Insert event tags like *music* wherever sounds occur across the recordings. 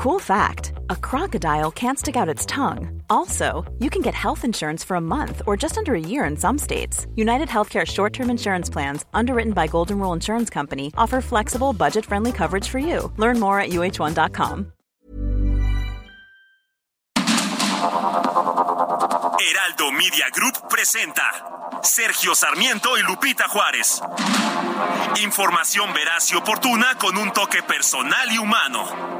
Cool fact a crocodile can't stick out its tongue. Also, you can get health insurance for a month or just under a year in some states. United Healthcare short term insurance plans, underwritten by Golden Rule Insurance Company, offer flexible, budget friendly coverage for you. Learn more at uh1.com. Heraldo Media Group presenta Sergio Sarmiento y Lupita Juárez. Información veraz y oportuna con un toque personal y humano.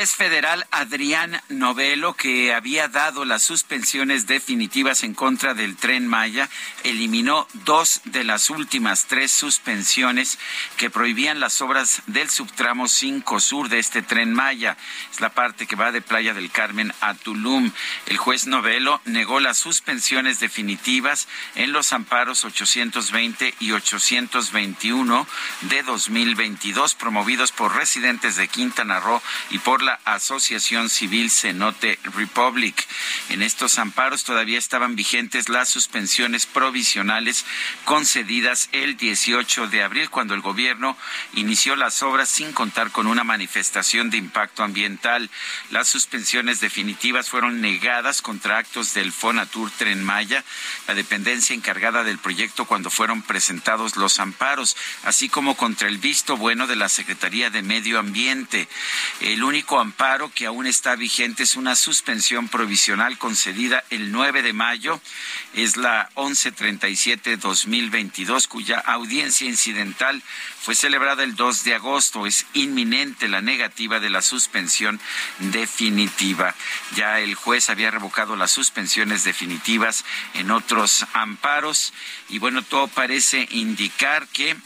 Juez federal Adrián Novelo, que había dado las suspensiones definitivas en contra del tren Maya, eliminó dos de las últimas tres suspensiones que prohibían las obras del subtramo 5 sur de este tren Maya. Es la parte que va de Playa del Carmen a Tulum. El juez Novelo negó las suspensiones definitivas en los amparos 820 y 821 de 2022 promovidos por residentes de Quintana Roo y por la Asociación Civil Cenote Republic. En estos amparos todavía estaban vigentes las suspensiones provisionales concedidas el 18 de abril, cuando el gobierno inició las obras sin contar con una manifestación de impacto ambiental. Las suspensiones definitivas fueron negadas contra actos del Fonatur Tren Maya, la dependencia encargada del proyecto cuando fueron presentados los amparos, así como contra el visto bueno de la Secretaría de Medio Ambiente. El único amparo que aún está vigente es una suspensión provisional concedida el 9 de mayo, es la 1137-2022, cuya audiencia incidental fue celebrada el 2 de agosto. Es inminente la negativa de la suspensión definitiva. Ya el juez había revocado las suspensiones definitivas en otros amparos y bueno, todo parece indicar que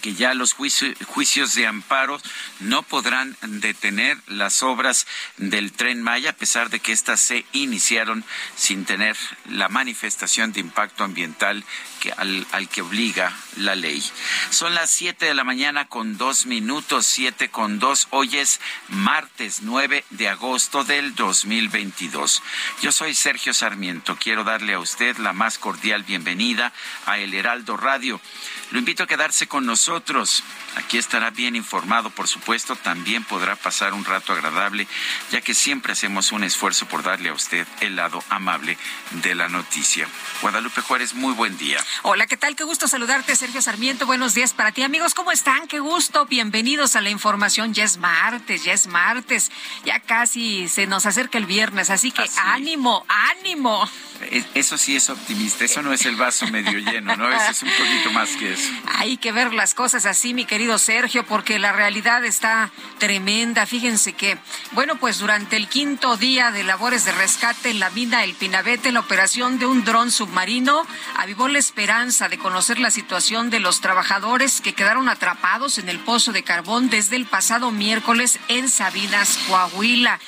que ya los juicios de amparo no podrán detener las obras del tren Maya, a pesar de que éstas se iniciaron sin tener la manifestación de impacto ambiental que, al, que obliga la ley. Son las siete de la mañana con dos minutos, siete con dos. Hoy es martes 9 de agosto del 2022. Yo soy Sergio Sarmiento. Quiero darle a usted la más cordial bienvenida a El Heraldo Radio. Lo invito a quedarse con nosotros. Aquí estará bien informado, por supuesto. También podrá pasar un rato agradable, ya que siempre hacemos un esfuerzo por darle a usted el lado amable de la noticia. Guadalupe Juárez, muy buen día. Hola, ¿qué tal? Qué gusto saludarte, Sergio Sarmiento. Buenos días para ti, amigos. ¿Cómo están? Qué gusto. Bienvenidos a la información. Ya es martes, ya es martes. Ya casi se nos acerca el viernes, así que ánimo, ánimo. Eso sí es optimista, eso no es el vaso medio lleno, ¿no? Eso es un poquito más que eso. Hay que ver las cosas así, mi querido Sergio, porque la realidad está tremenda. Fíjense que, bueno, pues durante el quinto día de labores de rescate en la mina El Pinabete, la operación de un dron submarino avivó la esperanza de conocer la situación de los trabajadores que quedaron atrapados en el pozo de carbón desde el pasado miércoles en Sabinas, Coahuila.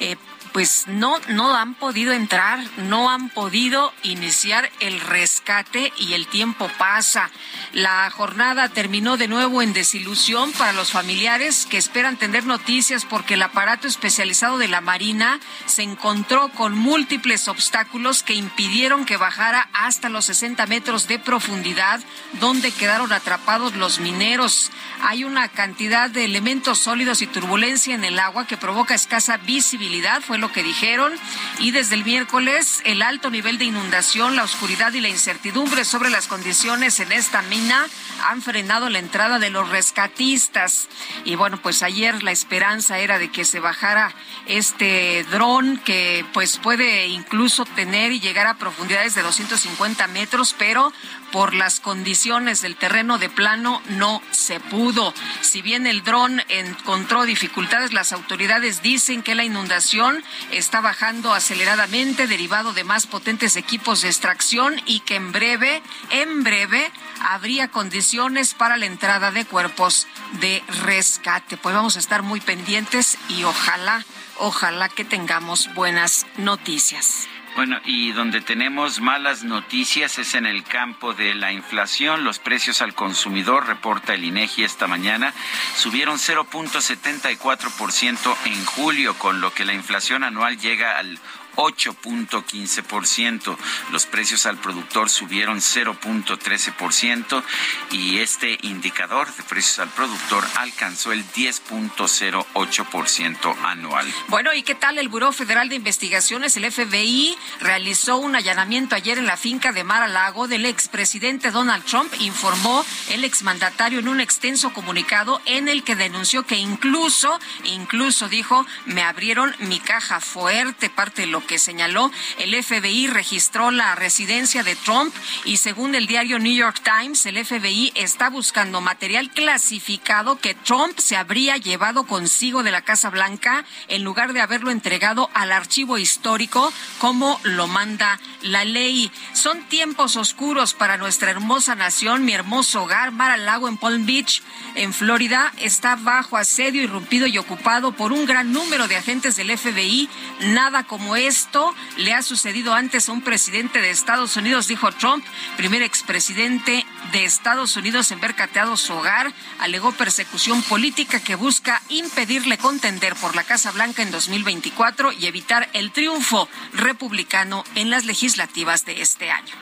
Eh, pues no, no han podido entrar, no han podido iniciar el rescate y el tiempo pasa. La jornada terminó de nuevo en desilusión para los familiares que esperan tener noticias porque el aparato especializado de la Marina se encontró con múltiples obstáculos que impidieron que bajara hasta los 60 metros de profundidad donde quedaron atrapados los mineros. Hay una cantidad de elementos sólidos y turbulencia en el agua que provoca escasa visibilidad, fue que dijeron. Y desde el miércoles, el alto nivel de inundación, la oscuridad y la incertidumbre sobre las condiciones en esta mina han frenado la entrada de los rescatistas. Y bueno, pues ayer la esperanza era de que se bajara este dron que pues puede incluso tener y llegar a profundidades de 250 metros, pero por las condiciones del terreno de plano no se pudo. Si bien el dron encontró dificultades, las autoridades dicen que la inundación está bajando aceleradamente derivado de más potentes equipos de extracción y que en breve, en breve, habría condiciones para la entrada de cuerpos de rescate. Pues vamos a estar muy pendientes y ojalá, ojalá que tengamos buenas noticias. Bueno, y donde tenemos malas noticias es en el campo de la inflación. Los precios al consumidor, reporta el INEGI esta mañana, subieron 0.74% en julio, con lo que la inflación anual llega al 8.15%. Los precios al productor subieron 0.13% y este indicador de precios al productor alcanzó el 10.08% anual. Bueno, ¿y qué tal el Buró Federal de Investigaciones, el FBI, realizó un allanamiento ayer en la finca de Mar a Lago del expresidente Donald Trump, informó el exmandatario en un extenso comunicado en el que denunció que incluso, incluso dijo, me abrieron mi caja fuerte, parte lo que señaló, el FBI registró la residencia de Trump y según el diario New York Times, el FBI está buscando material clasificado que Trump se habría llevado consigo de la Casa Blanca en lugar de haberlo entregado al archivo histórico como lo manda la ley. Son tiempos oscuros para nuestra hermosa nación, mi hermoso hogar, Mar al Lago en Palm Beach, en Florida, está bajo asedio, irrumpido y ocupado por un gran número de agentes del FBI. Nada como es esto le ha sucedido antes a un presidente de Estados Unidos, dijo Trump, primer expresidente de Estados Unidos en ver cateado su hogar, alegó persecución política que busca impedirle contender por la Casa Blanca en 2024 y evitar el triunfo republicano en las legislativas de este año.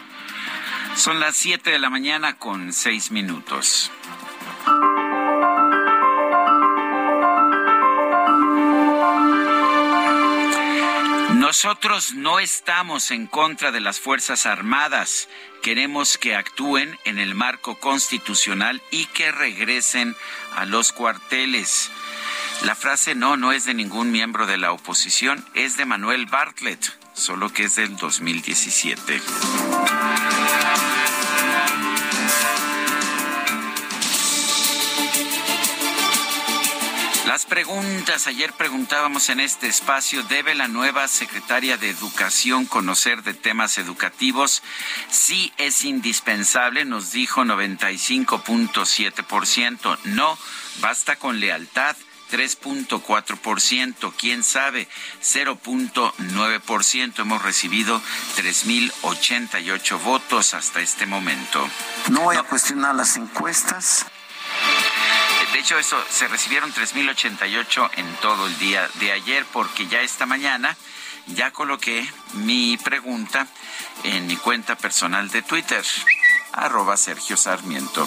Son las 7 de la mañana con 6 minutos. Nosotros no estamos en contra de las Fuerzas Armadas. Queremos que actúen en el marco constitucional y que regresen a los cuarteles. La frase no, no es de ningún miembro de la oposición, es de Manuel Bartlett, solo que es del 2017. Las preguntas, ayer preguntábamos en este espacio, ¿debe la nueva secretaria de Educación conocer de temas educativos? Sí es indispensable, nos dijo 95.7%. No, basta con lealtad. 3.4%, quién sabe, 0.9%. Hemos recibido 3.088 votos hasta este momento. No voy a cuestionar las encuestas. De hecho, eso se recibieron 3.088 en todo el día de ayer, porque ya esta mañana ya coloqué mi pregunta en mi cuenta personal de Twitter, arroba Sergio Sarmiento.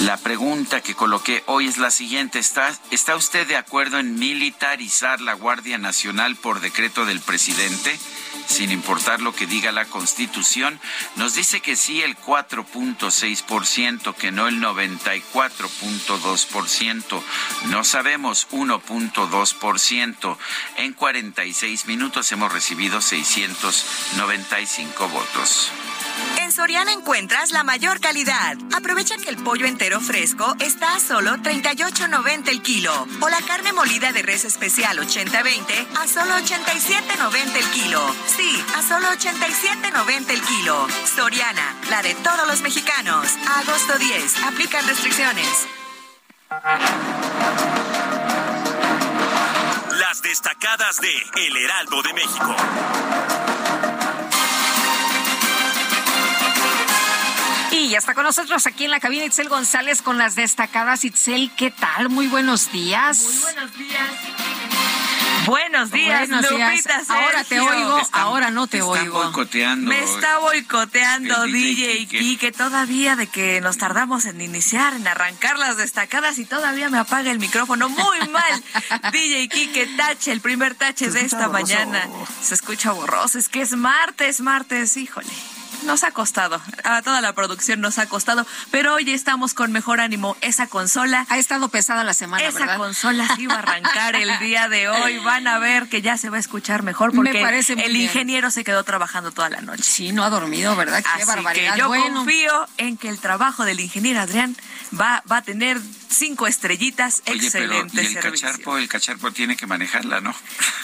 La pregunta que coloqué hoy es la siguiente. ¿Está, ¿Está usted de acuerdo en militarizar la Guardia Nacional por decreto del presidente? Sin importar lo que diga la Constitución, nos dice que sí el 4.6%, que no el 94.2%. No sabemos 1.2%. En 46 minutos hemos recibido 695 votos. En Soriana encuentras la mayor calidad. Aprovecha que el pollo entero fresco está a solo 38.90 el kilo o la carne molida de res especial 80-20 a solo 87.90 el kilo. Sí, a solo 87.90 el kilo. Soriana, la de todos los mexicanos. agosto 10. Aplican restricciones. Las destacadas de El Heraldo de México. Ya está con nosotros aquí en la cabina Itzel González con las destacadas. Itzel, ¿qué tal? Muy buenos días. Muy buenos días. Buenos días, Lupita Ahora te oigo, ahora no te, oigo. Boicoteando. Me está boicoteando DJ Kike todavía de que nos tardamos en iniciar, en arrancar las destacadas y todavía me apaga el micrófono. Muy mal. *laughs* DJ Kike, tache, el primer tache de esta mañana. Se escucha borroso. Es que es martes, martes, híjole. Nos ha costado. A toda la producción nos ha costado. Pero hoy estamos con mejor ánimo. Esa consola. Ha estado pesada la semana, Esa consola sí va a arrancar el día de hoy. Van a ver que ya se va a escuchar mejor porque parece el ingeniero se quedó trabajando toda la noche. Sí, no ha dormido, ¿verdad? Qué barbaridad. Que yo confío en que el trabajo del ingeniero Adrián va, va a tener cinco estrellitas. Oye, excelente pero, ¿y el cacharpo, el cacharpo tiene que manejarla, ¿no?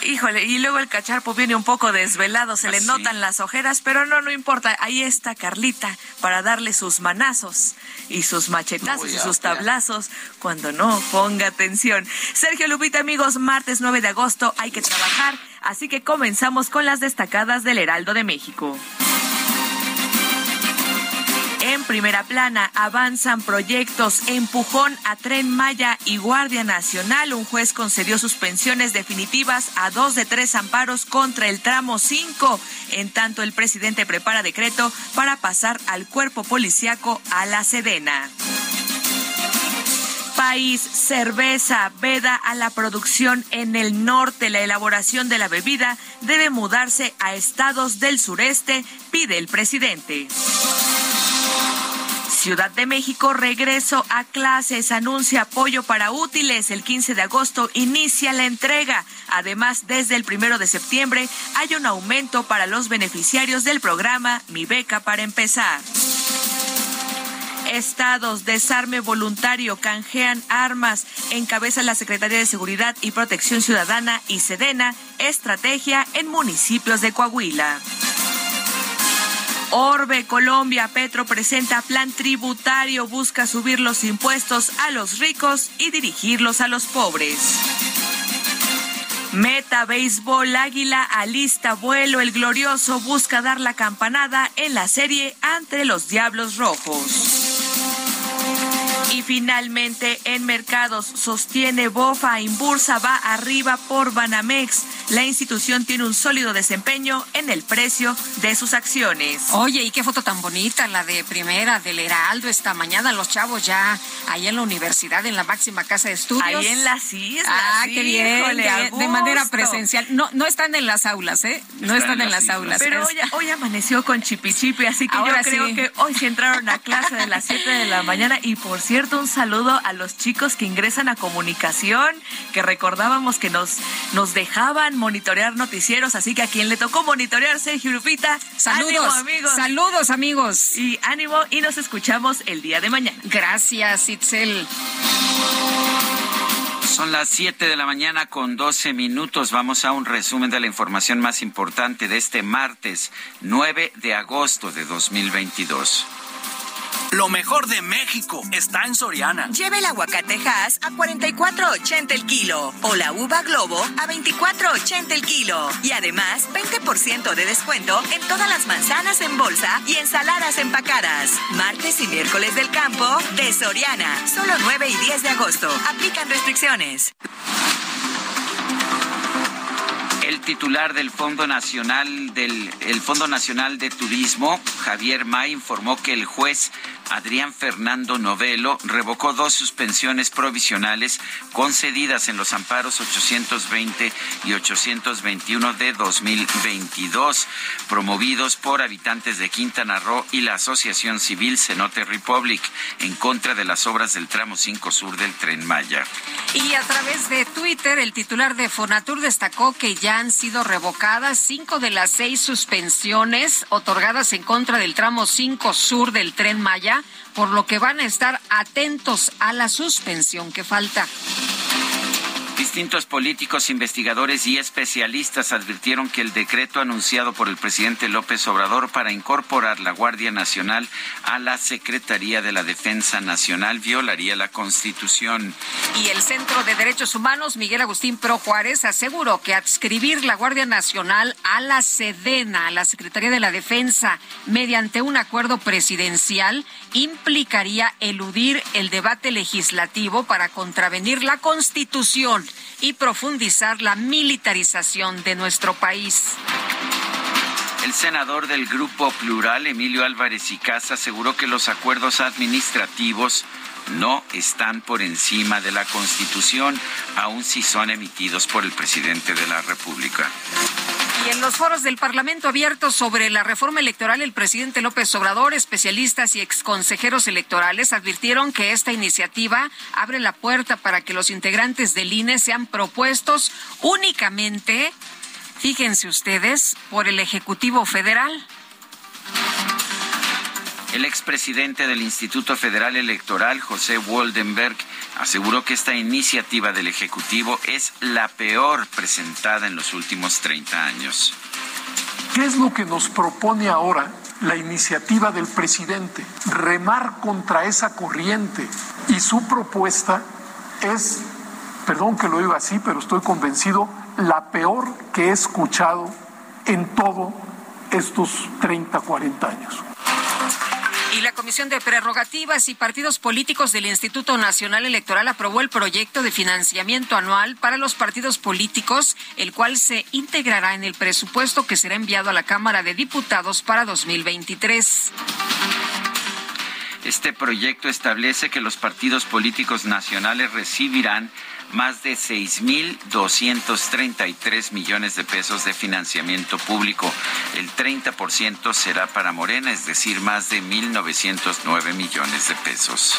Híjole, y luego el cacharpo viene un poco desvelado, se le ¿Ah, notan las ojeras, pero no, no importa. Ahí está Carlita para darle sus manazos y sus machetazos y sus tablazos cuando no ponga atención. Sergio Lupita, amigos, martes 9 de agosto hay que trabajar, así que comenzamos con las destacadas del Heraldo de México. En primera plana avanzan proyectos empujón a Tren Maya y Guardia Nacional. Un juez concedió suspensiones definitivas a dos de tres amparos contra el tramo 5. En tanto, el presidente prepara decreto para pasar al cuerpo policiaco a la Sedena país, cerveza, veda a la producción en el norte. La elaboración de la bebida debe mudarse a estados del sureste, pide el presidente. Ciudad de México, regreso a clases, anuncia apoyo para útiles. El 15 de agosto inicia la entrega. Además, desde el primero de septiembre hay un aumento para los beneficiarios del programa Mi Beca para empezar. Estados, desarme voluntario, canjean armas, encabeza la Secretaría de Seguridad y Protección Ciudadana y Sedena, estrategia en municipios de Coahuila. Orbe Colombia Petro presenta plan tributario, busca subir los impuestos a los ricos y dirigirlos a los pobres. Meta Béisbol Águila alista vuelo. El glorioso busca dar la campanada en la serie ante los Diablos Rojos. Y finalmente, en mercados, sostiene Bofa, Imbursa va arriba por Banamex. La institución tiene un sólido desempeño en el precio de sus acciones. Oye, y qué foto tan bonita, la de primera del Heraldo esta mañana. Los chavos ya ahí en la universidad, en la máxima casa de estudios. Ahí en las islas. Ah, qué bien. de, manera presencial. No, no están en las aulas, ¿eh? No están, en las, aulas. Pero hoy, hoy, amaneció con chipi chipi, así que yo creo que hoy sí entraron a clase de las 7 de la mañana. Y por cierto, un saludo a los chicos que ingresan a comunicación, que recordábamos que nos, nos dejaban monitorear noticieros, así que a quien le tocó monitorear, Sergio Lupita, saludos amigos. Saludos amigos. Y ánimo y nos escuchamos el día de mañana. Gracias, Itzel. Son las 7 de la mañana con 12 minutos. Vamos a un resumen de la información más importante de este martes 9 de agosto de 2022. Lo mejor de México está en Soriana. Lleve el aguacate Hass a 44.80 el kilo o la uva Globo a 24.80 el kilo. Y además, 20% de descuento en todas las manzanas en bolsa y ensaladas empacadas. Martes y miércoles del campo de Soriana. Solo 9 y 10 de agosto. Aplican restricciones. El titular del Fondo Nacional del el Fondo Nacional de Turismo, Javier May, informó que el juez Adrián Fernando Novelo revocó dos suspensiones provisionales concedidas en los amparos 820 y 821 de 2022, promovidos por habitantes de Quintana Roo y la Asociación Civil Cenote Republic en contra de las obras del tramo 5 sur del Tren Maya. Y a través de Twitter, el titular de Fonatur destacó que ya han sido revocadas cinco de las seis suspensiones otorgadas en contra del tramo 5 sur del Tren Maya por lo que van a estar atentos a la suspensión que falta. Distintos políticos, investigadores y especialistas advirtieron que el decreto anunciado por el presidente López Obrador para incorporar la Guardia Nacional a la Secretaría de la Defensa Nacional violaría la Constitución. Y el Centro de Derechos Humanos, Miguel Agustín Pro Juárez, aseguró que adscribir la Guardia Nacional a la Sedena, a la Secretaría de la Defensa, mediante un acuerdo presidencial, implicaría eludir el debate legislativo para contravenir la Constitución y profundizar la militarización de nuestro país. El senador del Grupo Plural, Emilio Álvarez y Casa, aseguró que los acuerdos administrativos no están por encima de la Constitución, aun si son emitidos por el presidente de la República. Y en los foros del Parlamento abiertos sobre la reforma electoral, el presidente López Obrador, especialistas y exconsejeros electorales advirtieron que esta iniciativa abre la puerta para que los integrantes del INE sean propuestos únicamente, fíjense ustedes, por el Ejecutivo Federal. El expresidente del Instituto Federal Electoral, José Woldenberg, aseguró que esta iniciativa del Ejecutivo es la peor presentada en los últimos 30 años. ¿Qué es lo que nos propone ahora la iniciativa del presidente? Remar contra esa corriente y su propuesta es, perdón que lo diga así, pero estoy convencido, la peor que he escuchado en todos estos 30, 40 años. Y la Comisión de Prerrogativas y Partidos Políticos del Instituto Nacional Electoral aprobó el proyecto de financiamiento anual para los partidos políticos, el cual se integrará en el presupuesto que será enviado a la Cámara de Diputados para 2023. Este proyecto establece que los partidos políticos nacionales recibirán más de 6.233 millones de pesos de financiamiento público. El 30% será para Morena, es decir, más de 1.909 millones de pesos.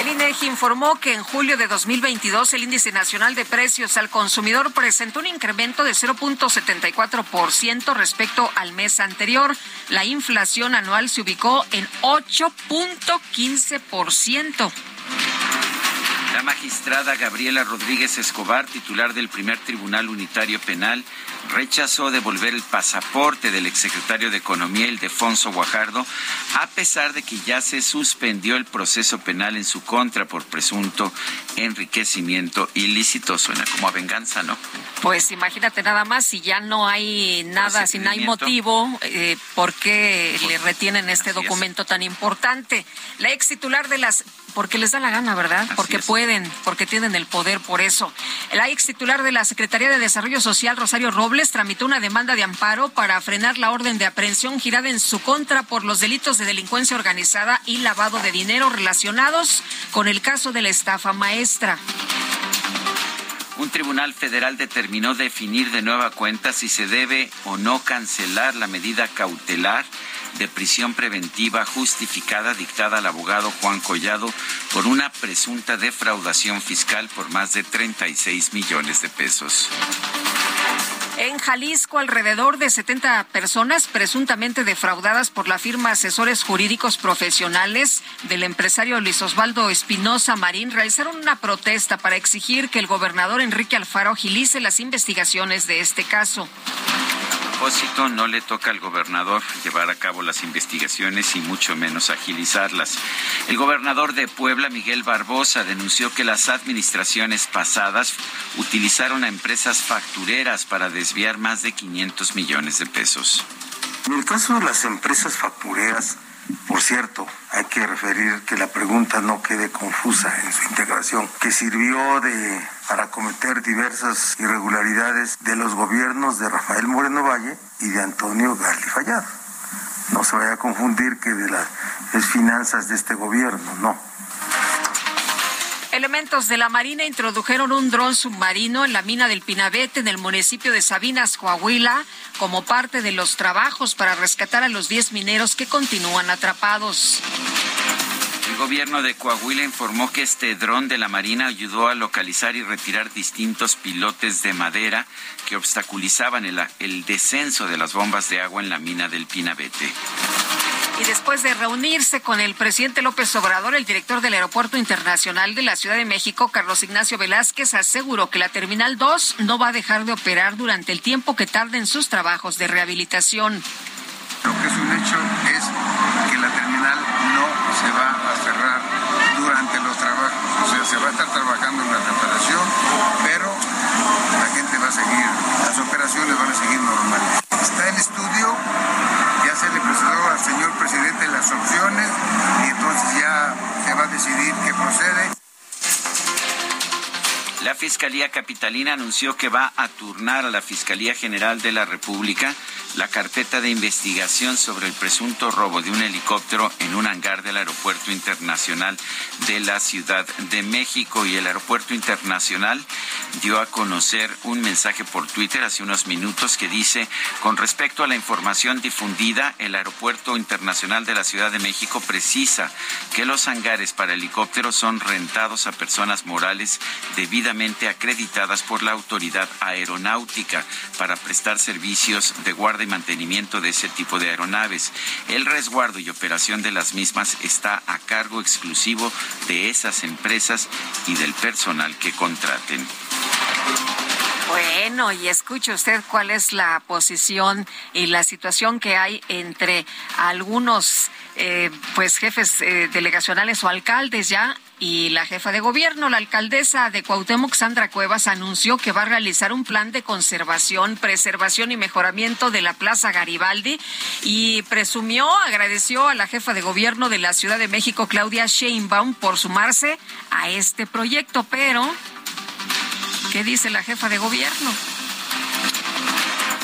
El INEGI informó que en julio de 2022 el índice nacional de precios al consumidor presentó un incremento de 0.74% respecto al mes anterior. La inflación anual se ubicó en 8.15%. La magistrada Gabriela Rodríguez Escobar, titular del primer Tribunal Unitario Penal, rechazó devolver el pasaporte del exsecretario de Economía, Ildefonso Guajardo, a pesar de que ya se suspendió el proceso penal en su contra por presunto enriquecimiento ilícito. Suena como a venganza, ¿no? Pues imagínate nada más, si ya no hay nada, si no hay motivo, eh, ¿por qué le retienen este documento tan importante? La ex titular de las porque les da la gana, ¿verdad? porque pueden, porque tienen el poder por eso. La ex titular de la Secretaría de Desarrollo Social, Rosario Robles, tramitó una demanda de amparo para frenar la orden de aprehensión girada en su contra por los delitos de delincuencia organizada y lavado de dinero relacionados con el caso de la estafa maestra. Un tribunal federal determinó definir de nueva cuenta si se debe o no cancelar la medida cautelar de prisión preventiva justificada dictada al abogado Juan Collado por una presunta defraudación fiscal por más de 36 millones de pesos. En Jalisco, alrededor de 70 personas presuntamente defraudadas por la firma Asesores Jurídicos Profesionales del empresario Luis Osvaldo Espinosa Marín realizaron una protesta para exigir que el gobernador Enrique Alfaro agilice las investigaciones de este caso propósito, no le toca al gobernador llevar a cabo las investigaciones y mucho menos agilizarlas. El gobernador de Puebla, Miguel Barbosa, denunció que las administraciones pasadas utilizaron a empresas factureras para desviar más de 500 millones de pesos. En el caso de las empresas factureras, por cierto, hay que referir que la pregunta no quede confusa en su integración, que sirvió de para cometer diversas irregularidades de los gobiernos de Rafael Moreno Valle y de Antonio Garli Fallado. No se vaya a confundir que de las finanzas de este gobierno, no. Elementos de la Marina introdujeron un dron submarino en la mina del Pinabete en el municipio de Sabinas, Coahuila, como parte de los trabajos para rescatar a los 10 mineros que continúan atrapados. El gobierno de Coahuila informó que este dron de la Marina ayudó a localizar y retirar distintos pilotes de madera que obstaculizaban el, el descenso de las bombas de agua en la mina del Pinabete. Y después de reunirse con el presidente López Obrador, el director del Aeropuerto Internacional de la Ciudad de México, Carlos Ignacio Velázquez, aseguró que la Terminal 2 no va a dejar de operar durante el tiempo que tarden sus trabajos de rehabilitación. Lo que es un hecho es que la terminal no se va a cerrar durante los trabajos. O sea, se va a estar trabajando en la reparación, pero la gente va a seguir, las operaciones van a seguir normales. Está el estudio se le presentó señor presidente las opciones y entonces ya se va a decidir qué procede. La Fiscalía Capitalina anunció que va a turnar a la Fiscalía General de la República la carpeta de investigación sobre el presunto robo de un helicóptero en un hangar del Aeropuerto Internacional de la Ciudad de México. Y el Aeropuerto Internacional dio a conocer un mensaje por Twitter hace unos minutos que dice, con respecto a la información difundida, el Aeropuerto Internacional de la Ciudad de México precisa que los hangares para helicópteros son rentados a personas morales debidamente acreditadas por la autoridad aeronáutica para prestar servicios de guardia y mantenimiento de ese tipo de aeronaves. El resguardo y operación de las mismas está a cargo exclusivo de esas empresas y del personal que contraten. Bueno, y escuche usted cuál es la posición y la situación que hay entre algunos eh, pues jefes eh, delegacionales o alcaldes ya y la jefa de gobierno, la alcaldesa de Cuauhtémoc, Sandra Cuevas, anunció que va a realizar un plan de conservación, preservación y mejoramiento de la Plaza Garibaldi y presumió, agradeció a la jefa de gobierno de la Ciudad de México, Claudia Sheinbaum, por sumarse a este proyecto, pero ¿qué dice la jefa de gobierno?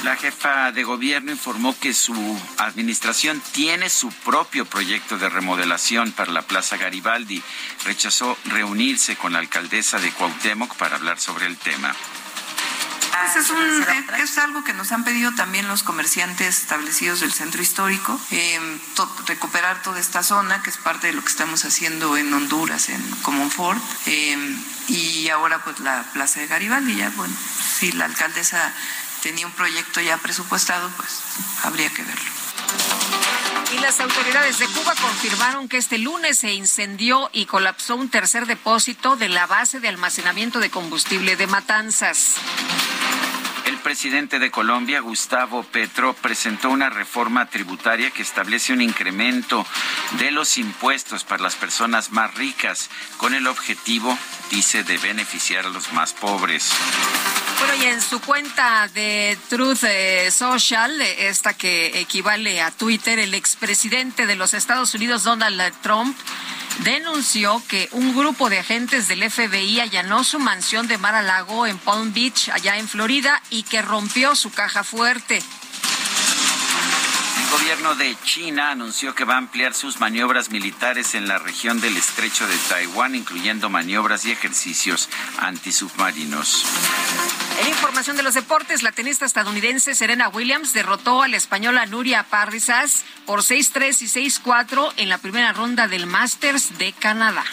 La jefa de gobierno informó que su administración tiene su propio proyecto de remodelación para la Plaza Garibaldi. Rechazó reunirse con la alcaldesa de Cuauhtémoc para hablar sobre el tema. Pues es, algo que nos han pedido también los comerciantes establecidos del centro histórico, em, recuperar toda esta zona, que es parte de lo que estamos haciendo en Honduras, en Comonfort, eh, y ahora pues la Plaza de Garibaldi, ya bueno, si la alcaldesa tenía un proyecto ya presupuestado, pues habría que verlo. Y las autoridades de Cuba confirmaron que este lunes se incendió y colapsó un tercer depósito de la base de almacenamiento de combustible de Matanzas. El presidente de Colombia, Gustavo Petro, presentó una reforma tributaria que establece un incremento de los impuestos para las personas más ricas, con el objetivo, dice, de beneficiar a los más pobres. Bueno, y en su cuenta de Truth eh, Social, esta que equivale a Twitter, el expresidente de los Estados Unidos, Donald Trump, denunció que un grupo de agentes del FBI allanó su mansión de Mar a Lago en Palm Beach, allá en Florida, y que rompió su caja fuerte. El gobierno de China anunció que va a ampliar sus maniobras militares en la región del estrecho de Taiwán, incluyendo maniobras y ejercicios antisubmarinos. En información de los deportes, la tenista estadounidense Serena Williams derrotó a la española Nuria Parrizas por 6-3 y 6-4 en la primera ronda del Masters de Canadá.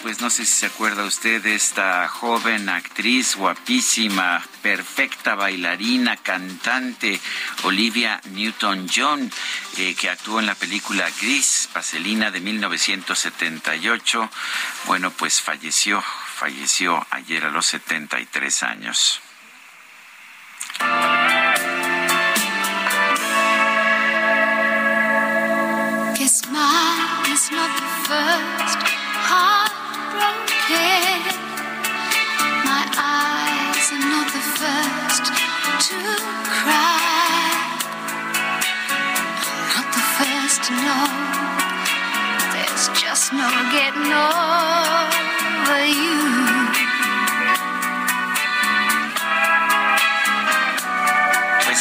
Pues no sé si se acuerda usted de esta joven actriz guapísima, perfecta bailarina, cantante, Olivia Newton-John, eh, que actuó en la película Gris, Vaselina de 1978. Bueno, pues falleció, falleció ayer a los 73 años. To cry. I'm not the first to know. There's just no getting over you.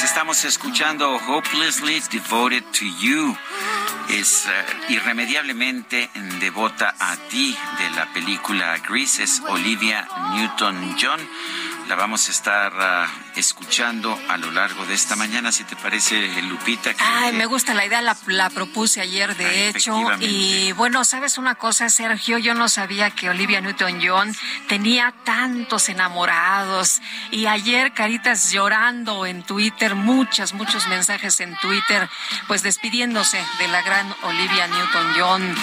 Estamos escuchando Hopelessly Devoted to You es uh, irremediablemente devota a ti de la película Grease, es Olivia Newton-John. La vamos a estar uh, escuchando a lo largo de esta mañana, si te parece, Lupita. Ay, me gusta la idea, la, la propuse ayer, de ah, hecho. Y bueno, ¿sabes una cosa, Sergio? Yo no sabía que Olivia Newton-John tenía tantos enamorados. Y ayer, Caritas llorando en Twitter, muchos, muchos mensajes en Twitter, pues despidiéndose de la gran Olivia Newton-John.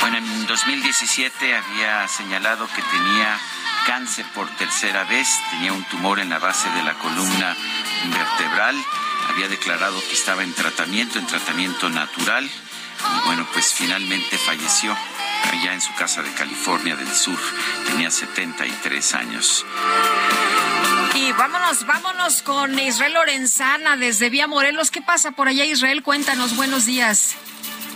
Bueno, en 2017 había señalado que tenía cáncer por tercera vez, tenía un tumor en la base de la columna vertebral, había declarado que estaba en tratamiento, en tratamiento natural, y bueno, pues finalmente falleció allá en su casa de California del Sur, tenía 73 años. Y vámonos, vámonos con Israel Lorenzana desde Vía Morelos. ¿Qué pasa por allá, Israel? Cuéntanos, buenos días.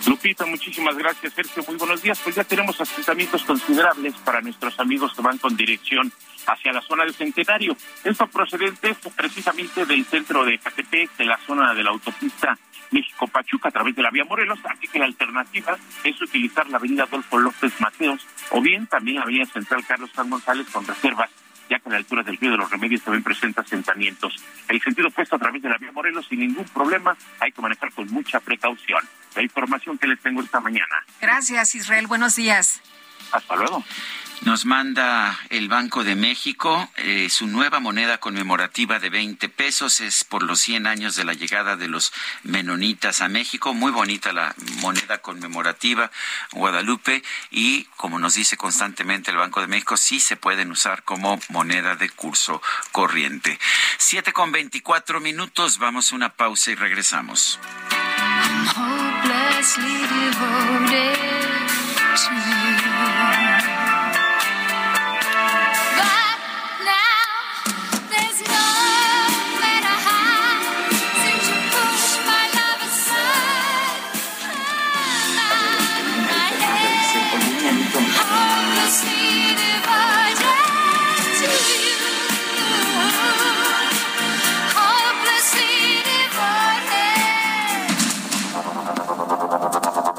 Lupita, muchísimas gracias, Sergio. Muy buenos días. Pues ya tenemos asentamientos considerables para nuestros amigos que van con dirección hacia la zona del Centenario. Esto procedente precisamente del centro de Catepec, de la zona de la autopista México-Pachuca a través de la vía Morelos, así que la alternativa es utilizar la avenida Adolfo López Mateos o bien también la avenida Central Carlos San González con reservas ya que a la altura del río de los Remedios también presenta asentamientos. El sentido opuesto a través de la vía Morelos sin ningún problema, hay que manejar con mucha precaución. La información que les tengo esta mañana. Gracias, Israel. Buenos días. Hasta luego. Nos manda el Banco de México eh, su nueva moneda conmemorativa de 20 pesos. Es por los 100 años de la llegada de los menonitas a México. Muy bonita la moneda conmemorativa Guadalupe. Y como nos dice constantemente el Banco de México, sí se pueden usar como moneda de curso corriente. 7 con 24 minutos. Vamos a una pausa y regresamos.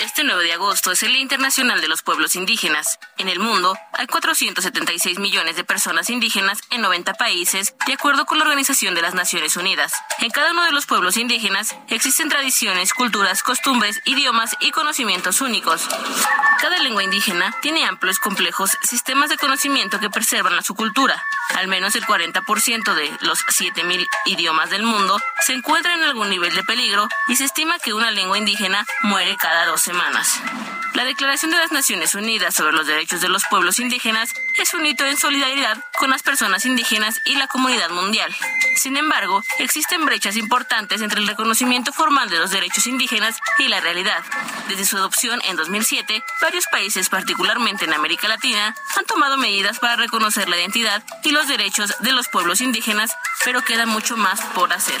Este 9 de agosto es el Día Internacional de los Pueblos Indígenas. En el mundo hay 476 millones de personas indígenas en 90 países, de acuerdo con la Organización de las Naciones Unidas. En cada uno de los pueblos indígenas existen tradiciones, culturas, costumbres, idiomas y conocimientos únicos. Cada lengua indígena tiene amplios, complejos sistemas de conocimiento que preservan su cultura. Al menos el 40% de los 7.000 idiomas del mundo se encuentran en algún nivel de peligro y se estima que una lengua indígena muere cada dos semanas. La Declaración de las Naciones Unidas sobre los Derechos de los Pueblos Indígenas es un hito en solidaridad con las personas indígenas y la comunidad mundial. Sin embargo, existen brechas importantes entre el reconocimiento formal de los derechos indígenas y la realidad. Desde su adopción en 2007, varios países, particularmente en América Latina, han tomado medidas para reconocer la identidad y los derechos de los pueblos indígenas, pero queda mucho más por hacer.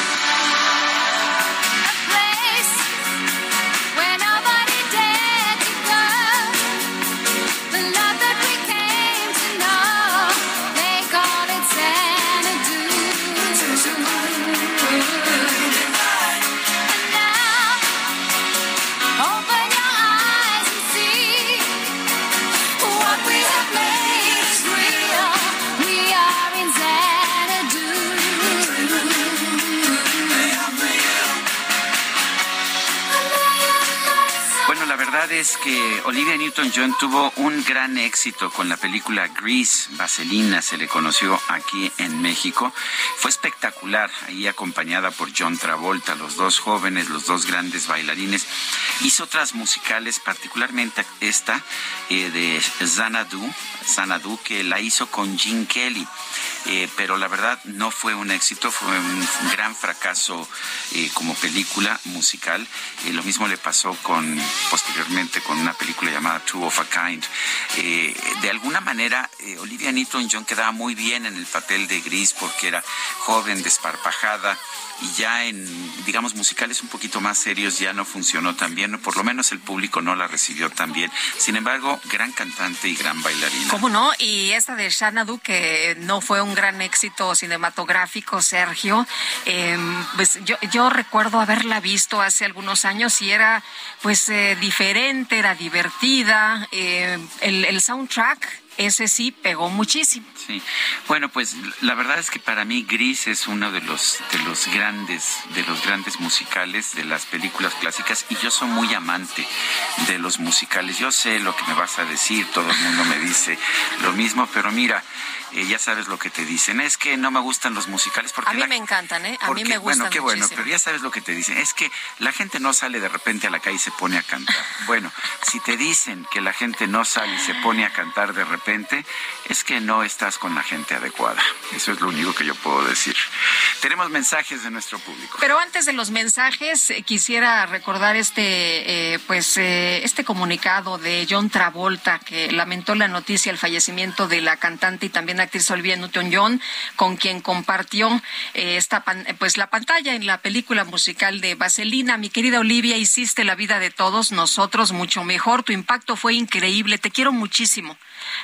Es que Olivia Newton-John tuvo un gran éxito con la película Grease, Vaselina, se le conoció aquí en México. Fue espectacular, ahí acompañada por John Travolta, los dos jóvenes, los dos grandes bailarines. Hizo otras musicales, particularmente esta eh, de Xanadu, Xanadu, que la hizo con Gene Kelly. Eh, pero la verdad no fue un éxito, fue un gran fracaso eh, como película musical. lo mismo le pasó con posteriormente con una película llamada Two of a Kind. eh, de alguna manera eh, Olivia Newton-John quedaba muy bien en el papel de Gris porque era joven, desparpajada y ya en, digamos, musicales un poquito más serios ya no funcionó tan bien, por lo menos el público no la recibió tan bien. Sin embargo, gran cantante y gran bailarina. ¿Cómo no? Y esta de Xanadu, que no fue un gran éxito cinematográfico, Sergio, em, pues yo, recuerdo haberla visto hace algunos años y era pues eh, diferente, era divertida, el, el soundtrack ese sí pegó muchísimo. Sí. Bueno, pues la verdad es que para mí Gris es uno de los de los grandes de los grandes musicales de las películas clásicas y yo soy muy amante de los musicales. Yo sé lo que me vas a decir, todo el mundo me dice lo mismo, pero mira, eh, ya sabes lo que te dicen. Es que no me gustan los musicales porque... A mí me encantan, ¿eh? A mí me gustan Bueno, qué bueno, pero ya sabes lo que te dicen. Es que la gente no sale de repente a la calle y se pone a cantar. *laughs* Bueno, si te dicen que la gente no sale y se pone a cantar de repente, es que no estás con la gente adecuada. Eso es lo único que yo puedo decir. Tenemos mensajes de nuestro público. Pero antes de los mensajes, eh, quisiera recordar este, eh, pues, eh, este comunicado de John Travolta que lamentó la noticia del fallecimiento de la cantante y también actriz Olivia Newton-John, con quien compartió eh, esta, pan- pues, la pantalla en la película musical de Vaselina. Mi querida Olivia, hiciste la vida de todos nosotros mucho mejor. Tu impacto fue increíble. Te quiero muchísimo.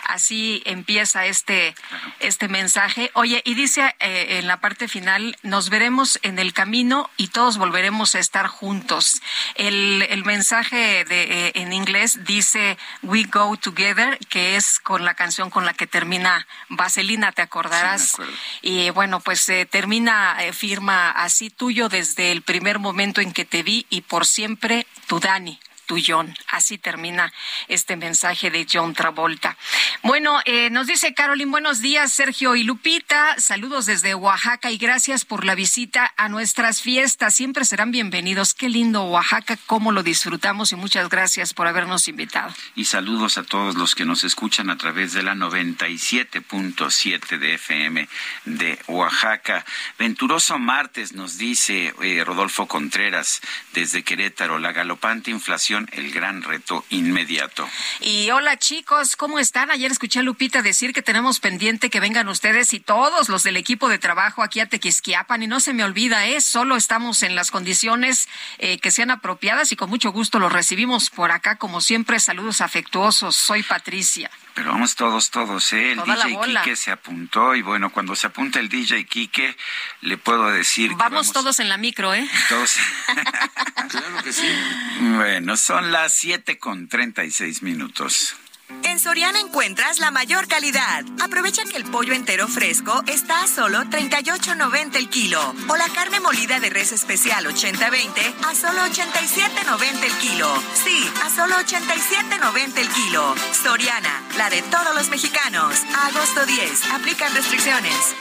Así empieza este, este mensaje. Oye, y dice eh, en la parte final, nos veremos en el camino y todos volveremos a estar juntos. El, el mensaje de, eh, en inglés dice We Go Together, que es con la canción con la que termina Vaselina, te acordarás. Sí, y bueno, pues eh, termina, eh, firma así tuyo desde el primer momento en que te vi y por siempre tu Dani. Tu John. Así termina este mensaje de John Travolta. Bueno, eh, nos dice Carolyn, buenos días, Sergio y Lupita. Saludos desde Oaxaca y gracias por la visita a nuestras fiestas. Siempre serán bienvenidos. Qué lindo Oaxaca, cómo lo disfrutamos y muchas gracias por habernos invitado. Y saludos a todos los que nos escuchan a través de la 97.7 de FM de Oaxaca. Venturoso martes nos dice eh, Rodolfo Contreras desde Querétaro, la galopante inflación, el gran reto inmediato. Y hola chicos, ¿cómo están? Ayer escuché a Lupita decir que tenemos pendiente que vengan ustedes y todos los del equipo de trabajo aquí a Tequisquiapan y no se me olvida, ¿eh? Solo estamos en las condiciones eh, que sean apropiadas y con mucho gusto los recibimos por acá como siempre. Saludos afectuosos. Soy Patricia. Pero vamos todos, todos, ¿eh? El Toda DJ. Quique se apuntó y bueno, cuando se apunta el DJ Quique, le puedo decir que Vamos todos en la micro, ¿eh? *laughs* todos. Claro que sí. bueno, son las siete con treinta y seis minutos. En Soriana encuentras la mayor calidad. Aprovecha que el pollo entero fresco está a solo 38.90 el kilo. O la carne molida de res especial 80-20 a solo 87.90 el kilo. Sí, a solo 87.90 el kilo. Soriana, la de todos los mexicanos. Agosto 10. Aplican restricciones.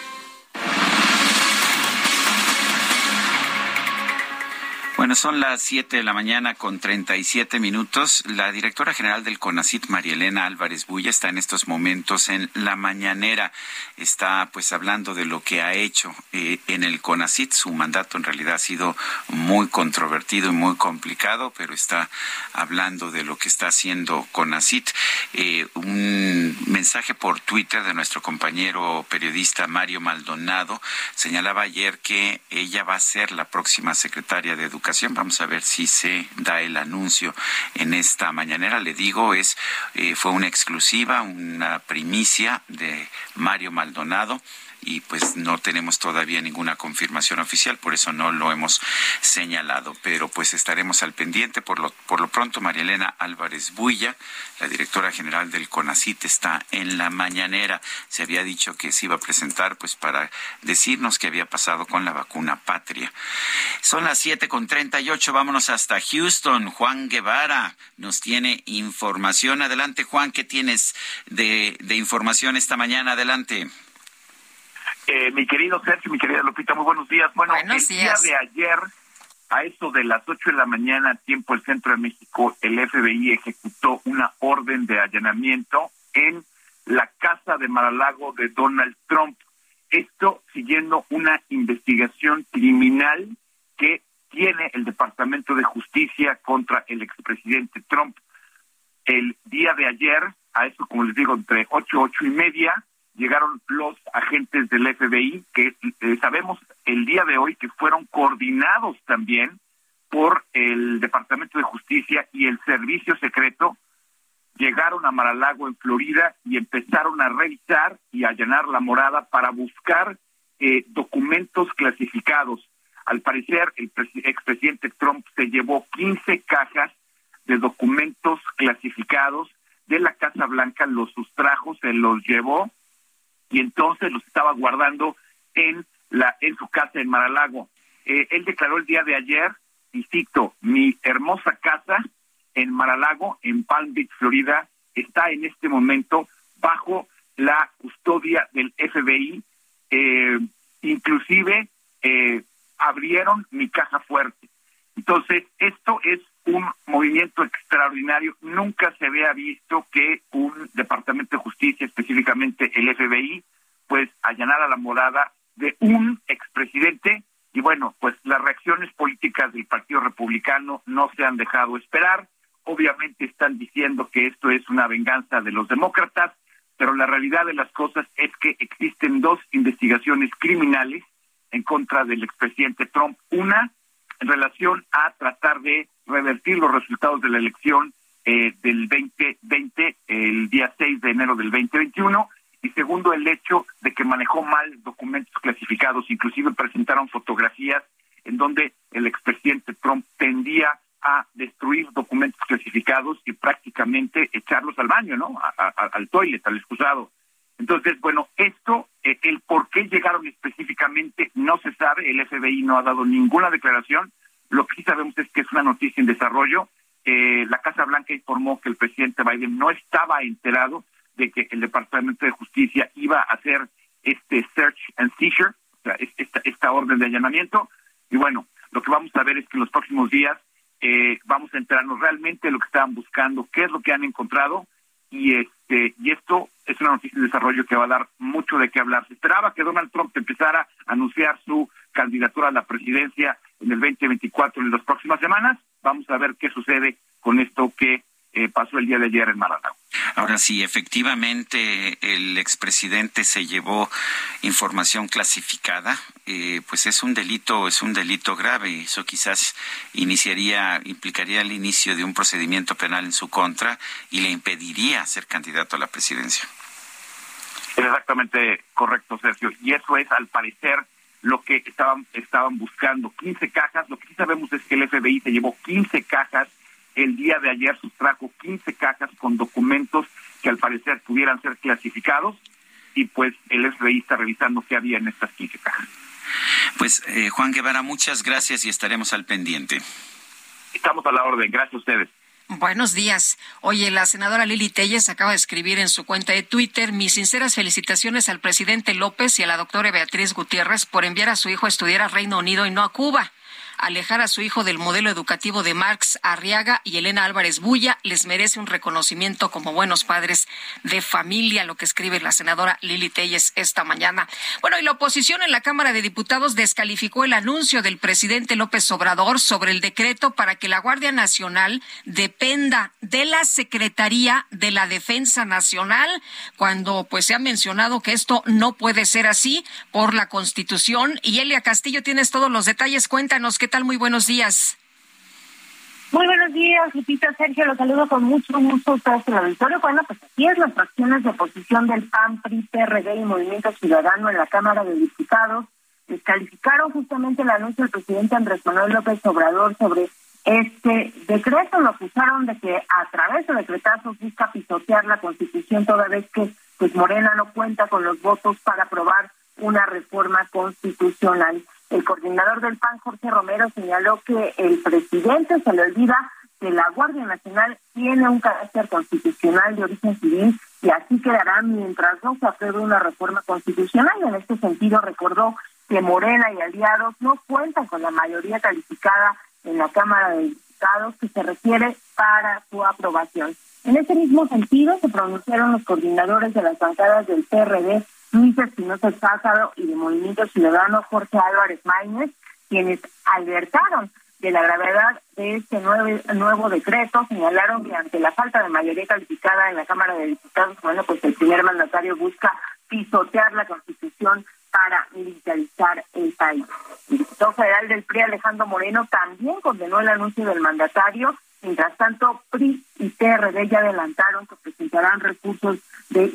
Bueno, son las 7 de la mañana con 37 minutos. La directora general del CONACIT, María Elena Álvarez Bulla, está en estos momentos en la mañanera. Está pues hablando de lo que ha hecho eh, en el CONACIT. Su mandato en realidad ha sido muy controvertido y muy complicado, pero está hablando de lo que está haciendo CONACIT. Eh, un mensaje por Twitter de nuestro compañero periodista Mario Maldonado señalaba ayer que ella va a ser la próxima secretaria de Educación. Vamos a ver si se da el anuncio en esta mañanera. Le digo, es eh, fue una exclusiva, una primicia de Mario Maldonado y pues no tenemos todavía ninguna confirmación oficial, por eso no lo hemos señalado, pero pues estaremos al pendiente. Por lo, por lo pronto, María Elena Álvarez Builla, la directora general del CONACIT, está en la mañanera. Se había dicho que se iba a presentar pues para decirnos qué había pasado con la vacuna patria. Son las siete con treinta y ocho, vámonos hasta Houston. Juan Guevara nos tiene información. Adelante, Juan, ¿qué tienes de, de información esta mañana? Adelante. Eh, mi querido Sergio, mi querida Lupita, muy buenos días. Bueno, Buenos el días. día de ayer, a eso de las 8 de la mañana, tiempo del centro de México, el FBI ejecutó una orden de allanamiento en la casa de Maralago de Donald Trump. Esto siguiendo una investigación criminal que tiene el Departamento de Justicia contra el expresidente Trump. El día de ayer, a eso, como les digo, entre ocho, ocho y media, llegaron los agentes del FBI, que eh, sabemos el día de hoy que fueron coordinados también por el Departamento de Justicia y el Servicio Secreto, llegaron a Maralago en Florida y empezaron a revisar y a llenar la morada para buscar eh, documentos clasificados. Al parecer, el expresidente Trump se llevó 15 cajas de documentos clasificados de la Casa Blanca, los sustrajo, se los llevó y entonces los estaba guardando en la en su casa en Maralago. Eh, él declaró el día de ayer, y cito, mi hermosa casa en Maralago, en Palm Beach, Florida, está en este momento bajo la custodia del FBI. Eh, inclusive eh, abrieron mi caja fuerte. Entonces, esto es un movimiento extraordinario. Nunca se había visto que un departamento de justicia, específicamente el FBI, pues allanara la morada de un expresidente. Y bueno, pues las reacciones políticas del Partido Republicano no se han dejado esperar. Obviamente están diciendo que esto es una venganza de los demócratas, pero la realidad de las cosas es que existen dos investigaciones criminales en contra del expresidente Trump. Una en relación a tratar de revertir los resultados de la elección eh, del 2020, el día 6 de enero del 2021, y segundo, el hecho de que manejó mal documentos clasificados, inclusive presentaron fotografías en donde el expresidente Trump tendía a destruir documentos clasificados y prácticamente echarlos al baño, ¿no? al toilet, al excusado. Entonces, bueno, esto, eh, el por qué llegaron específicamente, no se sabe, el FBI no ha dado ninguna declaración, lo que sí sabemos es que es una noticia en desarrollo. Eh, la Casa Blanca informó que el presidente Biden no estaba enterado de que el Departamento de Justicia iba a hacer este search and seizure, o sea, esta, esta orden de allanamiento. Y bueno, lo que vamos a ver es que en los próximos días eh, vamos a enterarnos realmente de lo que estaban buscando, qué es lo que han encontrado y este y esto es una noticia de desarrollo que va a dar mucho de qué hablar. Se esperaba que Donald Trump empezara a anunciar su candidatura a la presidencia en el 2024 en las próximas semanas. Vamos a ver qué sucede con esto que eh, pasó el día de ayer en Maranao. Ahora sí, efectivamente el expresidente se llevó información clasificada, eh, pues es un delito, es un delito grave. Eso quizás iniciaría, implicaría el inicio de un procedimiento penal en su contra y le impediría ser candidato a la presidencia. exactamente correcto, Sergio. Y eso es, al parecer, lo que estaban, estaban buscando. 15 cajas. Lo que sí sabemos es que el FBI se llevó 15 cajas el día de ayer sustrajo 15 cajas con documentos que al parecer pudieran ser clasificados y pues el FBI está revisando qué había en estas 15 cajas. Pues eh, Juan Guevara, muchas gracias y estaremos al pendiente. Estamos a la orden, gracias a ustedes. Buenos días. Oye, la senadora Lili Telles acaba de escribir en su cuenta de Twitter mis sinceras felicitaciones al presidente López y a la doctora Beatriz Gutiérrez por enviar a su hijo a estudiar a Reino Unido y no a Cuba alejar a su hijo del modelo educativo de Marx Arriaga y Elena Álvarez Bulla les merece un reconocimiento como buenos padres de familia, lo que escribe la senadora Lili Telles esta mañana. Bueno, y la oposición en la Cámara de Diputados descalificó el anuncio del presidente López Obrador sobre el decreto para que la Guardia Nacional dependa de la Secretaría de la Defensa Nacional, cuando pues se ha mencionado que esto no puede ser así por la Constitución. Y Elia Castillo, tienes todos los detalles. Cuéntanos qué ¿Qué tal? Muy buenos días. Muy buenos días, Lupita Sergio, los saludo con mucho gusto a ustedes en el auditorio. Bueno, pues aquí es las fracciones de oposición del PAN, PRI, PRD y Movimiento Ciudadano en la Cámara de Diputados descalificaron justamente el anuncio del presidente Andrés Manuel López Obrador sobre este decreto. Lo acusaron de que a través de decretazos busca pisotear la Constitución toda vez que pues Morena no cuenta con los votos para aprobar una reforma constitucional. El coordinador del PAN, Jorge Romero, señaló que el presidente se le olvida que la Guardia Nacional tiene un carácter constitucional de origen civil y así quedará mientras no se apruebe una reforma constitucional. En este sentido, recordó que Morena y aliados no cuentan con la mayoría calificada en la Cámara de Diputados que se requiere para su aprobación. En ese mismo sentido, se pronunciaron los coordinadores de las bancadas del PRD Luis Espinosa Sácaro y de Movimiento Ciudadano Jorge Álvarez Maínez, quienes alertaron de la gravedad de este nuevo, nuevo decreto. Señalaron que ante la falta de mayoría calificada en la Cámara de Diputados, bueno, pues el primer mandatario busca pisotear la Constitución para militarizar el país. El diputado federal del PRI, Alejandro Moreno, también condenó el anuncio del mandatario. Mientras tanto, PRI y TRD ya adelantaron que presentarán recursos de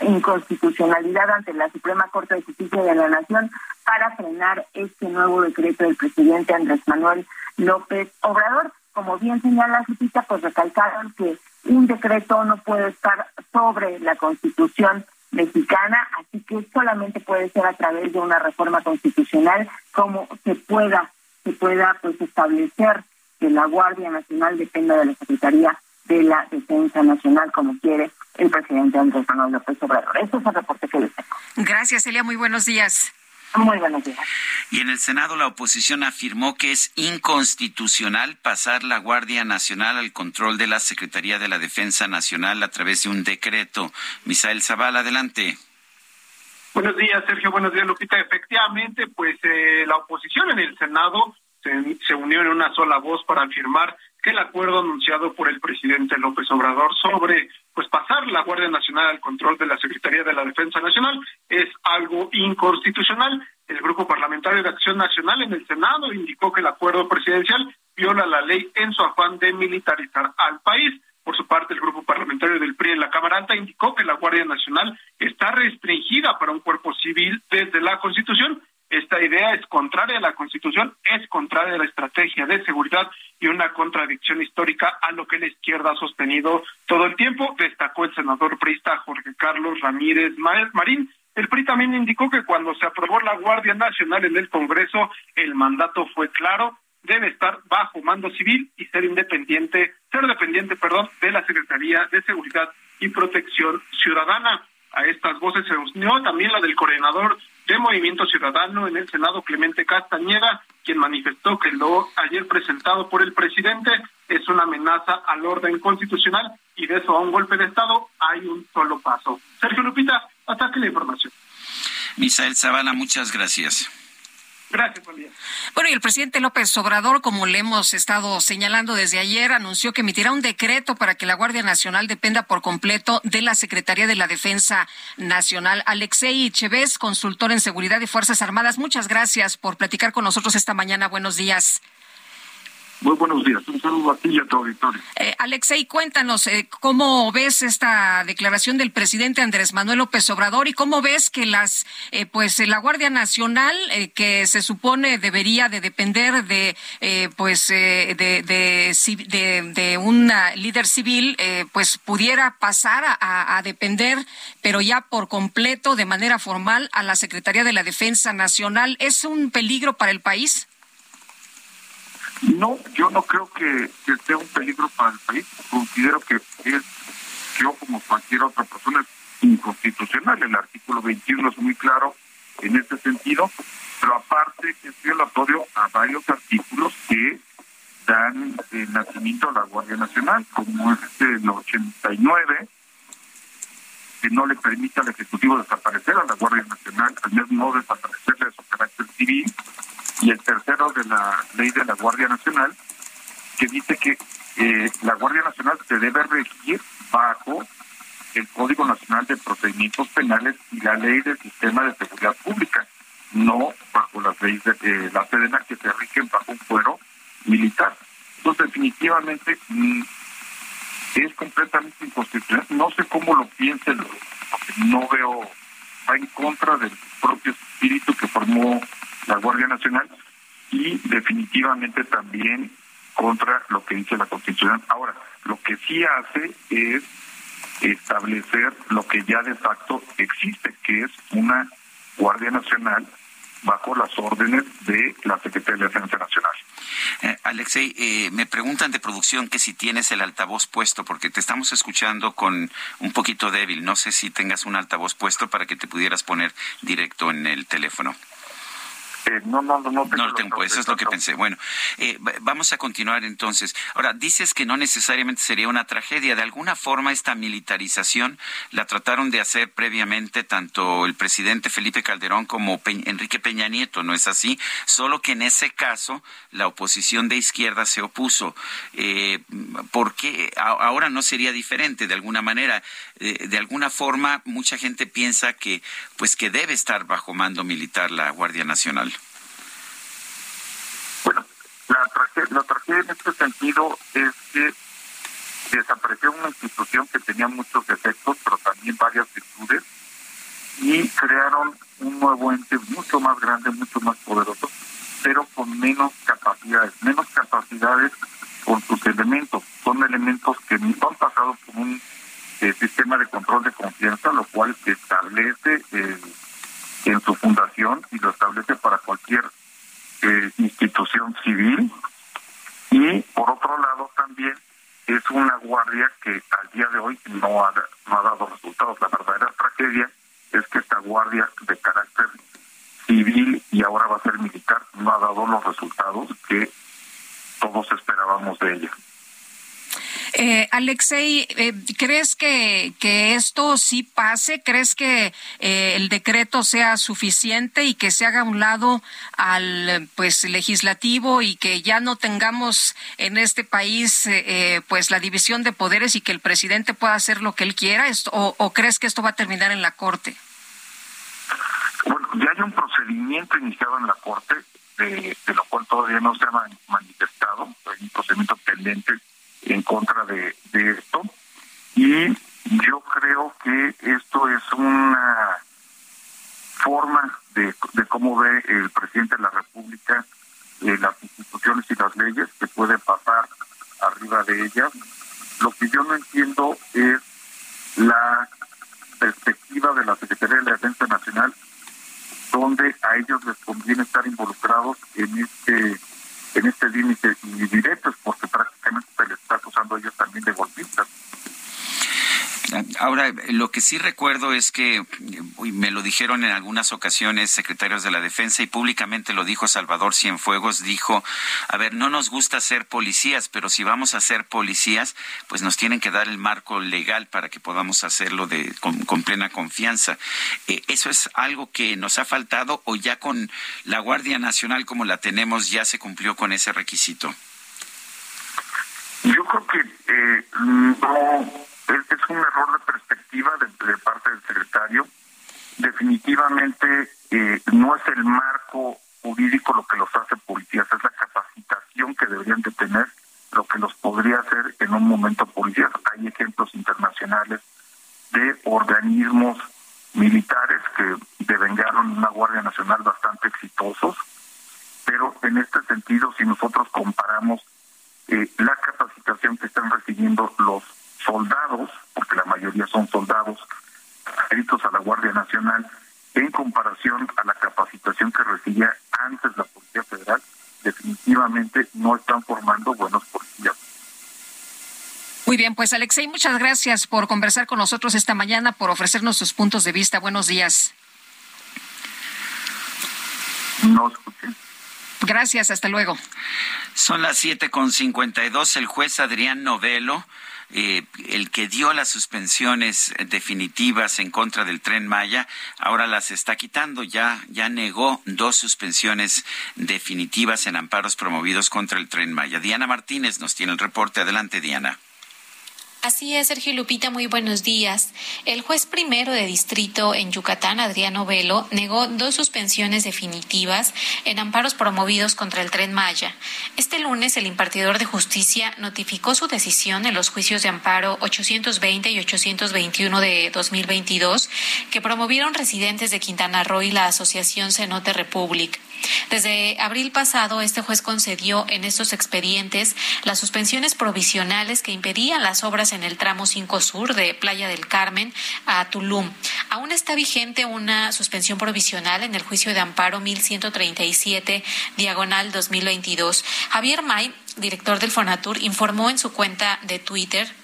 inconstitucionalidad ante la Suprema Corte de Justicia de la Nación para frenar este nuevo decreto del presidente Andrés Manuel López Obrador. Como bien señala Jupita, pues recalcaron que un decreto no puede estar sobre la Constitución mexicana, así que solamente puede ser a través de una reforma constitucional como se pueda se pueda pues establecer que la Guardia Nacional dependa de la Secretaría de la Defensa Nacional como quiere el presidente Andrés Manuel López Obrador. Este es el reporte que les tengo. Gracias, Elia. Muy buenos días. Muy buenos días. Y en el Senado la oposición afirmó que es inconstitucional pasar la Guardia Nacional al control de la Secretaría de la Defensa Nacional a través de un decreto. Misael Zavala, adelante. Buenos días, Sergio. Buenos días, Lupita. Efectivamente, pues eh, la oposición en el Senado se, se unió en una sola voz para afirmar que el acuerdo anunciado por el presidente López Obrador sobre pues pasar la Guardia Nacional al control de la Secretaría de la Defensa Nacional es algo inconstitucional. El Grupo Parlamentario de Acción Nacional en el Senado indicó que el acuerdo presidencial viola la ley en su afán de militarizar al país. Por su parte, el grupo parlamentario del PRI en la Cámara Alta indicó que la Guardia Nacional está restringida para un cuerpo civil desde la Constitución esta idea es contraria a la Constitución, es contraria a la estrategia de seguridad y una contradicción histórica a lo que la izquierda ha sostenido todo el tiempo, destacó el senador priista Jorge Carlos Ramírez Marín. El PRI también indicó que cuando se aprobó la Guardia Nacional en el Congreso, el mandato fue claro, debe estar bajo mando civil y ser independiente, ser dependiente, perdón, de la Secretaría de Seguridad y Protección Ciudadana. A estas voces se unió también la del coordinador de Movimiento Ciudadano en el Senado, Clemente Castañeda, quien manifestó que lo ayer presentado por el presidente es una amenaza al orden constitucional y de eso a un golpe de Estado hay un solo paso. Sergio Lupita, hasta aquí la información. Misael Zavala, muchas gracias. Gracias, Bueno, y el presidente López Obrador, como le hemos estado señalando desde ayer, anunció que emitirá un decreto para que la Guardia Nacional dependa por completo de la Secretaría de la Defensa Nacional. Alexei Chévez, consultor en seguridad y Fuerzas Armadas, muchas gracias por platicar con nosotros esta mañana. Buenos días. Muy buenos días. Un saludo a ti y a tu auditorio. Eh, Alexei, cuéntanos, eh, ¿cómo ves esta declaración del presidente Andrés Manuel López Obrador y cómo ves que las, eh, pues, la Guardia Nacional, eh, que se supone debería de depender de, pues, de, de, de, un líder civil, pues, pudiera pasar a depender, pero ya por completo, de manera formal, a la Secretaría de la Defensa Nacional? ¿Es un peligro para el país? No, yo no creo que, sea un peligro para el país. Considero que es, yo como cualquier otra persona, es inconstitucional. El artículo 21 es muy claro en este sentido, pero aparte es violatorio a varios artículos que dan el nacimiento a la Guardia Nacional, como es el 89, que no le permite al Ejecutivo desaparecer a la Guardia Nacional, al menos no desaparecerle de su carácter civil, y el tercero de la ley de la Guardia Nacional, que dice que eh, la Guardia Nacional se debe regir bajo el Código Nacional de Procedimientos Penales y la ley del Sistema de Seguridad Pública, no bajo las leyes de eh, la que se rigen bajo un fuero militar. Entonces, definitivamente mm, es completamente inconstitucional. No sé cómo lo piensen, porque no veo, va en contra del propio espíritu que formó la Guardia Nacional y definitivamente también contra lo que dice la Constitución. Ahora, lo que sí hace es establecer lo que ya de facto existe, que es una Guardia Nacional bajo las órdenes de la Secretaría de Defensa Nacional. Eh, Alexei, eh, me preguntan de producción que si tienes el altavoz puesto, porque te estamos escuchando con un poquito débil. No sé si tengas un altavoz puesto para que te pudieras poner directo en el teléfono. Eh, no, no, no, no. No lo tengo, eso es lo que pensé. Bueno, eh, vamos a continuar entonces. Ahora, dices que no necesariamente sería una tragedia. De alguna forma, esta militarización la trataron de hacer previamente tanto el presidente Felipe Calderón como Enrique Peña Nieto, ¿no es así? Solo que en ese caso la oposición de izquierda se opuso. Eh, ¿Por qué ahora no sería diferente de alguna manera? Eh, de alguna forma, mucha gente piensa que, pues, que debe estar bajo mando militar la Guardia Nacional. Bueno, la en este sentido es que desapareció una institución que tenía muchos defectos, pero también varias virtudes, y crearon un nuevo ente mucho más grande, mucho más poderoso, pero con menos capacidades, menos capacidades con sus elementos. Son elementos que han pasado por un eh, sistema de control de confianza, lo cual establece eh, en su fundación y lo establece para cualquier eh, institución civil y por otro lado también es una guardia que al día de hoy no ha, no ha dado resultados. La verdadera tragedia es que esta guardia de carácter civil y ahora va a ser militar no ha dado los resultados que todos esperábamos de ella. Eh, Alexei, eh, ¿crees que, que esto sí pase? ¿Crees que eh, el decreto sea suficiente y que se haga a un lado al pues legislativo y que ya no tengamos en este país eh, pues la división de poderes y que el presidente pueda hacer lo que él quiera? o, ¿O crees que esto va a terminar en la Corte? Bueno, ya hay un procedimiento iniciado en la Corte, de, de lo cual todavía no se ha manifestado, hay un procedimiento pendiente en contra de, esto. Y yo creo que esto es una forma de, de cómo ve el presidente de la República eh, las instituciones y las leyes que puede pasar arriba de ellas. Lo que yo no entiendo es la perspectiva de la Secretaría de la Defensa Nacional, donde a ellos les conviene estar involucrados en este en este límite y directos, porque prácticamente se les está acusando ellos también de golpistas. Ahora, lo que sí recuerdo es que me lo dijeron en algunas ocasiones secretarios de la Defensa y públicamente lo dijo Salvador Cienfuegos, dijo, a ver, no nos gusta ser policías, pero si vamos a ser policías, pues nos tienen que dar el marco legal para que podamos hacerlo de, con, plena confianza. Eh, ¿Eso es algo que nos ha faltado o ya con la Guardia Nacional como la tenemos ya se cumplió con ese requisito? Yo creo que eh, no es, un error de perspectiva de, parte del secretario. Definitivamente eh, no es el marco jurídico lo que los hace policías, es la capacitación que deberían de tener lo que los podría hacer en un momento policías. Hay ejemplos internacionales de organismos militares que devengaron una Guardia Nacional bastante exitosos, pero en este sentido, si nosotros comparamos eh, la capacitación que están recibiendo los soldados, porque la mayoría son soldados adscritos a la Guardia Nacional, en comparación a la capacitación que recibía antes la Policía Federal, definitivamente no están formando buenos policías. Muy bien, pues Alexei, muchas gracias por conversar con nosotros esta mañana, por ofrecernos sus puntos de vista. Buenos días. No escuché. Gracias, hasta luego. Son las siete con cincuenta y dos. El juez Adrián Novelo eh, el que dio las suspensiones definitivas en contra del tren Maya, ahora las está quitando. Ya, ya negó dos suspensiones definitivas en amparos promovidos contra el tren Maya. Diana Martínez nos tiene el reporte. Adelante, Diana. Así es, Sergio Lupita, muy buenos días. El juez primero de distrito en Yucatán, Adriano Velo, negó dos suspensiones definitivas en amparos promovidos contra el tren Maya. Este lunes, el impartidor de justicia notificó su decisión en los juicios de amparo 820 y 821 de 2022 que promovieron residentes de Quintana Roo y la Asociación Cenote Republic. Desde abril pasado, este juez concedió en estos expedientes las suspensiones provisionales que impedían las obras en el tramo 5 Sur de Playa del Carmen a Tulum. Aún está vigente una suspensión provisional en el juicio de amparo 1137 diagonal 2022. Javier May, director del Fonatur, informó en su cuenta de Twitter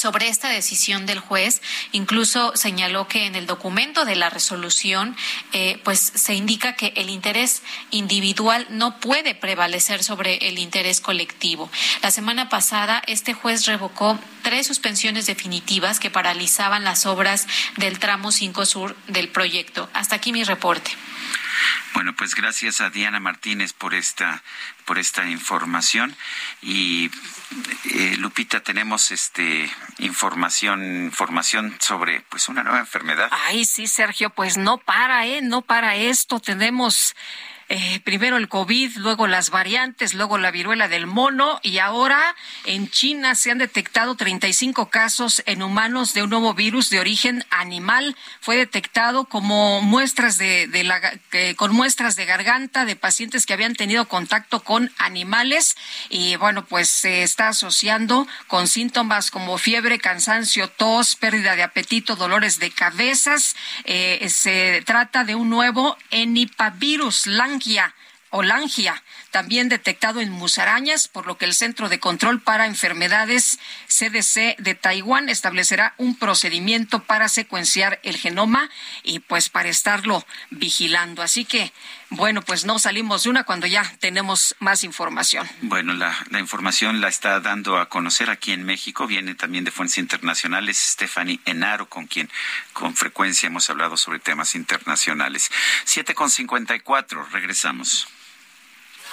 sobre esta decisión del juez. Incluso señaló que en el documento de la resolución, eh, pues se indica que el interés individual no puede prevalecer sobre el interés colectivo. La semana pasada, este juez revocó tres suspensiones definitivas que paralizaban las obras del tramo 5 sur del proyecto. Hasta aquí mi reporte. Bueno, pues gracias a Diana Martínez por esta por esta información y eh, Lupita tenemos este información información sobre pues una nueva enfermedad. Ay, sí, Sergio, pues no para, eh, no para esto. Tenemos eh, primero el COVID, luego las variantes, luego la viruela del mono y ahora en China se han detectado 35 casos en humanos de un nuevo virus de origen animal. Fue detectado como muestras de, la, con muestras de garganta de pacientes que habían tenido contacto con animales y bueno, pues se está asociando con síntomas como fiebre, cansancio, tos, pérdida de apetito, dolores de cabezas. Eh, se trata de un nuevo enipavirus, o langia, también detectado en musarañas, por lo que el Centro de Control para Enfermedades CDC de Taiwán establecerá un procedimiento para secuenciar el genoma y pues para estarlo vigilando. Así que, bueno, pues no salimos de una cuando ya tenemos más información. Bueno, la, información la está dando a conocer aquí en México, viene también de fuentes internacionales Stephanie Enaro, con quien con frecuencia hemos hablado sobre temas internacionales. Siete con cincuenta y cuatro, regresamos.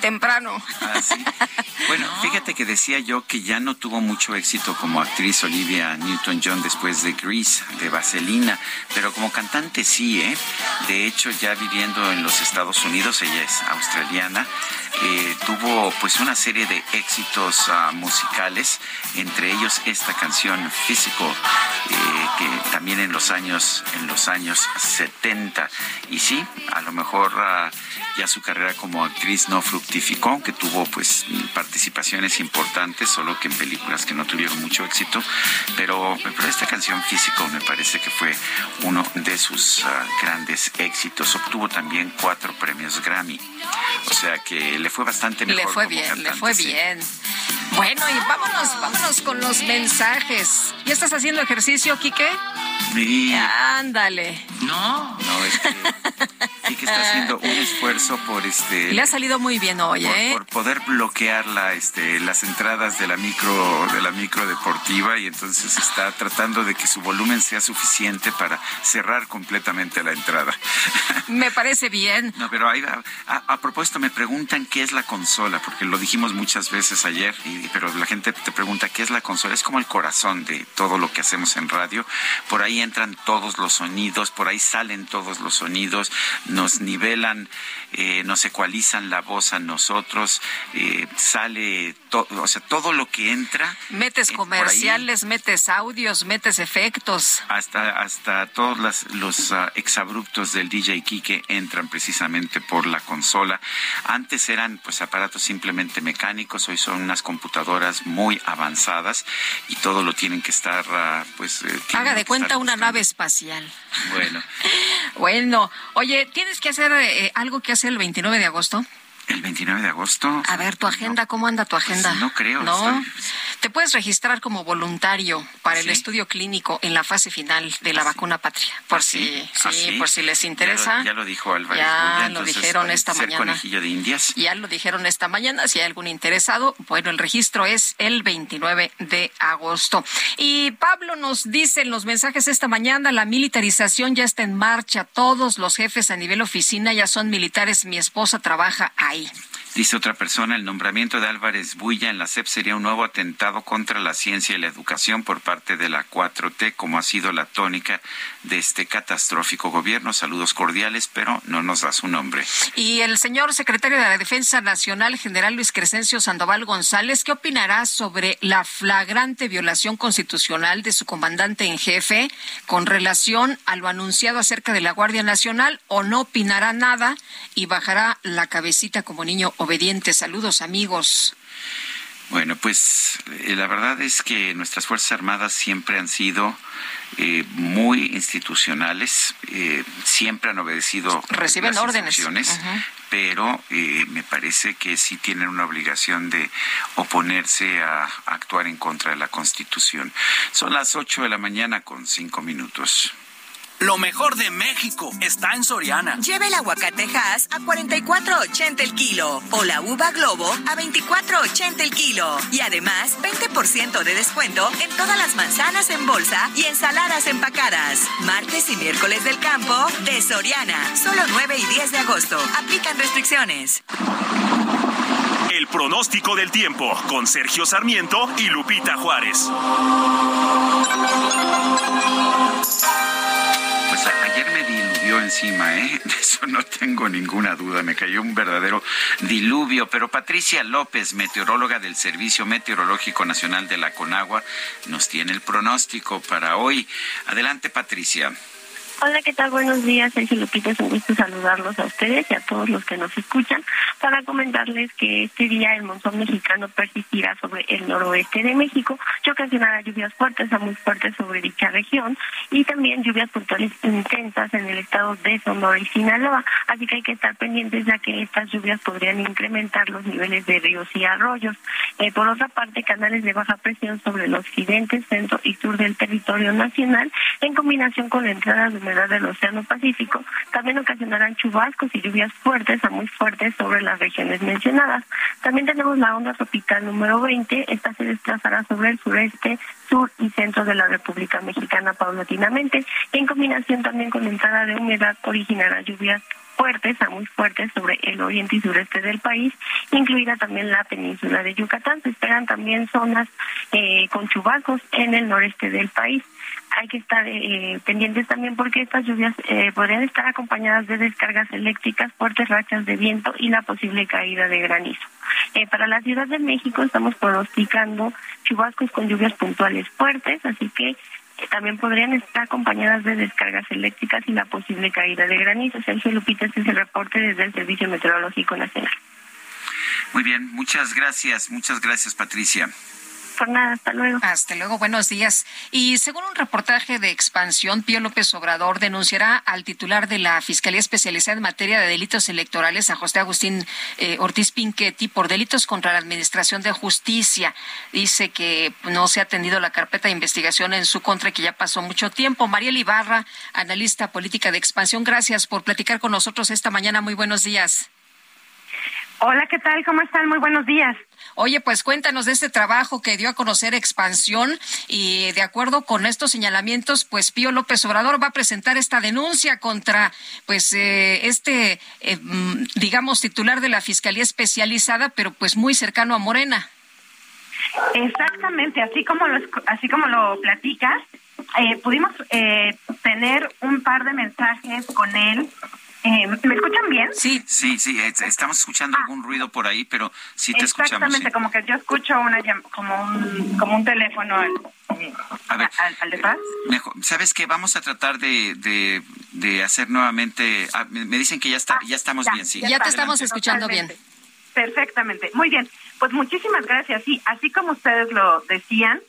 Temprano. Ah, bueno, *laughs* fíjate que decía yo que ya no tuvo mucho éxito como actriz Olivia Newton-John después de Grease, de Vaselina, pero como cantante sí, ¿eh? De hecho, ya viviendo en los Estados Unidos, ella es australiana, eh, tuvo pues una serie de éxitos uh, musicales, entre ellos esta canción Physical, eh, que también en los años en los años 70 y sí, a lo mejor uh, ya su carrera como actriz no fructificó, aunque tuvo pues participaciones importantes, solo que en películas que no tuvieron mucho éxito, pero, pero esta canción Physical me parece que fue uno de sus uh, grandes éxitos. Obtuvo también cuatro premios Grammy. O sea que le fue bastante mejor. Le fue bien, le fue bien. Bueno, y vámonos, vámonos con los mensajes. ¿Ya estás haciendo ejercicio, Quique? Sí. Ándale. No, no, es que *laughs* Kike está haciendo un esfuerzo por este. Le ha salido muy bien hoy, por, ¿eh? por poder bloquear la, este, las entradas de la micro, de la micro deportiva y entonces está tratando de que su volumen sea suficiente para cerrar completamente la entrada. *laughs* Me parece bien. No, pero ahí va. A, a propósito, me preguntan qué es la consola, porque lo dijimos muchas veces ayer, y, pero la gente te pregunta qué es la consola. Es como el corazón de todo lo que hacemos en radio. Por ahí entran todos los sonidos, por ahí salen todos los sonidos, nos nivelan, eh, nos ecualizan la voz a nosotros, eh, sale todo, o sea, todo lo que entra. Metes eh, ahí, comerciales, metes audios, metes efectos. hasta hasta todos las- los ah, exabruptos del DJ Kike entran precisamente por la consola. Antes eran pues aparatos simplemente mecánicos, hoy son unas computadoras muy avanzadas y todo lo tienen que estar ah, pues eh, Haga de cuenta una buscando. nave espacial. Bueno, *laughs* Bueno, oye, ¿tienes que hacer eh, algo que hacer el 29 de agosto? El 29 de agosto. A ver, tu agenda, ¿cómo anda tu agenda? no creo, No. estoy- Te puedes registrar como voluntario para el estudio clínico en la fase final de la vacuna patria. Por ¿Ah, si, ¿Ah, sí? por si les Ya lo- interesa. Ya lo, dijo Álvarez. Ya lo dijeron esta ser mañana. conejillo de indias. Ya lo dijeron esta mañana, si hay algún interesado, bueno, el registro es el 29 de agosto. Y Pablo nos dice en los mensajes esta mañana, la militarización ya está en marcha, todos los jefes a nivel oficina ya son militares, mi esposa trabaja ahí ahí. Dice otra persona, el nombramiento de Álvarez Bulla en la CEP sería un nuevo atentado contra la ciencia y la educación por parte de la 4T, como ha sido la tónica de este catastrófico gobierno. Saludos cordiales, pero no nos da su nombre. Y el señor secretario de la Defensa Nacional, general Luis Crescencio Sandoval González, ¿qué opinará sobre la flagrante violación constitucional de su comandante en jefe con relación a lo anunciado acerca de la Guardia Nacional o no opinará nada y bajará la cabecita como niño obediente? Saludos, amigos. Bueno, pues eh, la verdad es que nuestras Fuerzas Armadas siempre han sido eh, muy institucionales, eh, siempre han obedecido Reciben las órdenes. instrucciones, pero eh, me parece que sí tienen una obligación de oponerse a, a actuar en contra de la Constitución. Son las 8 de la mañana con cinco minutos. Lo mejor de México está en Soriana. Lleve el aguacate Hass a 44.80 el kilo o la uva Globo a 24.80 el kilo. Y además, 20% de descuento en todas las manzanas en bolsa y ensaladas empacadas. Martes y miércoles del campo de Soriana. Solo 9 y 10 de agosto. Aplican restricciones. El pronóstico del tiempo con Sergio Sarmiento y Lupita Juárez. Encima, ¿eh? *laughs* De eso no tengo ninguna duda. Me cayó un verdadero diluvio. Pero Patricia López, meteoróloga del Servicio Meteorológico Nacional de la Conagua, nos tiene el pronóstico para hoy. Adelante, Patricia. Hola, ¿qué tal? Buenos días, Sergio Lupita. Es un gusto saludarlos a ustedes y a todos los que nos escuchan para comentarles que este día el monzón mexicano persistirá sobre el noroeste de México y ocasionará lluvias fuertes a muy fuertes sobre dicha región y también lluvias puntuales intensas en el estado de Sonora y Sinaloa. Así que hay que estar pendientes ya que estas lluvias podrían incrementar los niveles de ríos y arroyos. Eh, por otra parte, canales de baja presión sobre el occidente, centro y sur del territorio nacional, en combinación con la entrada de humedad del Océano Pacífico, también ocasionarán chubascos y lluvias fuertes a muy fuertes sobre las regiones mencionadas. También tenemos la onda tropical número 20, esta se desplazará sobre el sureste, sur y centro de la República Mexicana paulatinamente, y en combinación también con la entrada de humedad originará lluvias fuertes a muy fuertes sobre el oriente y sureste del país, incluida también la península de Yucatán. Se esperan también zonas eh, con chubascos en el noreste del país. Hay que estar eh, pendientes también porque estas lluvias eh, podrían estar acompañadas de descargas eléctricas, fuertes rachas de viento y la posible caída de granizo. Eh, para la Ciudad de México estamos pronosticando chubascos con lluvias puntuales fuertes, así que eh, también podrían estar acompañadas de descargas eléctricas y la posible caída de granizo. Sergio Lupita, este es el reporte desde el Servicio Meteorológico Nacional. Muy bien, muchas gracias, muchas gracias, Patricia. Por nada, hasta luego. Hasta luego, buenos días. Y según un reportaje de Expansión, Pío López Obrador denunciará al titular de la Fiscalía Especializada en Materia de Delitos Electorales, a José Agustín eh, Ortiz Pinchetti, por delitos contra la Administración de Justicia. Dice que no se ha atendido la carpeta de investigación en su contra que ya pasó mucho tiempo. María Ibarra, analista política de Expansión, gracias por platicar con nosotros esta mañana. Muy buenos días. Hola, ¿qué tal? ¿Cómo están? Muy buenos días. Oye, pues cuéntanos de este trabajo que dio a conocer Expansión y de acuerdo con estos señalamientos, pues Pío López Obrador va a presentar esta denuncia contra, pues, eh, este, eh, mm, digamos, titular de la Fiscalía Especializada, pero pues muy cercano a Morena. Exactamente, así como lo, así como lo platicas, eh, pudimos tener un par de mensajes con él eh, ¿Me escuchan bien? Sí, sí, sí, estamos escuchando ah. algún ruido por ahí, pero sí te escuchamos. Exactamente, como que yo escucho una como un, como un teléfono al, al, detrás. Mejor, ¿Sabes qué? Vamos a tratar de, de, hacer nuevamente, ah, me dicen que ya está, ya estamos bien, sí. Ya, te estamos escuchando bien. Perfectamente, muy bien. Pues muchísimas gracias. Sí, así como ustedes lo decían,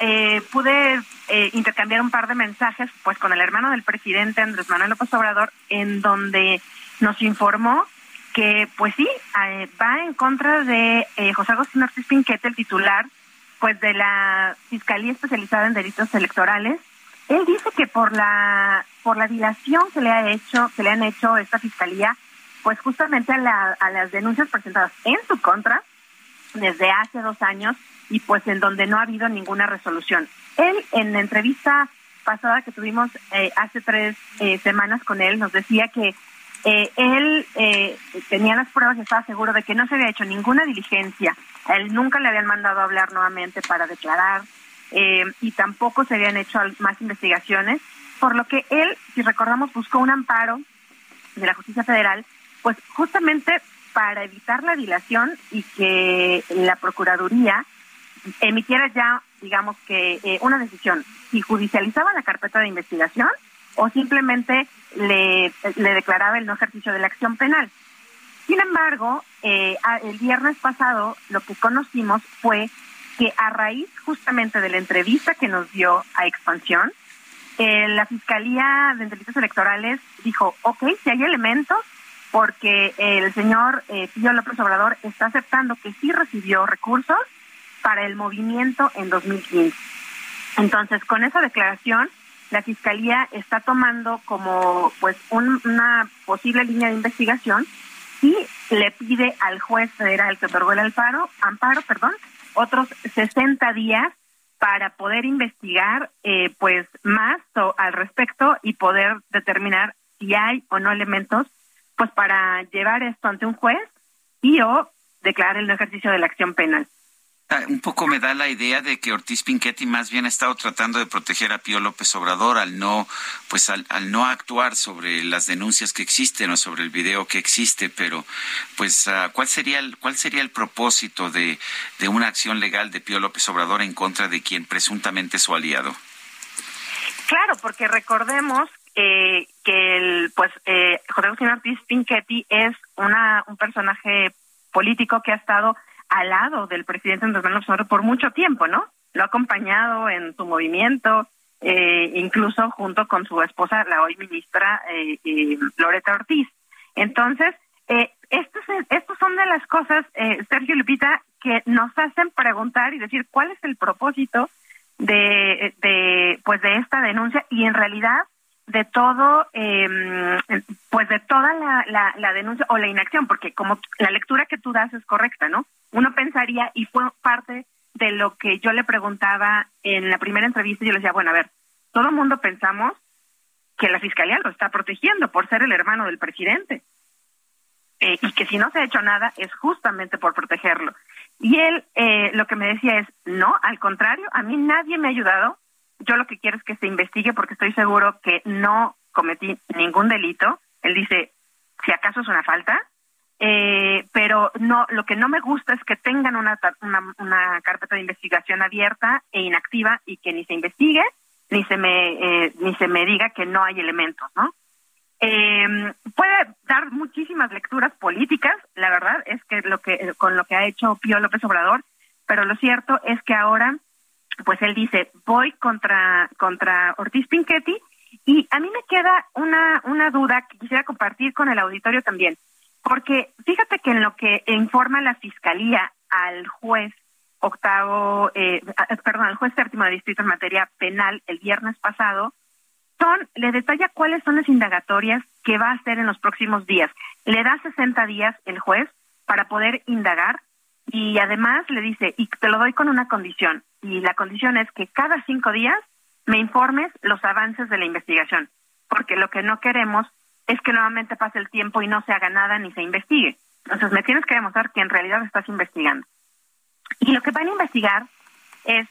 eh, pude eh, intercambiar un par de mensajes pues con el hermano del presidente Andrés Manuel López Obrador en donde nos informó que pues sí eh, va en contra de eh, José Agustín Ortiz Pinquete el titular pues de la Fiscalía especializada en delitos electorales. Él dice que por la por la dilación que le ha hecho que le han hecho esta fiscalía pues justamente a, la, a las denuncias presentadas en su contra desde hace dos años y pues en donde no ha habido ninguna resolución. Él en la entrevista pasada que tuvimos eh, hace tres eh, semanas con él nos decía que eh, él tenía las pruebas y estaba seguro de que no se había hecho ninguna diligencia. A él nunca le habían mandado a hablar nuevamente para declarar y tampoco se habían hecho más investigaciones, por lo que él, si recordamos, buscó un amparo de la justicia federal, pues justamente para evitar la dilación y que la Procuraduría emitiera ya, digamos que, eh, una decisión, si judicializaba la carpeta de investigación o simplemente le, declaraba el no ejercicio de la acción penal. Sin embargo, eh, el viernes pasado lo que conocimos fue que a raíz justamente de la entrevista que nos dio a Expansión, eh, la Fiscalía de Delitos Electorales dijo, ok, si hay elementos, porque el señor eh, Pío López Obrador está aceptando que sí recibió recursos para el movimiento en 2015. Entonces, con esa declaración, la Fiscalía está tomando como pues una posible línea de investigación y le pide al juez federal que otorgó el amparo, amparo perdón, otros 60 días para poder investigar eh, pues más al respecto y poder determinar si hay o no elementos pues para llevar esto ante un juez y o declarar el no ejercicio de la acción penal. Ah, un poco me da la idea de que Ortiz Pinchetti más bien ha estado tratando de proteger a Pío López Obrador al no, pues al, no actuar sobre las denuncias que existen o sobre el video que existe, pero pues ah, ¿cuál sería el, cuál sería el propósito de, de una acción legal de Pío López Obrador en contra de quien presuntamente es su aliado? Claro, porque recordemos eh, que el, pues eh, José Ortiz Pinchetti es una, un personaje político que ha estado al lado del presidente Andrés Manuel López por mucho tiempo, ¿no? Lo ha acompañado en su movimiento, eh, incluso junto con su esposa, la hoy ministra eh, eh, Loreta Ortiz. Entonces, eh, estos, estos son de las cosas, eh, Sergio Lupita, que nos hacen preguntar y decir cuál es el propósito de, de pues de esta denuncia y en realidad de todo, eh, pues de toda la, la, la, denuncia o la inacción, porque como la lectura que tú das es correcta, ¿no? Uno pensaría, y fue parte de lo que yo le preguntaba en la primera entrevista, yo le decía, bueno, a ver, todo el mundo pensamos que la fiscalía lo está protegiendo por ser el hermano del presidente. Eh, y que si no se ha hecho nada es justamente por protegerlo. Y él eh, lo que me decía es, no, al contrario, a mí nadie me ha ayudado, yo lo que quiero es que se investigue porque estoy seguro que no cometí ningún delito. Él dice, si acaso es una falta, eh, pero no, lo que no me gusta es que tengan una, una, carpeta de investigación abierta e inactiva y que ni se investigue ni se me eh, ni se me diga que no hay elementos, ¿no? Eh, puede dar muchísimas lecturas políticas. La verdad es que lo que con lo que ha hecho Pío López Obrador pero lo cierto es que ahora, pues él dice, voy contra, contra Ortiz Pinchetti y a mí me queda una, una duda que quisiera compartir con el auditorio también, porque fíjate que en lo que informa la Fiscalía al juez octavo, eh, perdón, al juez séptimo de distrito en materia penal el viernes pasado, son, le detalla cuáles son las indagatorias que va a hacer en los próximos días. Le da 60 días el juez para poder indagar y además le dice, y te lo doy con una condición, y la condición es que cada cinco días me informes los avances de la investigación, porque lo que no queremos es que nuevamente pase el tiempo y no se haga nada ni se investigue. Entonces me tienes que demostrar que en realidad estás investigando. Y lo que van a investigar es,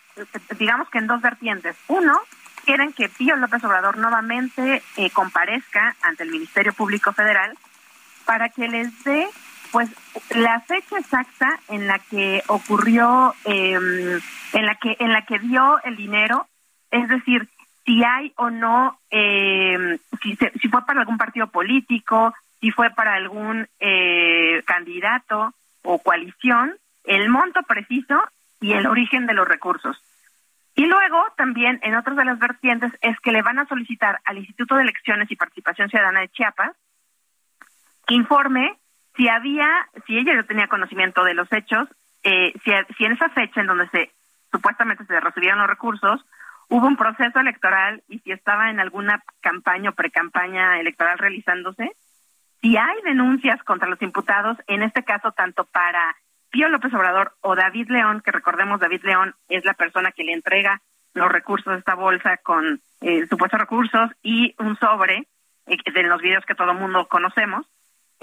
digamos que en dos vertientes. Uno, quieren que Pío López Obrador nuevamente eh, comparezca ante el Ministerio Público Federal para que les dé pues la fecha exacta en la que ocurrió em, en la que en la que dio el dinero es decir si hay o no em, si, si fue para algún partido político si fue para algún eh, candidato o coalición el monto preciso y el origen de los recursos. Y luego también en otras de las vertientes es que le van a solicitar al Instituto de Elecciones y Participación Ciudadana de Chiapas que informe si había, si ella no tenía conocimiento de los hechos, eh, si, en esa fecha en donde se supuestamente se recibieron los recursos, hubo un proceso electoral y si estaba en alguna campaña o precampaña electoral realizándose, si hay denuncias contra los imputados, en este caso tanto para Pío López Obrador o David León, que recordemos David León es la persona que le entrega los recursos de esta bolsa con eh, supuestos recursos y un sobre eh, los videos que todo mundo conocemos.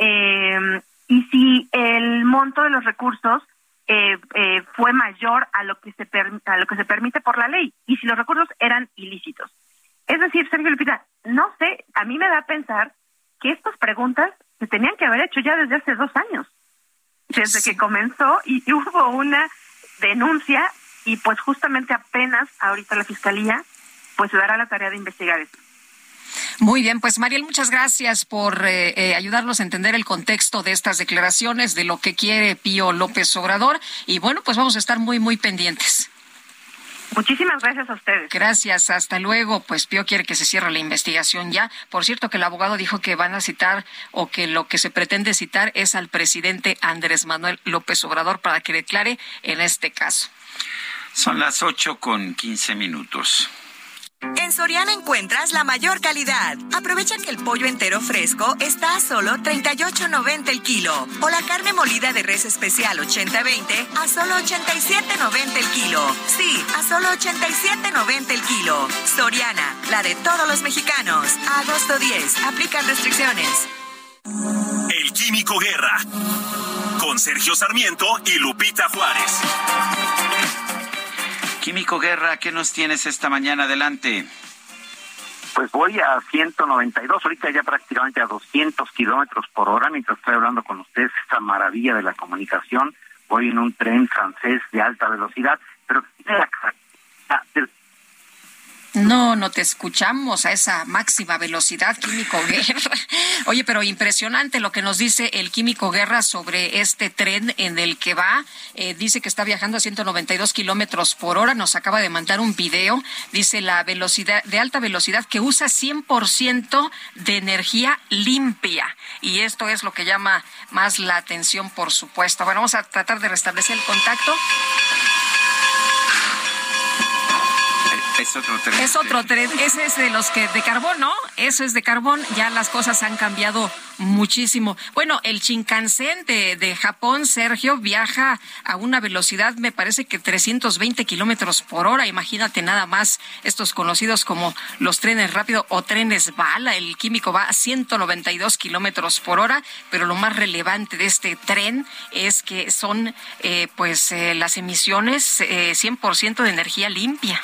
Eh, y si el monto de los recursos eh, eh, fue mayor a lo que se a lo que se permite por la ley y si los recursos eran ilícitos. Es decir, Sergio Lupita, no sé, a mí me da a pensar que estas preguntas se tenían que haber hecho ya desde hace dos años desde que comenzó y, *laughs* hubo una denuncia y pues justamente apenas ahorita la fiscalía pues se dará la tarea de investigar esto. Muy bien, pues Mariel, muchas gracias por eh, eh, ayudarnos a entender el contexto de estas declaraciones, de lo que quiere Pío López Obrador. Y bueno, pues vamos a estar muy, muy pendientes. Muchísimas gracias a ustedes. Gracias, hasta luego. Pues Pío quiere que se cierre la investigación ya. Por cierto, que el abogado dijo que van a citar o que lo que se pretende citar es al presidente Andrés Manuel López Obrador para que declare en este caso. Son las ocho con quince minutos. En Soriana encuentras la mayor calidad. Aprovecha que el pollo entero fresco está a solo 38.90 el kilo o la carne molida de res especial 80-20 a solo 87.90 el kilo. Sí, a solo 87.90 el kilo. Soriana, la de todos los mexicanos. agosto 10. Aplican restricciones. El Químico Guerra con Sergio Sarmiento y Lupita Juárez. Químico Guerra, ¿qué nos tienes esta mañana? Adelante. Pues voy a 192, ahorita ya prácticamente a 200 kilómetros por hora, mientras estoy hablando con ustedes, esta maravilla de la comunicación. Voy en un tren francés de alta velocidad, pero no, no te escuchamos a esa máxima velocidad, Químico Guerra. *laughs* Oye, pero impresionante lo que nos dice el Químico Guerra sobre este tren en el que va. Eh, dice que está viajando a 192 kilómetros por hora. Nos acaba de mandar un video. Dice la velocidad de alta velocidad que usa 100% de energía limpia. Y esto es lo que llama más la atención, por supuesto. Bueno, vamos a tratar de restablecer el contacto. Es otro tren. Es otro tren. Ese es de los que de carbón, ¿no? Eso es de carbón. Ya las cosas han cambiado muchísimo. Bueno, el Shinkansen de, Japón, Sergio, viaja a una velocidad, me parece que 320 kilómetros por hora. Imagínate nada más estos conocidos como los trenes rápidos o trenes bala. El químico va a 192 kilómetros por hora, pero lo más relevante de este tren es que son, eh, pues, eh, las emisiones eh, 100% de energía limpia.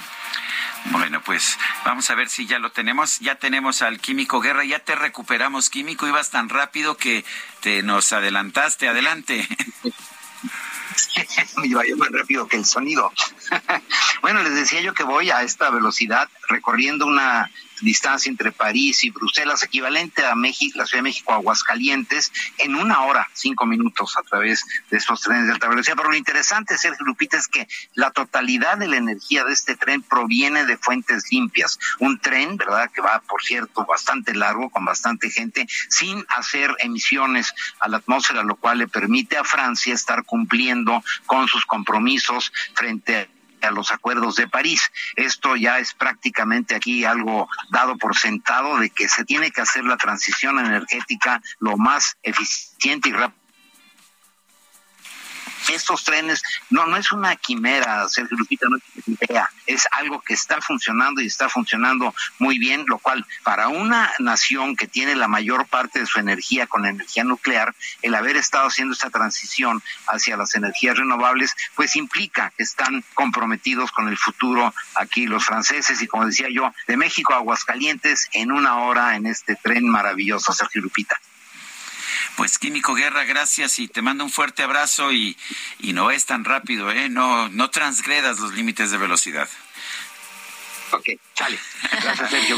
Bueno, pues vamos a ver si ya lo tenemos. Ya tenemos al Químico Guerra, ya te recuperamos, Químico. Ibas tan rápido que te nos adelantaste. Adelante. *laughs* Iba yo más rápido que el sonido. *laughs* Bueno, les decía yo que voy a esta velocidad recorriendo una distancia entre París y Bruselas, equivalente a México, la Ciudad de México, Aguascalientes, en una hora, cinco minutos a través de estos trenes de alta velocidad. Pero lo interesante, Sergio Lupita, es que la totalidad de la energía de este tren proviene de fuentes limpias. Un tren, ¿verdad?, que va, por cierto, bastante largo, con bastante gente, sin hacer emisiones a la atmósfera, lo cual le permite a Francia estar cumpliendo con sus compromisos frente a a los acuerdos de París. Esto ya es prácticamente aquí algo dado por sentado de que se tiene que hacer la transición energética lo más eficiente y rápido estos trenes no no es una quimera, Sergio Lupita, no es una es algo que está funcionando y está funcionando muy bien, lo cual para una nación que tiene la mayor parte de su energía con energía nuclear, el haber estado haciendo esta transición hacia las energías renovables, pues implica que están comprometidos con el futuro aquí los franceses y como decía yo, de México a Aguascalientes en una hora en este tren maravilloso, Sergio Lupita. Pues Químico Guerra, gracias y te mando un fuerte abrazo y, y no es tan rápido, ¿eh? No, no transgredas los límites de velocidad. Ok, chale. Gracias, Sergio.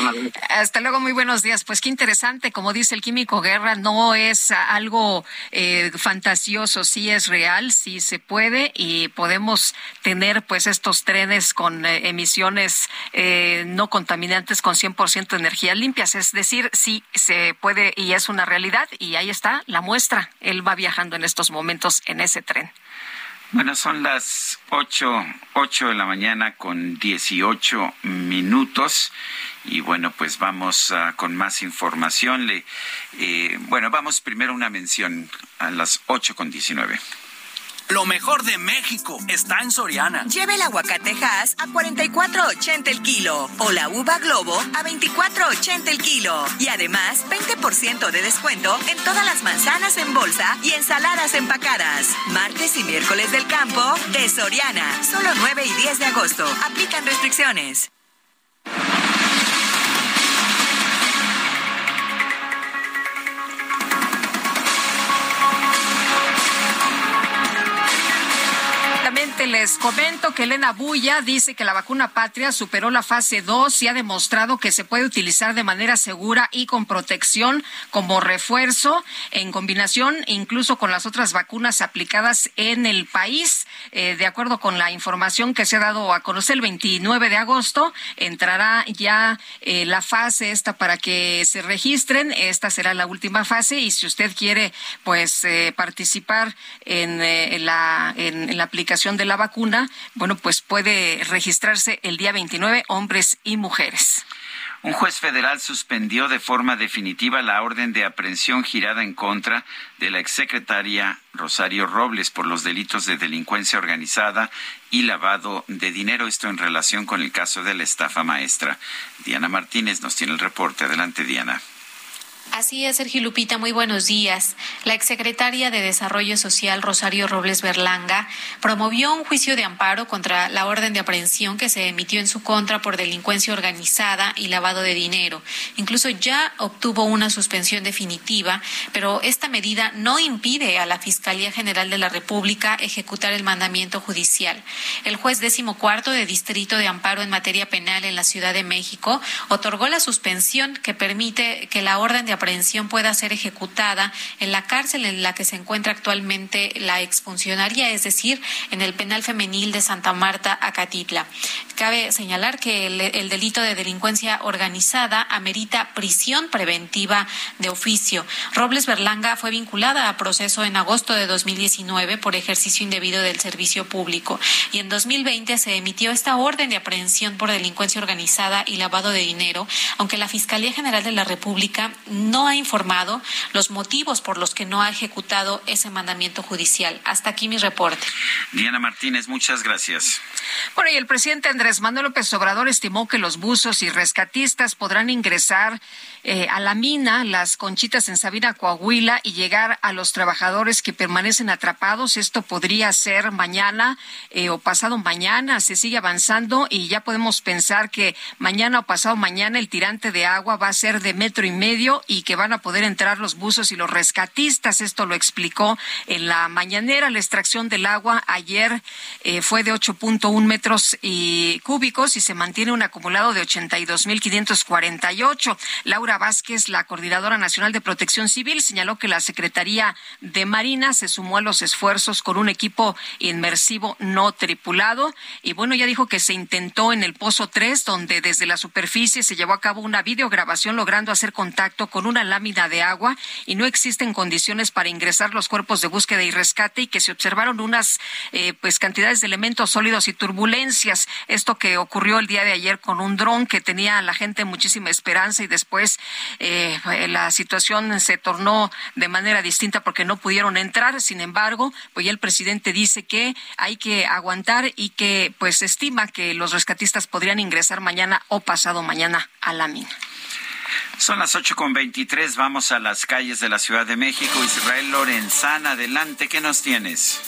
Hasta luego, muy buenos días. Pues qué interesante, como dice el químico Guerra, no es algo eh, fantasioso, sí es real, sí se puede y podemos tener pues estos trenes con eh, emisiones eh, no contaminantes con 100% de energías limpias. Es decir, sí se puede y es una realidad y ahí está la muestra. Él va viajando en estos momentos en ese tren. Bueno, son las ocho, ocho de la mañana con dieciocho minutos y bueno, pues vamos uh, con más información. Le, eh, bueno, vamos primero a una mención a las ocho con diecinueve. Lo mejor de México está en Soriana. Lleve el aguacate Hass a 44.80 el kilo o la uva Globo a 24.80 el kilo. Y además, 20% de descuento en todas las manzanas en bolsa y ensaladas empacadas. Martes y miércoles del campo de Soriana. Solo 9 y 10 de agosto. Aplican restricciones. Les comento que Elena Buya dice que la vacuna patria superó la fase 2 y ha demostrado que se puede utilizar de manera segura y con protección como refuerzo en combinación incluso con las otras vacunas aplicadas en el país. Eh, de acuerdo con la información que se ha dado a conocer el 29 de agosto, entrará ya eh, la fase esta para que se registren. Esta será la última fase y si usted quiere pues eh, participar en, la, en la aplicación de la vacuna, bueno, pues puede registrarse el día 29 hombres y mujeres. Un juez federal suspendió de forma definitiva la orden de aprehensión girada en contra de la exsecretaria Rosario Robles por los delitos de delincuencia organizada y lavado de dinero. Esto en relación con el caso de la estafa maestra. Diana Martínez nos tiene el reporte. Adelante, Diana. Así es, Sergio Lupita, muy buenos días. La exsecretaria de Desarrollo Social, Rosario Robles Berlanga, promovió un juicio de amparo contra la orden de aprehensión que se emitió en su contra por delincuencia organizada y lavado de dinero. Incluso ya obtuvo una suspensión definitiva, pero esta medida no impide a la Fiscalía General de la República ejecutar el mandamiento judicial. El juez décimo cuarto de Distrito de Amparo en materia penal en la Ciudad de México otorgó la suspensión que permite que la orden de aprehensión pueda ser ejecutada en la cárcel en la que se encuentra actualmente la exfuncionaria, es decir, en el penal femenil de Santa Marta, Acatitla. Cabe señalar que el, el delito de delincuencia organizada amerita prisión preventiva de oficio. Robles Berlanga fue vinculada a proceso en agosto de 2019 por ejercicio indebido del servicio público y en 2020 se emitió esta orden de aprehensión por delincuencia organizada y lavado de dinero, aunque la Fiscalía General de la República no ha informado los motivos por los que no ha ejecutado ese mandamiento judicial. Hasta aquí mi reporte. Diana Martínez, muchas gracias. Bueno, y el presidente Andrés Manuel López Obrador estimó que los buzos y rescatistas podrán ingresar eh, a la mina Las Conchitas en Sabina, Coahuila, y llegar a los trabajadores que permanecen atrapados. Esto podría ser mañana eh, o pasado mañana. Se sigue avanzando y ya podemos pensar que mañana o pasado mañana el tirante de agua va a ser de metro y medio y que van a poder entrar los buzos y los rescatistas. Esto lo explicó en la mañanera. La extracción del agua ayer eh, fue de 8.1 metros cúbicos y se mantiene un acumulado de 82.548. Laura Vázquez, la coordinadora nacional de protección civil, señaló que la Secretaría de Marina se sumó a los esfuerzos con un equipo inmersivo no tripulado y bueno, ya dijo que se intentó en el Pozo 3, donde desde la superficie se llevó a cabo una videograbación logrando hacer contacto con una lámina de agua y no existen condiciones para ingresar los cuerpos de búsqueda y rescate y que se observaron unas eh, pues cantidades de elementos sólidos y turbulencias. Esto que ocurrió el día de ayer con un dron que tenía a la gente muchísima esperanza y después eh, la situación se tornó de manera distinta porque no pudieron entrar. Sin embargo, pues ya el presidente dice que hay que aguantar y que pues estima que los rescatistas podrían ingresar mañana o pasado mañana a la mina. Son las ocho con veintitrés. Vamos a las calles de la Ciudad de México. Israel Lorenzana, adelante. ¿Qué nos tienes?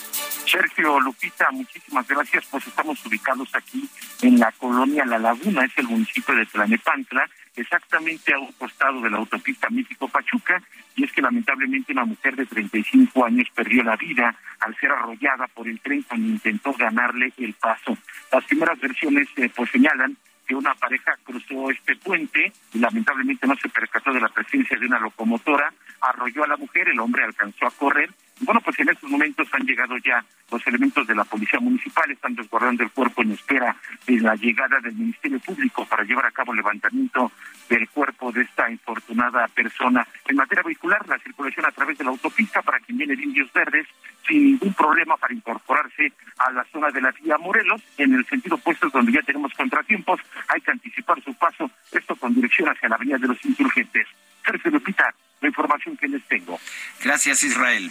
Sergio Lupita, muchísimas gracias. Pues estamos ubicados aquí en la colonia La Laguna, es el municipio de Tlanepantla, exactamente a un costado de la autopista México-Pachuca. Y es que lamentablemente una mujer de 35 años perdió la vida al ser arrollada por el tren cuando intentó ganarle el paso. Las primeras versiones eh, pues señalan que una pareja cruzó este puente y lamentablemente no se percató de la presencia de una locomotora, arrolló a la mujer, el hombre alcanzó a correr bueno, pues en estos momentos han llegado ya los elementos de la Policía Municipal, están resguardando el cuerpo en espera de la llegada del Ministerio Público para llevar a cabo el levantamiento del cuerpo de esta infortunada persona. En materia vehicular, la circulación a través de la autopista para quien viene de Indios Verdes, sin ningún problema para incorporarse a la zona de la vía Morelos, en el sentido opuesto donde ya tenemos contratiempos, hay que anticipar su paso, esto con dirección hacia la Avenida de los Insurgentes. Sergio Lupita, la información que les tengo. Gracias, Israel.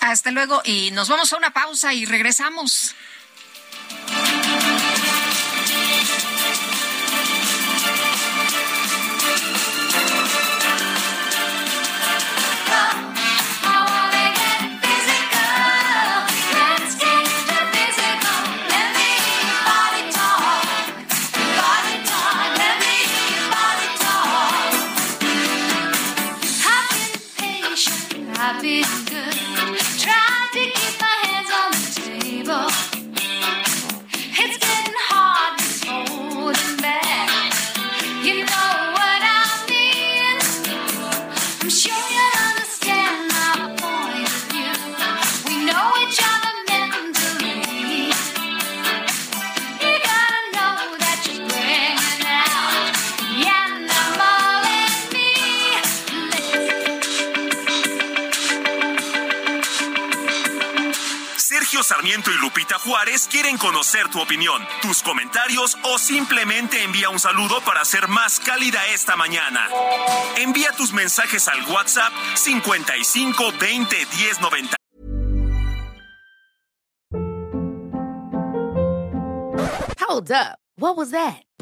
Hasta luego. y nos vamos a una pausa y regresamos. Sarmiento y Lupita Juárez quieren conocer tu opinión, tus comentarios o simplemente envía un saludo para hacer más cálida esta mañana. Envía tus mensajes al WhatsApp 55 20 10 90. Hold up. What was that?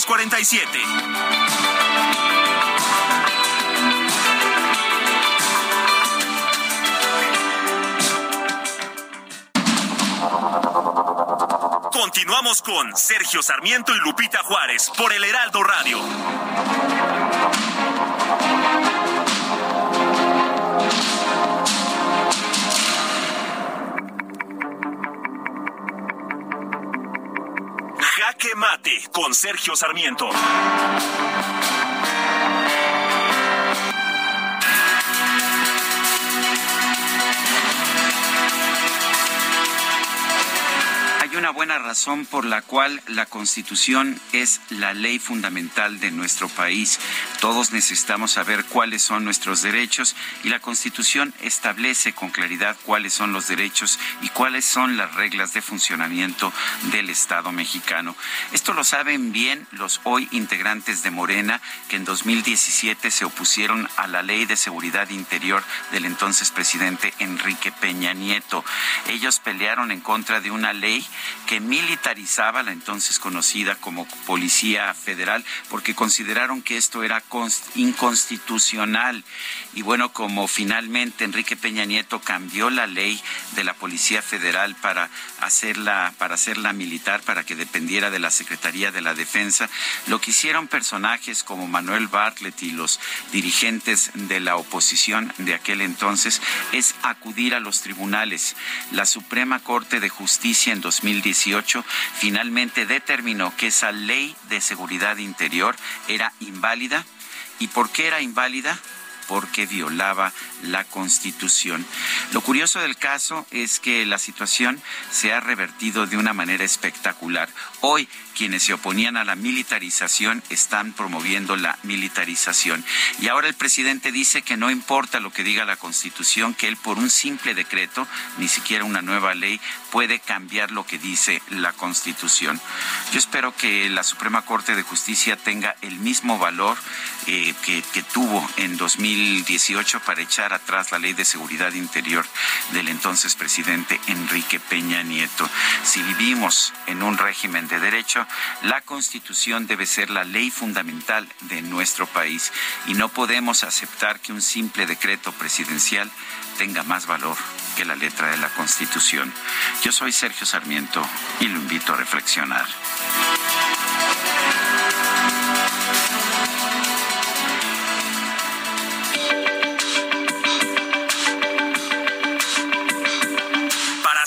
647. Continuamos con Sergio Sarmiento y Lupita Juárez por el Heraldo Radio. Con Sergio Sarmiento. una buena razón por la cual la Constitución es la ley fundamental de nuestro país. Todos necesitamos saber cuáles son nuestros derechos y la Constitución establece con claridad cuáles son los derechos y cuáles son las reglas de funcionamiento del Estado mexicano. Esto lo saben bien los hoy integrantes de Morena que en 2017 se opusieron a la Ley de Seguridad Interior del entonces presidente Enrique Peña Nieto. Ellos pelearon en contra de una ley que militarizaba la entonces conocida como Policía Federal porque consideraron que esto era inconstitucional. Y bueno, como finalmente Enrique Peña Nieto cambió la ley de la Policía Federal para hacerla para hacerla militar para que dependiera de la Secretaría de la Defensa, lo que hicieron personajes como Manuel Bartlett y los dirigentes de la oposición de aquel entonces es acudir a los tribunales. La Suprema Corte de Justicia en 2018 finalmente determinó que esa ley de seguridad interior era inválida. ¿Y por qué era inválida? porque violaba la Constitución. Lo curioso del caso es que la situación se ha revertido de una manera espectacular. Hoy quienes se oponían a la militarización están promoviendo la militarización. Y ahora el presidente dice que no importa lo que diga la Constitución, que él por un simple decreto, ni siquiera una nueva ley, puede cambiar lo que dice la Constitución. Yo espero que la Suprema Corte de Justicia tenga el mismo valor eh, que, que tuvo en 2018 para echar atrás la ley de seguridad interior del entonces presidente Enrique Peña Nieto. Si vivimos en un régimen de derecho, la Constitución debe ser la ley fundamental de nuestro país y no podemos aceptar que un simple decreto presidencial tenga más valor que la letra de la Constitución. Yo soy Sergio Sarmiento y lo invito a reflexionar.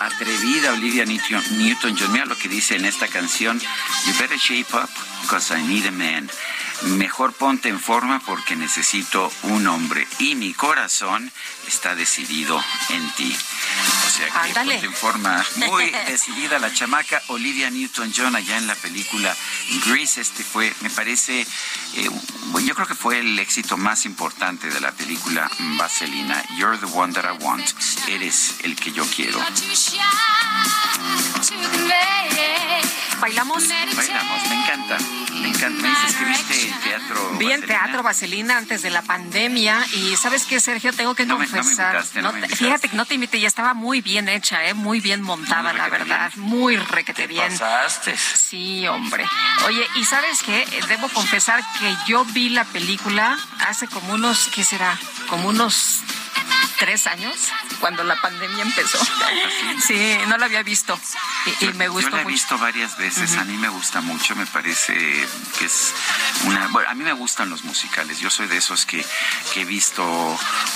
Atrevida Olivia Newton-John. Mira lo que dice en esta canción. You better shape up because I need a man. Mejor ponte en forma porque necesito un hombre. Y mi corazón está decidido en ti. Sea que en forma muy *laughs* decidida la chamaca Olivia Newton-John allá en la película Grease. Este fue, me parece, eh, yo creo que fue el éxito más importante de la película Vaselina. You're the one that I want. Eres el que yo quiero. ¿Bailamos? Bailamos, me encanta. Me encanta. Me dices que viste teatro. Vi en teatro Vaselina antes de la pandemia y ¿sabes qué, Sergio? Tengo que confesar. fíjate que no te invité, ya estaba muy bien hecha, ¿eh? muy bien montada, la verdad. Muy requete bien. Pasaste. Sí, hombre. Oye, ¿y sabes qué? Debo confesar que yo vi la película hace como unos, ¿qué será? Como unos tres años, cuando la pandemia empezó. Sí, no la había visto y, me gustó Yo la he visto varias veces, a mí me gusta mucho, me parece que es una... Bueno, a mí me gustan los musicales, yo soy de esos que, que he visto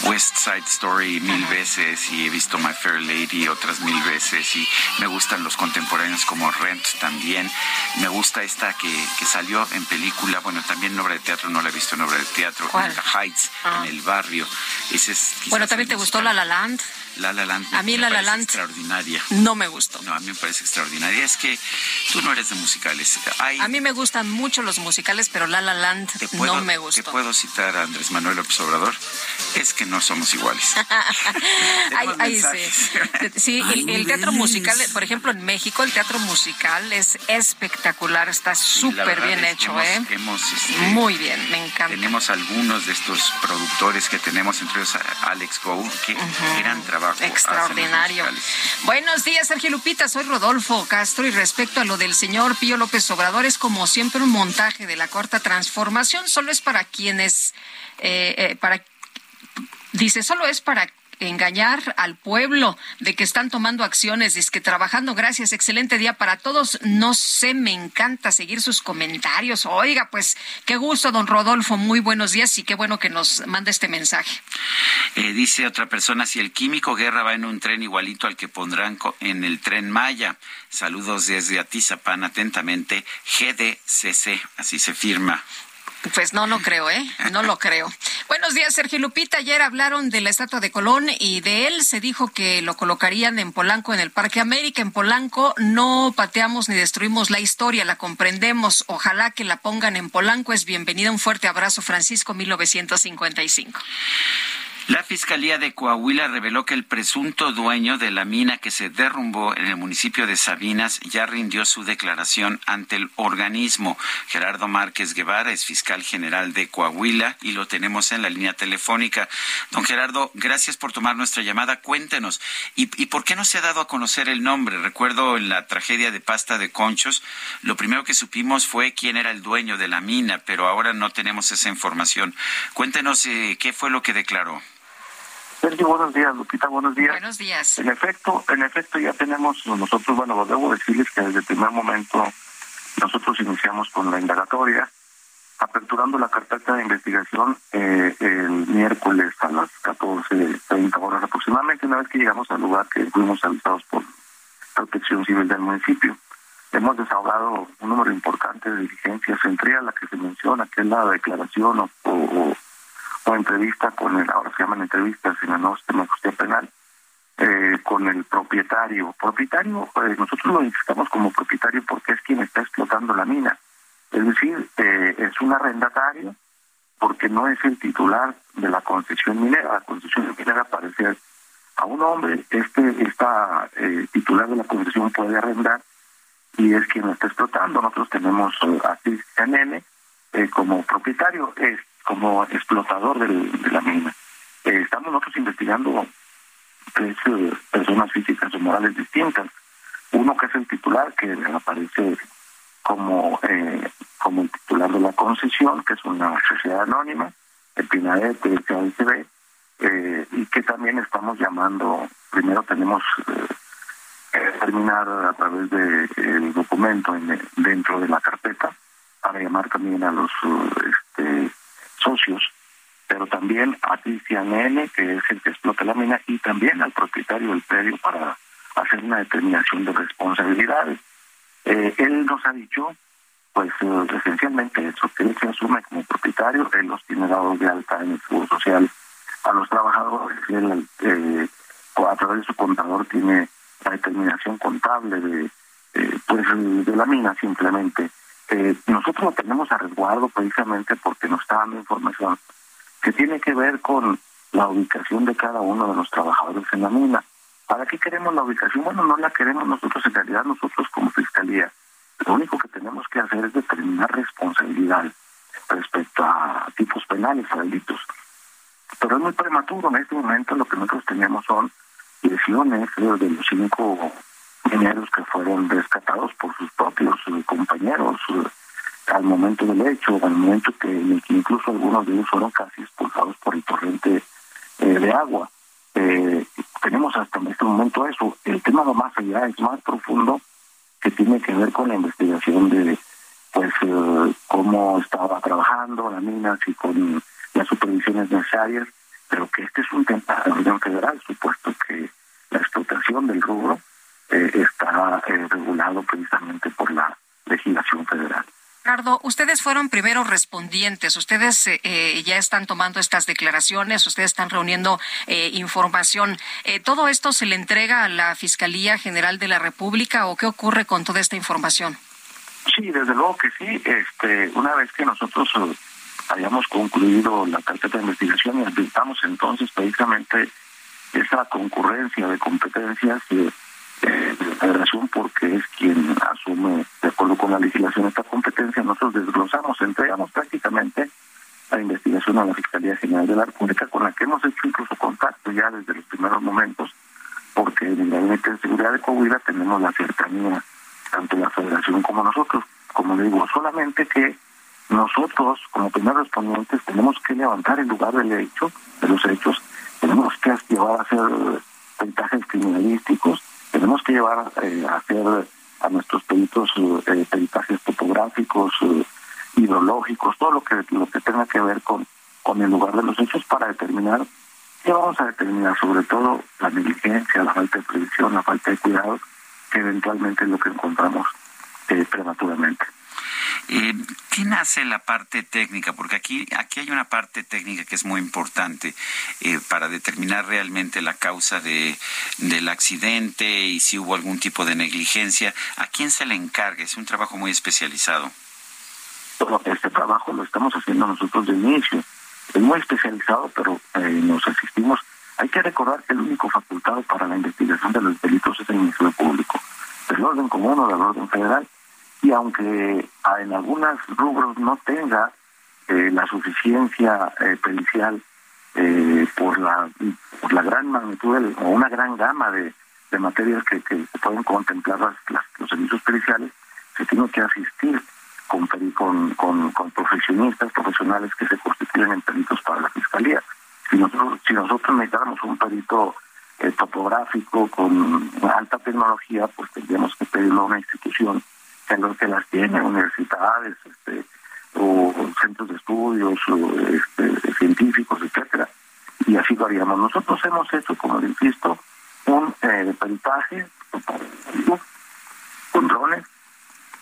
West Side Story mil veces y he visto My Fair Lady otras mil veces y me gustan los contemporáneos como Rent también. Me gusta esta que, que salió en película, bueno, también en obra de teatro, no la he visto en obra de teatro, en The Heights, en ah. el barrio. Ese es bueno, también te gustó La La Land. La La Land. A mí La La Land. Extraordinaria. No me gustó. No, a mí me parece extraordinaria. Es que tú no eres de musicales. A mí me gustan mucho los musicales, pero La La Land no me gustó. Te puedo citar a Andrés Manuel López Obrador. Es que no somos iguales. *laughs* ahí, sí. *laughs* Sí, el, teatro musical, por ejemplo, en México, el teatro musical es espectacular. Está súper bien hecho, ¿eh? Este, Muy bien, me encanta. Tenemos algunos de estos productores que tenemos, entre ellos Alex Go, que gran trabajo. Extraordinario. Buenos días, Sergio Lupita. Soy Rodolfo Castro y respecto a lo del señor Pío López Obrador, es como siempre un montaje de la cuarta transformación. Solo es para quienes, eh, eh, para Dice, solo es para engañar al pueblo de que están tomando acciones, es que trabajando, gracias, excelente día para todos. No sé, me encanta seguir sus comentarios. Oiga, pues qué gusto, don Rodolfo, muy buenos días y qué bueno que nos manda este mensaje. Eh, dice otra persona, si el químico Guerra va en un tren igualito al que pondrán en el tren Maya. Saludos desde Atizapán, atentamente, GDCC, así se firma. Pues no lo creo, ¿eh? No lo creo. Buenos días, Sergio Lupita. Ayer hablaron de la estatua de Colón y de él se dijo que lo colocarían en Polanco, en el Parque América. En Polanco no pateamos ni destruimos la historia, la comprendemos. Ojalá que la pongan en Polanco. Es bienvenida. Un fuerte abrazo, Francisco, 1955. La Fiscalía de Coahuila reveló que el presunto dueño de la mina que se derrumbó en el municipio de Sabinas ya rindió su declaración ante el organismo. Gerardo Márquez Guevara es fiscal general de Coahuila y lo tenemos en la línea telefónica. Don Gerardo, gracias por tomar nuestra llamada. Cuéntenos, ¿y, por qué no se ha dado a conocer el nombre? Recuerdo en la tragedia de Pasta de Conchos, lo primero que supimos fue quién era el dueño de la mina, pero ahora no tenemos esa información. Cuéntenos eh, qué fue lo que declaró. Sergio, buenos días, Lupita, buenos días. Buenos días. En efecto, en efecto ya tenemos nosotros, bueno, debo decirles que desde el primer momento nosotros iniciamos con la indagatoria, aperturando la carpeta de investigación eh, el miércoles a las 14.30 horas aproximadamente, una vez que llegamos al lugar que fuimos avisados por Protección Civil del municipio. Hemos desahogado un número importante de diligencias, entre a la que se menciona, que es la declaración o entrevista con el, ahora se llaman entrevistas en la nueva sistema de justicia penal, eh, con el propietario. Propietario, eh, nosotros lo identificamos como propietario porque es quien está explotando la mina. Es decir, eh, es un arrendatario porque no es el titular de la concesión minera. La concesión minera parece a un hombre, este está titular de la concesión puede arrendar y es quien lo está explotando. Nosotros tenemos a CNN como propietario. Es como explotador de la mina. Eh, estamos nosotros investigando tres eh, personas físicas o morales distintas. Uno que es el titular, que aparece como eh, como el titular de la concesión, que es una sociedad anónima, el PINAET, el eh, y que también estamos llamando, primero tenemos que terminar a través del de, documento dentro de la carpeta para llamar también a los este, socios, pero también a Cristian N, que es el que explota la mina, y también al propietario del predio para hacer una determinación de responsabilidades. Eh, él nos ha dicho, pues eh, esencialmente eso, que él se asume como propietario, él los tiene dados de alta en el Seguro Social a los trabajadores, él eh, a través de su contador tiene la determinación contable de, pues, de la mina simplemente. Eh, nosotros lo tenemos a resguardo precisamente porque nos está dando información que tiene que ver con la ubicación de cada uno de los trabajadores en la mina. ¿Para qué queremos la ubicación? Bueno, no la queremos nosotros, en realidad nosotros como Fiscalía. Lo único que tenemos que hacer es determinar responsabilidad respecto a tipos penales, a delitos. Pero es muy prematuro. En este momento lo que nosotros tenemos son lesiones de los cinco mineros que fueron rescatados por sus propios eh, compañeros eh, al momento del hecho, al momento que, incluso algunos de ellos fueron casi expulsados por el torrente eh, de agua. tenemos hasta este momento eso. El tema va más allá, es más profundo, que tiene que ver con la investigación de pues cómo estaba trabajando la mina, y con las supervisiones necesarias, pero que este es un tema de la Unión Federal, supuesto que la explotación del rubro eh, está eh, regulado precisamente por la legislación federal. Gerardo, ustedes fueron primero respondientes, ustedes eh, eh, ya están tomando estas declaraciones, ustedes están reuniendo eh, información. ¿Todo esto se le entrega a la Fiscalía General de la República o qué ocurre con toda esta información? Sí, desde luego que sí. Este, una vez que nosotros hayamos concluido la carpeta de investigación y entonces precisamente esa concurrencia de competencias de, la federación porque es quien asume de acuerdo con la legislación esta competencia. Nosotros desglosamos entregamos prácticamente la investigación a la Fiscalía General de la República con la que hemos hecho incluso contacto ya desde los primeros momentos porque en el Gabinete de Seguridad de Coahuila tenemos la cercanía tanto la federación como nosotros. Como le digo solamente que nosotros como primeros respondientes tenemos que levantar el lugar del hecho de los hechos. Tenemos que llevar a hacer ventajas criminalísticos, tenemos que llevar eh, a hacer a nuestros peritos eh, peritajes topográficos, eh, hidrológicos, todo lo que lo que tenga que ver con, con el lugar de los hechos para determinar qué vamos a determinar, sobre todo la negligencia, la falta de previsión, la falta de cuidado, que eventualmente es lo que encontramos prematuramente. Eh, ¿Quién hace la parte técnica? Porque aquí, aquí hay una parte técnica que es muy importante eh, para determinar realmente la causa de, del accidente y si hubo algún tipo de negligencia. ¿A quién se le encarga? Es un trabajo muy especializado. Este trabajo lo estamos haciendo nosotros de inicio. Es muy especializado, pero eh, nos asistimos. Hay que recordar que el único facultado para la investigación de los delitos es el Ministerio Público, del orden común o del orden federal y aunque en algunos rubros no tenga eh, la suficiencia eh, pericial eh, por la por la gran magnitud o una gran gama de, de materias que, que pueden contemplar las, los servicios periciales, se tiene que asistir con, con, con, con, profesionistas, profesionales que se constituyen en peritos para la fiscalía. Si nosotros, si nosotros necesitáramos un perito topográfico con alta tecnología, pues tendríamos que pedirlo a una institución que los que las tienen, universidades, este, o centros de estudios, o, este, científicos, etcétera. Y así lo haríamos. Nosotros hemos hecho, como le insisto, un eh, peritaje con drones,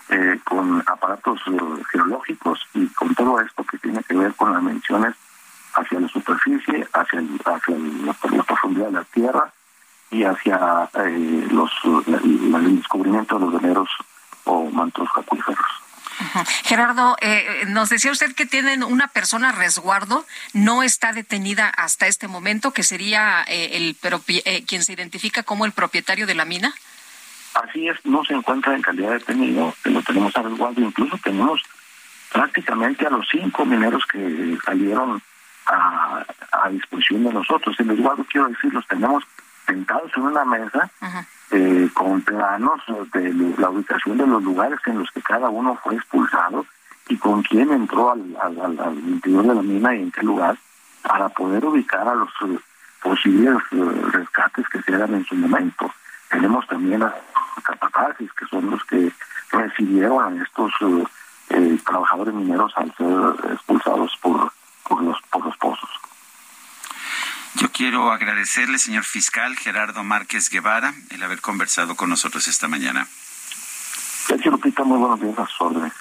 eh, con aparatos eh, geológicos y con todo esto que tiene que ver con las menciones hacia la superficie, hacia, hacia la, profundidad de la tierra y hacia eh, los el descubrimiento de los veneros o mantos acuíferos. Gerardo, eh, nos decía usted que tienen una persona resguardo, no está detenida hasta este momento, que sería eh, el eh, quien se identifica como el propietario de la mina. Así es, no se encuentra en calidad de detenido, lo tenemos a resguardo, incluso tenemos prácticamente a los cinco mineros que salieron a, a disposición de nosotros. En resguardo, quiero decir, los tenemos sentados en una mesa eh, con planos de la ubicación de los lugares en los que cada uno fue expulsado y con quién entró al, al, interior de la mina y en qué lugar para poder ubicar a los eh, posibles eh, rescates que se hagan en su momento. Tenemos también a capataces, que son los que recibieron a estos trabajadores mineros al ser expulsados por, por, los, por los pozos. Yo quiero agradecerle, señor fiscal Gerardo Márquez Guevara, el haber conversado con nosotros esta mañana. muy buenos días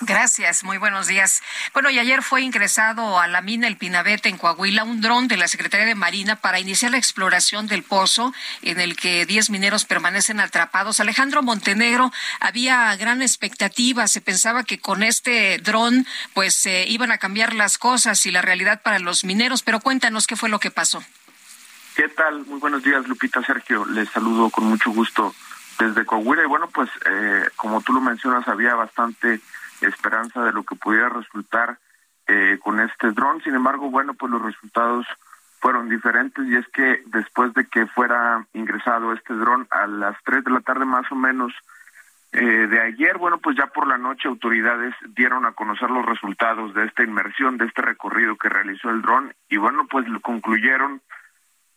Gracias, muy buenos días. Bueno, y ayer fue ingresado a la mina El Pinabete en Coahuila un dron de la Secretaría de Marina para iniciar la exploración del pozo en el que 10 mineros permanecen atrapados. Alejandro Montenegro, había gran expectativa, se pensaba que con este dron pues se iban a cambiar las cosas y la realidad para los mineros, pero cuéntanos qué fue lo que pasó. ¿Qué tal? Muy buenos días, Lupita Sergio. Les saludo con mucho gusto desde Coahuila. Y bueno, pues eh, como tú lo mencionas, había bastante esperanza de lo que pudiera resultar eh, con este dron. Sin embargo, bueno, pues los resultados fueron diferentes y es que después de que fuera ingresado este dron a las 3 de la tarde más o menos eh, de ayer, bueno, pues ya por la noche autoridades dieron a conocer los resultados de esta inmersión, de este recorrido que realizó el dron y bueno, pues concluyeron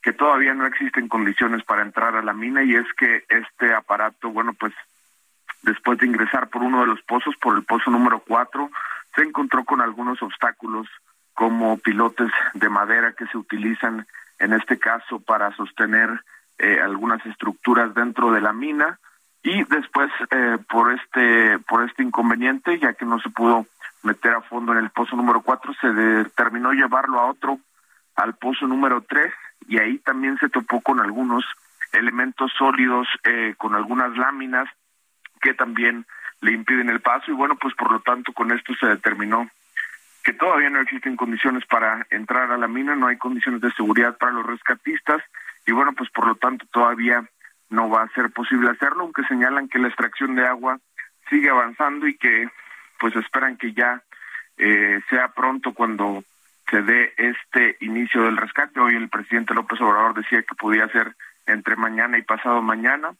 que todavía no existen condiciones para entrar a la mina y es que este aparato, bueno, pues después de ingresar por uno de los pozos, por el pozo número cuatro, se encontró con algunos obstáculos como pilotes de madera que se utilizan en este caso para sostener eh, algunas estructuras dentro de la mina. Y después eh, por este por este inconveniente ya que no se pudo meter a fondo en el pozo número 4, se determinó llevarlo a otro, al pozo número 3, y ahí también se topó con algunos elementos sólidos, eh, con algunas láminas que también le impiden el paso, y bueno, pues por lo tanto con esto se determinó que todavía no existen condiciones para entrar a la mina, no hay condiciones de seguridad para los rescatistas, y bueno, pues por lo tanto todavía no va a ser posible hacerlo, aunque señalan que la extracción de agua sigue avanzando y que pues esperan que ya eh, sea pronto cuando se dé este inicio del rescate. Hoy el presidente López Obrador decía que podía ser entre mañana y pasado mañana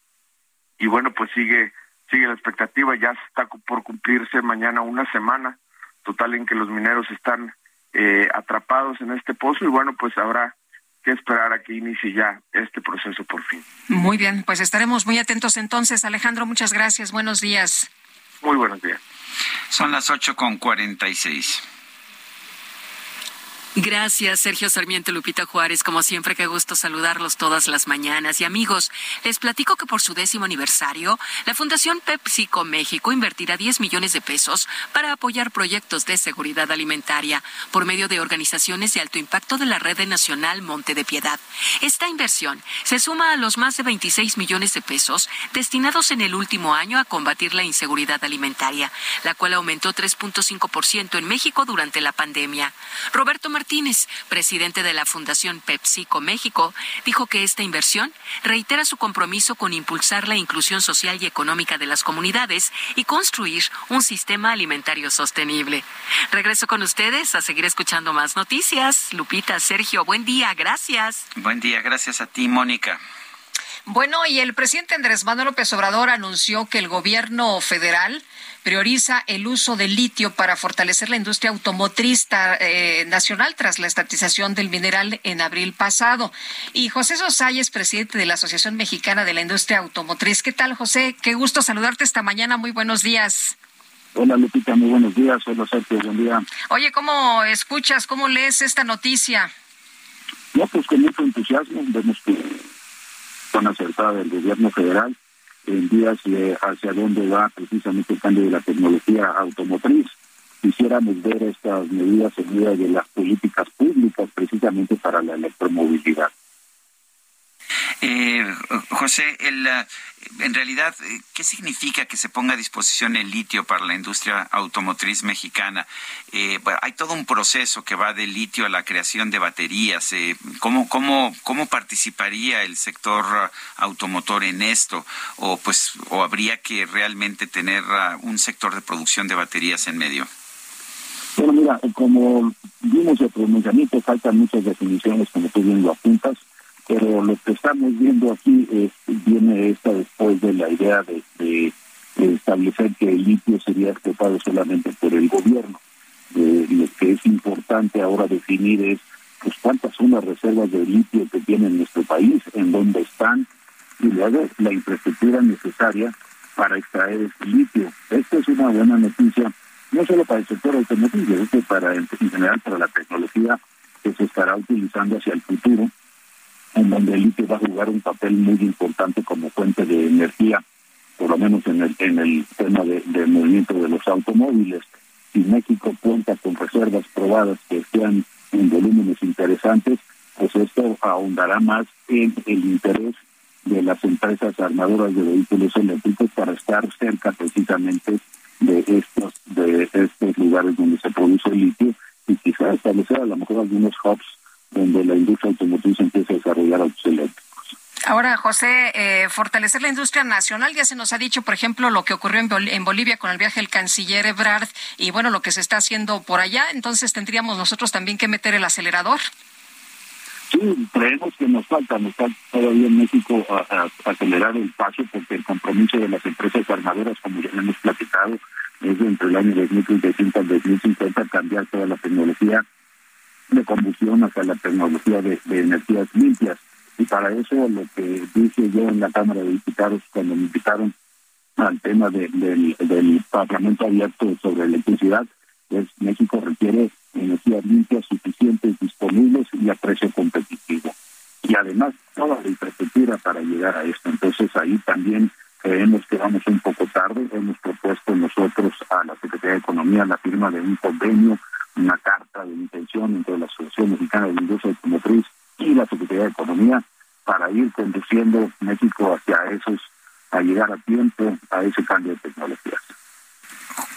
y bueno pues sigue sigue la expectativa ya está por cumplirse mañana una semana total en que los mineros están eh, atrapados en este pozo y bueno pues habrá que esperar a que inicie ya este proceso por fin. Muy bien, pues estaremos muy atentos entonces. Alejandro, muchas gracias. Buenos días. Muy buenos días. Son las ocho con cuarenta y seis. Gracias, Sergio Sarmiento Lupita Juárez. Como siempre, qué gusto saludarlos todas las mañanas. Y amigos, les platico que por su décimo aniversario, la Fundación PepsiCo México invertirá 10 millones de pesos para apoyar proyectos de seguridad alimentaria por medio de organizaciones de alto impacto de la Red Nacional Monte de Piedad. Esta inversión se suma a los más de 26 millones de pesos destinados en el último año a combatir la inseguridad alimentaria, la cual aumentó 3.5% en México durante la pandemia. Roberto Martínez Martínez, presidente de la Fundación PepsiCo México, dijo que esta inversión reitera su compromiso con impulsar la inclusión social y económica de las comunidades y construir un sistema alimentario sostenible. Regreso con ustedes a seguir escuchando más noticias. Lupita, Sergio, buen día, gracias. Buen día, gracias a ti, Mónica. Bueno, y el presidente Andrés Manuel López Obrador anunció que el gobierno federal prioriza el uso del litio para fortalecer la industria automotriz eh, nacional tras la estatización del mineral en abril pasado. Y José Sosayes, presidente de la Asociación Mexicana de la Industria Automotriz. ¿Qué tal, José? Qué gusto saludarte esta mañana. Muy buenos días. Hola Lupita, muy buenos días. Hola Sergio, buen día. Oye, ¿cómo escuchas, cómo lees esta noticia? No, pues con mucho entusiasmo. Vemos que con acertada del gobierno federal en días hacia dónde va precisamente el cambio de la tecnología automotriz. Quisiéramos ver estas medidas en de las políticas públicas precisamente para la electromovilidad. Eh, José, el, eh, en realidad, eh, ¿qué significa que se ponga a disposición el litio para la industria automotriz mexicana? hay todo un proceso que va del litio a la creación de baterías. ¿cómo, cómo, ¿Cómo participaría el sector automotor en esto? ¿O, pues, ¿O habría que realmente tener un sector de producción de baterías en medio? Bueno, mira, como vimos el pronunciamiento, faltan muchas definiciones, como tú bien lo apuntas pero lo que estamos viendo aquí es, viene esta después de la idea de, establecer que el litio sería explotado solamente por el gobierno. lo que es importante ahora definir es pues cuántas son las reservas de litio que tiene nuestro país, en dónde están, y luego la infraestructura necesaria para extraer este litio. Esta es una buena noticia, no solo para el sector automotriz, sino para en general para la tecnología que se estará utilizando hacia el futuro en donde el litio va a jugar un papel muy importante como fuente de energía, por lo menos en el, en el tema de, movimiento de los automóviles. Si México cuenta con reservas probadas que sean en volúmenes interesantes, pues esto ahondará más en el interés de las empresas armadoras de vehículos eléctricos para estar cerca precisamente de estos de estos lugares donde se produce el litio y quizás establecer a lo mejor algunos hubs donde la industria automotriz empieza a desarrollar autos eléctricos. Ahora, José, eh, fortalecer la industria nacional, ya se nos ha dicho, por ejemplo, lo que ocurrió en, Bolivia con el viaje del canciller Ebrard y bueno, lo que se está haciendo por allá, entonces tendríamos nosotros también que meter el acelerador. Sí, creemos que nos falta, nos falta todavía en México acelerar el paso porque el compromiso de las empresas armadoras, como ya hemos platicado, es entre el año 2035 al 2050 cambiar toda la tecnología de combustión hacia la tecnología de, energías limpias. Y para eso lo que dije yo en la Cámara de Diputados cuando me invitaron al tema del, del Parlamento abierto sobre electricidad es México requiere energías limpias suficientes, disponibles y a precio competitivo. Y además toda la infraestructura para llegar a esto. Entonces ahí también creemos que vamos un poco tarde. Hemos propuesto nosotros a la Secretaría de Economía la firma de un una carta de intención entre la Asociación Mexicana de la Industria Automotriz y la Secretaría de Economía para ir conduciendo México hacia esos, a llegar a tiempo a ese cambio de tecnologías.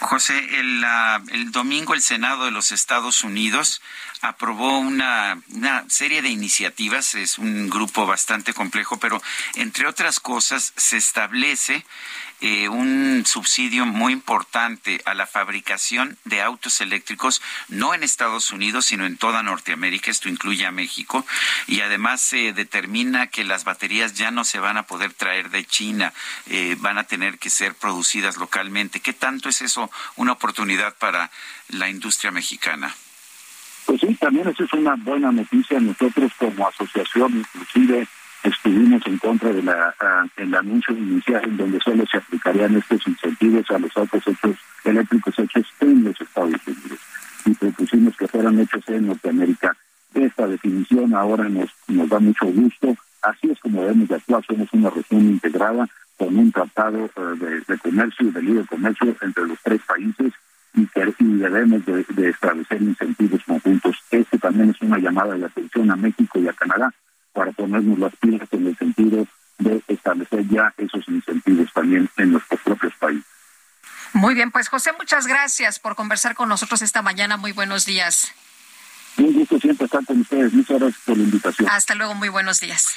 José, el, uh, el, domingo el Senado de los Estados Unidos aprobó una, una, serie de iniciativas, es un grupo bastante complejo, pero entre otras cosas se establece eh, un subsidio muy importante a la fabricación de autos eléctricos, no en Estados Unidos, sino en toda Norteamérica. Esto incluye a México. Y además se determina que las baterías ya no se van a poder traer de China, eh, van a tener que ser producidas localmente. ¿Qué tanto es eso una oportunidad para la industria mexicana? Pues sí, también eso es una buena noticia. Nosotros como asociación, inclusive estuvimos en contra de la el anuncio inicial en donde solo se aplicarían estos incentivos a los autos hechos eléctricos hechos en los Estados Unidos y propusimos que fueran hechos en Norteamérica. Esta definición ahora nos, nos da mucho gusto. Así es como debemos de actuar. Somos una región integrada con un tratado eh, de, comercio y de libre comercio entre los tres países y, que, debemos de, de establecer incentivos conjuntos. Este también es una llamada de atención a México y a Canadá para ponernos las pilas en el sentido de establecer ya esos incentivos también en nuestros propios países. Muy bien, pues José, muchas gracias por conversar con nosotros esta mañana. Muy buenos días. Un gusto siempre estar con ustedes. Muchas gracias por la invitación. Hasta luego, muy buenos días.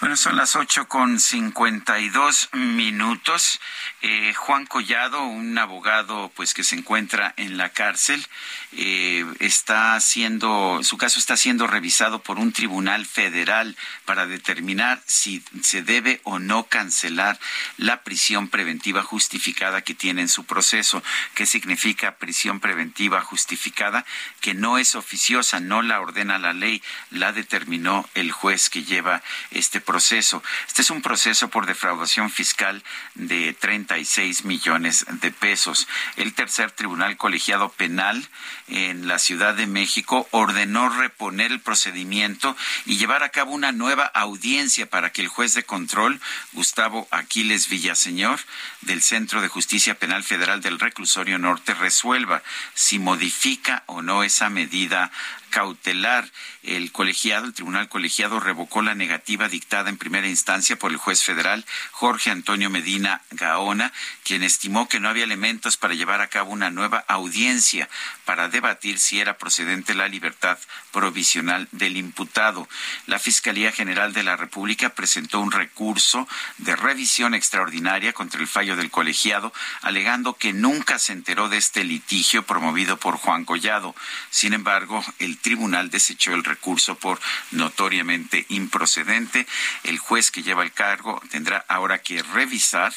Bueno, son las ocho con cincuenta y dos minutos. Eh, Juan Collado, un abogado, pues que se encuentra en la cárcel, eh, está siendo, su caso está siendo revisado por un tribunal federal para determinar si se debe o no cancelar la prisión preventiva justificada que tiene en su proceso. ¿Qué significa prisión preventiva justificada? Que no es oficiosa, no la ordena la ley, la determinó el juez que lleva este proceso. Este es un proceso por defraudación fiscal de 36 millones de pesos. El tercer tribunal colegiado penal en la Ciudad de México ordenó reponer el procedimiento y llevar a cabo una nueva audiencia para que el juez de control, Gustavo Aquiles Villaseñor, del Centro de Justicia Penal Federal del Reclusorio Norte, resuelva si modifica o no esa medida cautelar. El colegiado, el tribunal colegiado revocó la negativa dictada en primera instancia por el juez federal Jorge Antonio Medina Gaona, quien estimó que no había elementos para llevar a cabo una nueva audiencia para debatir si era procedente la libertad provisional del imputado. La Fiscalía General de la República presentó un recurso de revisión extraordinaria contra el fallo del colegiado, alegando que nunca se enteró de este litigio promovido por Juan Collado. Sin embargo, el tribunal desechó el recurso por notoriamente improcedente. El juez que lleva el cargo tendrá ahora que revisar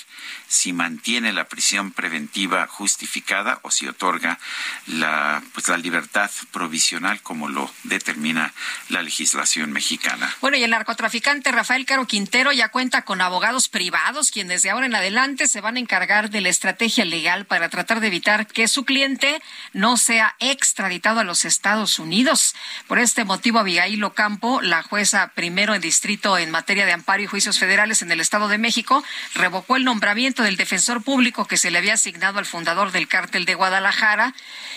si mantiene la prisión preventiva justificada o si otorga la, pues, la libertad provisional como lo determina la legislación mexicana. Bueno, y el narcotraficante Rafael Caro Quintero ya cuenta con abogados privados quienes de ahora en adelante se van a encargar de la estrategia legal para tratar de evitar que su cliente no sea extraditado a los Estados Unidos. Por este motivo, Abigail Ocampo, la jueza primero en distrito en materia de amparo y juicios federales en el Estado de México, revocó el nombramiento del defensor público que se le había asignado al fundador del cártel de Guadalajara.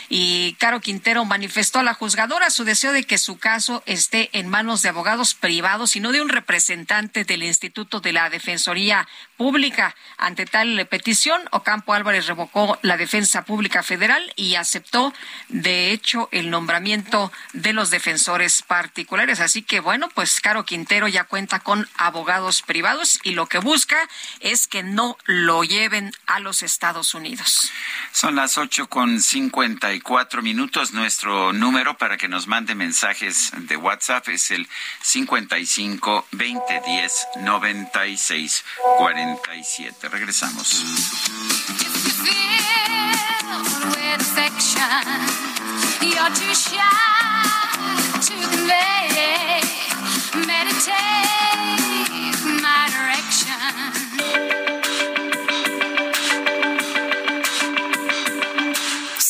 Y Caro Quintero manifestó a la juzgadora su deseo de que su caso esté en manos de abogados privados y no de un representante del Instituto de la Defensoría Pública. Ante tal petición, Ocampo Álvarez revocó la defensa pública federal y aceptó, de hecho, el nombramiento de los defensores particulares. Así que bueno, pues Caro Quintero ya cuenta con abogados privados y lo que busca es que no lo lleven a los Estados Unidos. Son las ocho con cincuenta y cuatro minutos. Nuestro número para que nos mande mensajes de WhatsApp es el cincuenta y cinco veinte diez noventa y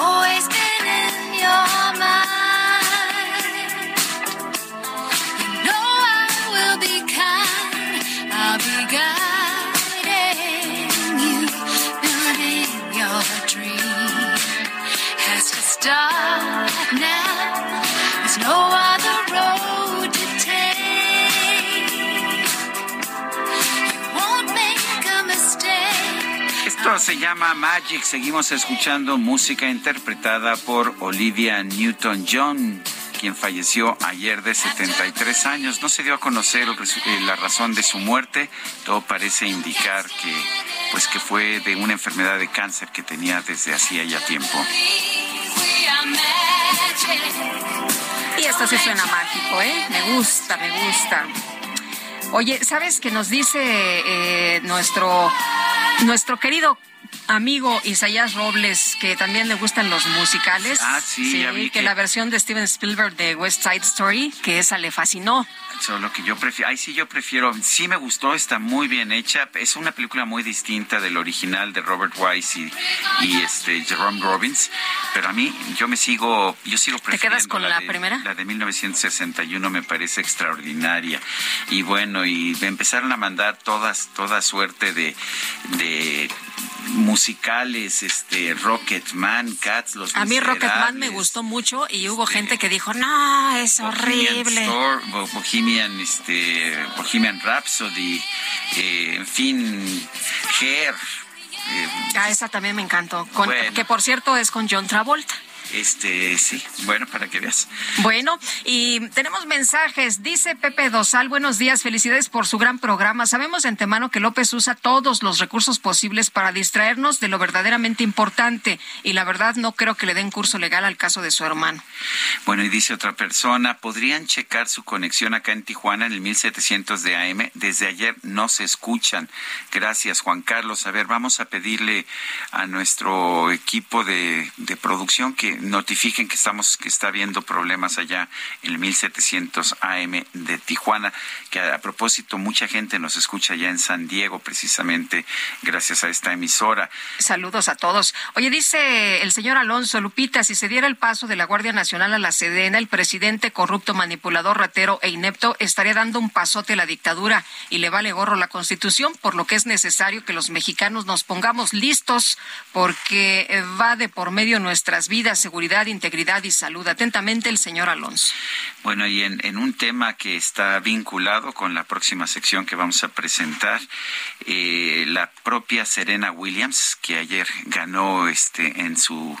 Always been in your mind. You know I will be kind. I'll be guiding you. Building your dream has to start now. There's no Se llama Magic. Seguimos escuchando música interpretada por Olivia Newton-John quien falleció ayer de 73 años. No se dio a conocer eh, la razón de su muerte. Todo parece indicar que, pues, que fue de una enfermedad de cáncer que tenía desde hacía ya tiempo. Y esto sí suena mágico, ¿eh? Me gusta, me gusta. Oye, ¿sabes que nos dice eh, nuestro, nuestro querido amigo Isaías Robles que también le gustan los musicales? Ah, sí, ya vi que, que- la versión de Steven Spielberg de West Side Story, que esa le fascinó. Solo que yo prefiero, ay sí yo prefiero, sí me gustó, está muy bien hecha, es una película muy distinta del original de Robert Wise y, y este Jerome Robbins, pero a mí yo me sigo, yo sigo prefiriendo quedas con la de- primera? La de 1961 me parece extraordinaria y bueno y me empezaron a mandar todas toda suerte de de musicales, este Rocketman, Cats, los A mí Rocketman me gustó mucho y hubo gente que dijo, no, es Bohemian horrible. Store, Bo- Bohemian, este, Bohemian Rhapsody, eh, en fin, Hair, eh, Ah, esa también me encantó. Con- Bueno. Que por cierto es con John Travolta. Este, sí, bueno, para que veas. Bueno, y tenemos mensajes. Dice Pepe Dosal, buenos días, felicidades por su gran programa. Sabemos de antemano que López usa todos los recursos posibles para distraernos de lo verdaderamente importante y la verdad no creo que le den curso legal al caso de su hermano. Bueno, y dice otra persona, ¿podrían checar su conexión acá en Tijuana en el 1700 de AM? Desde ayer no se escuchan. Gracias, Juan Carlos. A ver, vamos a pedirle a nuestro equipo de, de producción que notifiquen que estamos que está habiendo problemas allá en el 1700 AM de Tijuana, que a, propósito mucha gente nos escucha allá en San Diego precisamente gracias a esta emisora. Saludos a todos. Oye, dice el señor Alonso Lupita, si se diera el paso de la Guardia Nacional a la Sedena, el presidente corrupto, manipulador, ratero e inepto estaría dando un pasote a la dictadura y le vale gorro la Constitución, por lo que es necesario que los mexicanos nos pongamos listos porque va de por medio nuestras vidas, seguridad, integridad y salud. Atentamente el señor Alonso. Bueno, y en, un tema que está vinculado con la próxima sección que vamos a presentar, eh, la propia Serena Williams, que ayer ganó este en su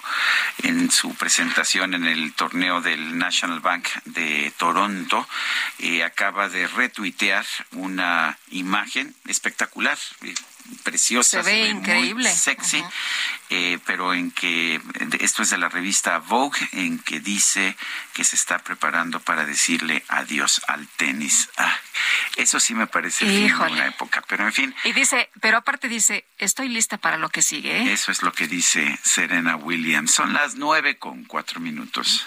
en su presentación en el torneo del National Bank de Toronto, eh, acaba de retuitear una imagen espectacular. Eh, preciosa, Se ve muy increíble. sexy, eh, pero en que esto es de la revista Vogue, en que dice que se está preparando para decirle adiós al tenis. Ah, eso sí me parece Híjole. una época, pero en fin, Y dice, pero aparte dice, estoy lista para lo que sigue. ¿eh? eso es lo que dice Serena Williams. Son las nueve con cuatro minutos.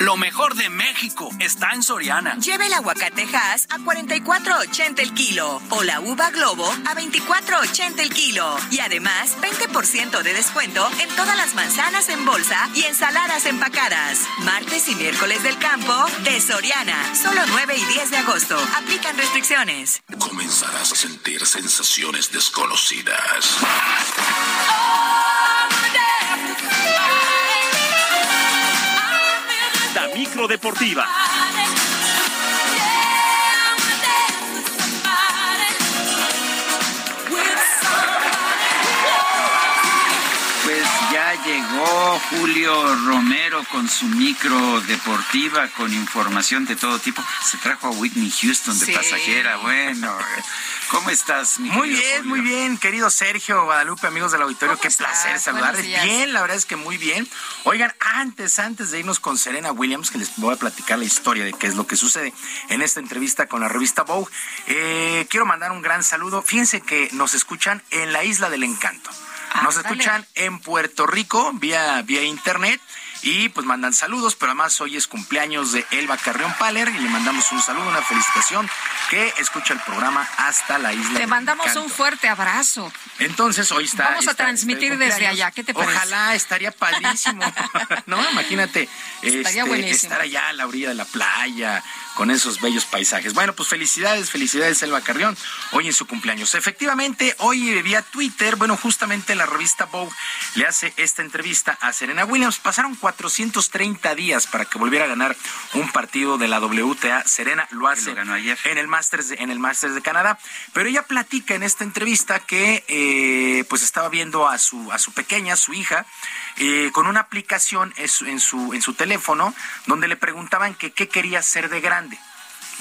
Lo mejor de México está en Soriana. Lleve el aguacate Hass a 44.80 el kilo o la uva Globo a 24.80 el kilo. Y además, 20% de descuento en todas las manzanas en bolsa y ensaladas empacadas. Martes y miércoles del campo de Soriana. Solo 9 y 10 de agosto. Aplican restricciones. Comenzarás a sentir sensaciones desconocidas. La micro deportiva. Julio Romero con su micro deportiva con información de todo tipo. Se trajo a Whitney Houston de Sí. pasajera. Bueno, ¿cómo estás, mi Muy bien, Julio? muy bien, querido Sergio Guadalupe, amigos del auditorio, qué placer saludarles. Bien, la verdad es que muy bien. Oigan, antes, antes de irnos con Serena Williams, que les voy a platicar la historia de qué es lo que sucede en esta entrevista con la revista Vogue, eh, quiero mandar un gran saludo. Fíjense que nos escuchan en la Isla del Encanto. Nos Ándale. escuchan en Puerto Rico vía, vía internet. Y pues mandan saludos, pero además hoy es cumpleaños de Elba Carrión Paler y le mandamos un saludo, una felicitación que escucha el programa hasta la isla. Te mandamos Encanto. un fuerte abrazo. Entonces hoy está. Vamos a transmitir desde allá, ¿qué te parece? Ojalá estaría padrísimo. *laughs* no, imagínate Estaría este, buenísimo. estar allá a la orilla de la playa con esos bellos paisajes. Bueno, pues felicidades, felicidades Elba Carrión, hoy en su cumpleaños. Efectivamente, hoy vía Twitter, bueno, justamente la revista Vogue le hace esta entrevista a Serena Williams. Pasaron 430 días para que volviera a ganar un partido de la WTA. Serena lo hace en el Masters de, en el Masters de Canadá, pero ella platica en esta entrevista que eh, pues estaba viendo a su a su pequeña, su hija, eh, con una aplicación en su, en su en su teléfono donde le preguntaban que qué quería ser de grande.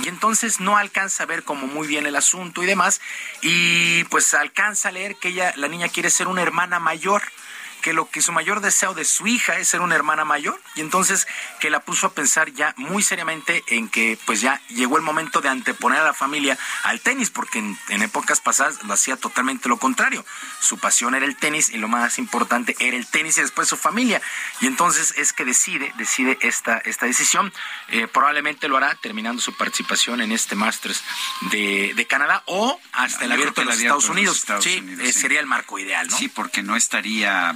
Y entonces no alcanza a ver como muy bien el asunto y demás. Y pues alcanza a leer que ella, la niña quiere ser una hermana mayor que lo que su mayor deseo de su hija es ser una hermana mayor y entonces que la puso a pensar ya muy seriamente en que pues ya llegó el momento de anteponer a la familia al tenis porque en, en épocas pasadas lo hacía totalmente lo contrario su pasión era el tenis y lo más importante era el tenis y después su familia y entonces es que decide decide esta esta decisión Eh, probablemente lo hará terminando su participación en este Masters de, de Canadá o hasta el abierto de los Estados Unidos Estados sí, Unidos, eh, sí. sería el marco ideal ¿no? Sí, porque no estaría.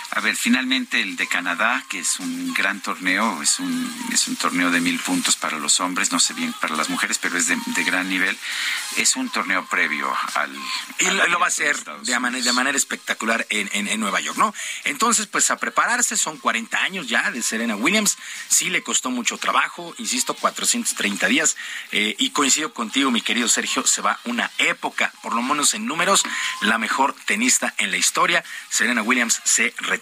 A ver, finalmente el de Canadá, que es un gran torneo, es un, es un torneo de mil puntos para los hombres, no sé bien para las mujeres, pero es de, de gran nivel. Es un torneo previo al. Y al lo, lo va a hacer de manera, de manera espectacular en, en- en Nueva York, ¿no? Entonces, pues a prepararse, son 40 años ya de Serena Williams. Sí le costó mucho trabajo, insisto, 430 días. eh, y coincido contigo, mi querido Sergio, se va una época, por lo menos en números, la mejor tenista en la historia. Serena Williams se retira,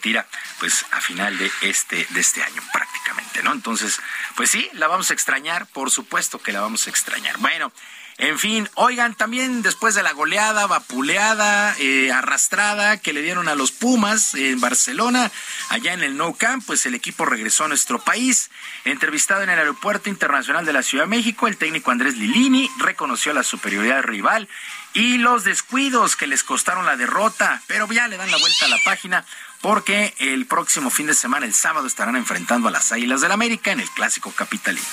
pues a final de este, de este año, prácticamente, ¿no? Entonces, pues sí, la vamos a extrañar, por supuesto que la vamos a extrañar. Bueno. En fin, oigan, también después de la goleada, vapuleada, eh, arrastrada que le dieron a los Pumas en Barcelona, allá en el Nou Camp, pues el equipo regresó a nuestro país. Entrevistado en el Aeropuerto Internacional de la Ciudad de México, el técnico Andrés Lilini reconoció la superioridad rival y los descuidos que les costaron la derrota, pero ya le dan la vuelta a la página porque el próximo fin de semana, el sábado, estarán enfrentando a las Águilas del América en el Clásico Capitalino.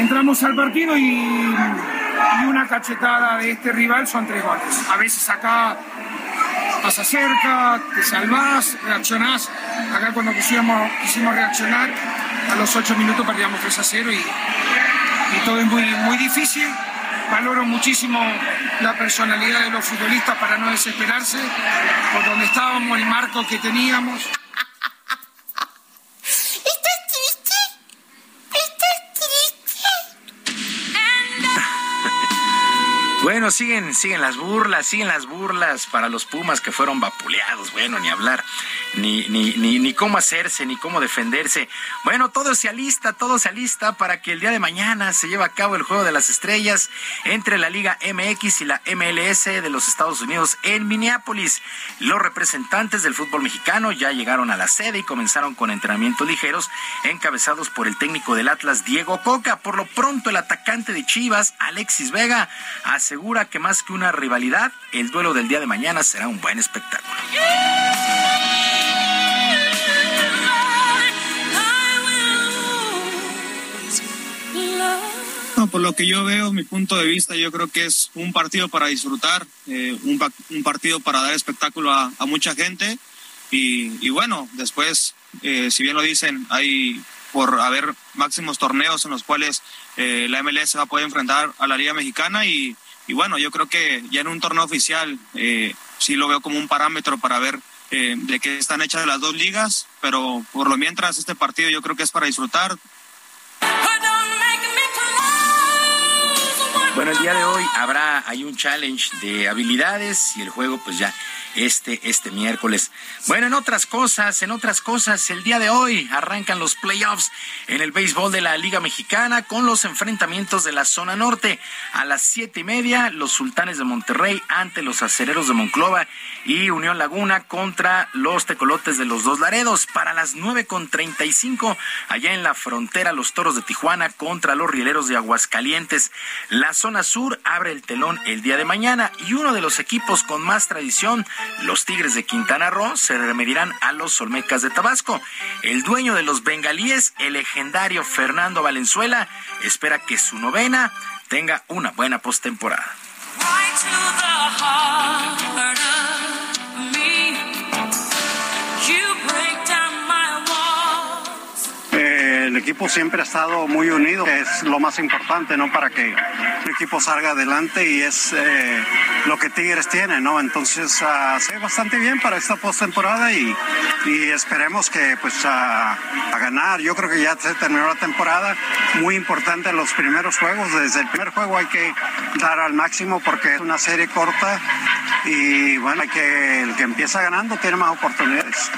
Entramos al partido y, una cachetada de este rival son tres goles. A veces acá pasa cerca, te salvás, reaccionás. Acá cuando quisimos, quisimos reaccionar, a los ocho minutos perdíamos 3 a 0 y, y todo es muy, muy difícil. Valoro muchísimo la personalidad de los futbolistas para no desesperarse por donde estábamos, el marco que teníamos. Siguen, siguen las burlas, siguen las burlas para los Pumas que fueron vapuleados. Bueno, ni hablar, ni, ni, ni, ni cómo hacerse, ni cómo defenderse. Bueno, todo se alista, todo se alista para que el día de mañana se lleve a cabo el Juego de las Estrellas entre la Liga MX y la MLS de los Estados Unidos en Minneapolis. Los representantes del fútbol mexicano ya llegaron a la sede y comenzaron con entrenamientos ligeros encabezados por el técnico del Atlas, Diego Coca. Por lo pronto, el atacante de Chivas, Alexis Vega, asegura que más que una rivalidad, el duelo del día de mañana será un buen espectáculo. No, por lo que yo veo, mi punto de vista, yo creo que es un partido para disfrutar, eh, un, un partido para dar espectáculo a, a mucha gente y, y bueno, después, eh, si bien lo dicen, hay por haber máximos torneos en los cuales eh, la MLS va a poder enfrentar a la Liga Mexicana y, y bueno, yo creo que ya en un torneo oficial eh, sí lo veo como un parámetro para ver eh, de qué están hechas las dos ligas, pero por lo mientras este partido yo creo que es para disfrutar, Bueno, el día de hoy habrá, hay un challenge de habilidades y el juego pues ya este, este miércoles. Bueno, en otras cosas, en otras cosas, el día de hoy arrancan los playoffs en el béisbol de la Liga Mexicana con los enfrentamientos de la zona norte. A las siete y media, los sultanes de Monterrey ante los acereros de Monclova y Unión Laguna contra los tecolotes de los dos Laredos. Para las nueve con treinta y cinco, allá en la frontera, los toros de Tijuana contra los rieleros de Aguascalientes. La zona sur abre el telón el día de mañana y uno de los equipos con más tradición los Tigres de Quintana Roo se remedirán a los Olmecas de Tabasco. El dueño de los bengalíes, el legendario Fernando Valenzuela, espera que su novena tenga una buena postemporada. Equipo siempre ha estado muy unido, es lo más importante, ¿no? Para que el equipo salga adelante y es eh, lo que Tigres tiene, ¿no? Entonces, uh, bastante bien para esta postemporada y, y esperemos que, pues, a ganar. Yo creo que ya se terminó la temporada. Muy importante los primeros juegos. Desde el primer juego hay que dar al máximo porque es una serie corta y, bueno, hay que, el que empieza ganando tiene más oportunidades.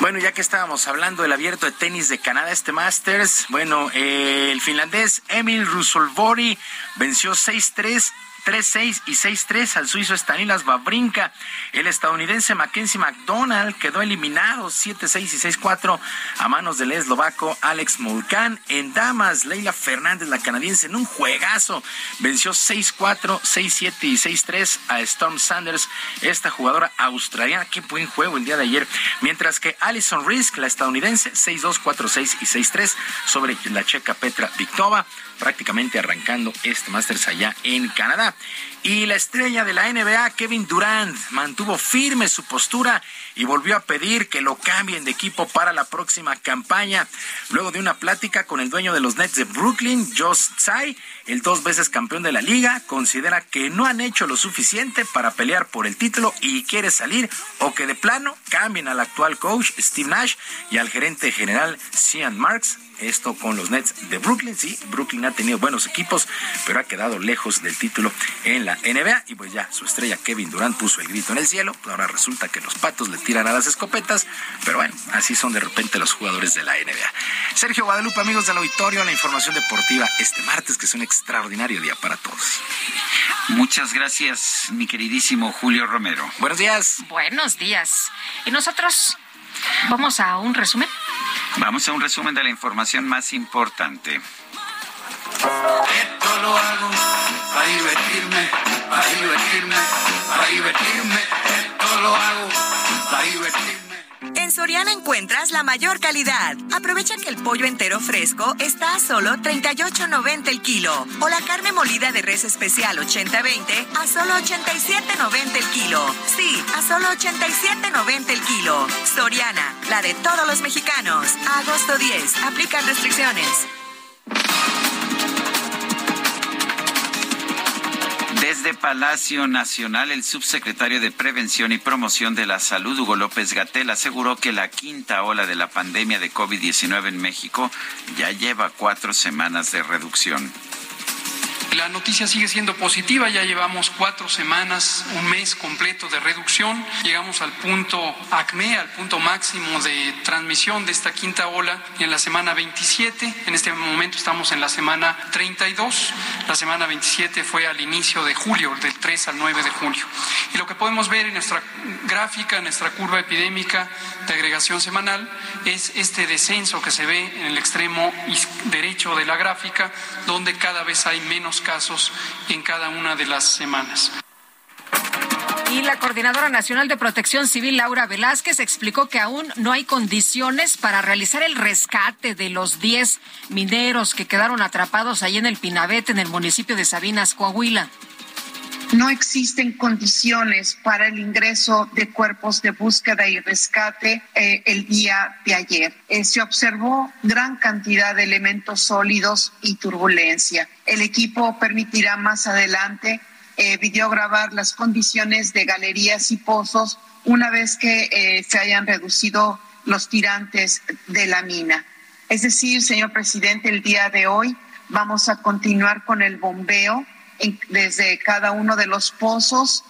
Bueno, ya que estábamos hablando del abierto de tenis de Canadá, este Masters, bueno, eh, el finlandés Emil Rusolvori venció 6-3 3-6 y 6-3 al suizo Stanilas Babrinka. El estadounidense Mackenzie McDonald quedó eliminado 7-6 y 6-4 a manos del eslovaco Alex Mulcan. En damas, Leila Fernández, la canadiense, en un juegazo, venció 6-4, 6-7 y 6-3 a Storm Sanders, esta jugadora australiana. Qué buen juego el día de ayer. Mientras que Alison Risk, la estadounidense, 6-2, 4-6 y 6-3 sobre la checa Petra Victova prácticamente arrancando este Masters allá en Canadá. Y la estrella de la NBA, Kevin Durant, mantuvo firme su postura y volvió a pedir que lo cambien de equipo para la próxima campaña. Luego de una plática con el dueño de los Nets de Brooklyn, Josh Tsai, el dos veces campeón de la liga, considera que no han hecho lo suficiente para pelear por el título y quiere salir o que de plano cambien al actual coach Steve Nash y al gerente general Sean Marks esto con los Nets de Brooklyn. Sí, Brooklyn ha tenido buenos equipos, pero ha quedado lejos del título en la NBA. Y pues ya su estrella Kevin Durant puso el grito en el cielo. Ahora resulta que los patos le tiran a las escopetas. Pero bueno, así son de repente los jugadores de la NBA. Sergio Guadalupe, amigos del auditorio, la información deportiva este martes, que es un extraordinario día para todos. Muchas gracias, mi queridísimo Julio Romero. Buenos días. Buenos días. Y nosotros vamos a un resumen. Vamos a un resumen de la información más importante. Esto lo hago para divertirme, para divertirme, para divertirme. Esto lo hago para divertirme. En Soriana encuentras la mayor calidad. Aprovecha que el pollo entero fresco está a solo 38.90 el kilo o la carne molida de res especial 80-20 a solo 87.90 el kilo. Sí, a solo 87.90 el kilo. Soriana, la de todos los mexicanos. Agosto 10, aplican restricciones. Desde Palacio Nacional, el subsecretario de Prevención y Promoción de la Salud, Hugo López Gatel, aseguró que la quinta ola de la pandemia de COVID-19 en México ya lleva cuatro semanas de reducción. La noticia sigue siendo positiva, ya llevamos cuatro semanas, un mes completo de reducción, llegamos al punto ACME, al punto máximo de transmisión de esta quinta ola en la semana 27, en este momento estamos en la semana 32, la semana 27 fue al inicio de julio, del 3 al 9 de julio. Y lo que podemos ver en nuestra gráfica, en nuestra curva epidémica de agregación semanal, es este descenso que se ve en el extremo derecho de la gráfica, donde cada vez hay menos casos en cada una de las semanas. Y la Coordinadora Nacional de Protección Civil, Laura Velázquez, explicó que aún no hay condiciones para realizar el rescate de los 10 mineros que quedaron atrapados ahí en el Pinabete, en el municipio de Sabinas, Coahuila. No existen condiciones para el ingreso de cuerpos de búsqueda y rescate eh, el día de ayer. Eh, se observó gran cantidad de elementos sólidos y turbulencia. El equipo permitirá más adelante eh, videograbar las condiciones de galerías y pozos una vez que eh, se hayan reducido los tirantes de la mina. Es decir, señor presidente, el día de hoy vamos a continuar con el bombeo desde cada uno de los pozos.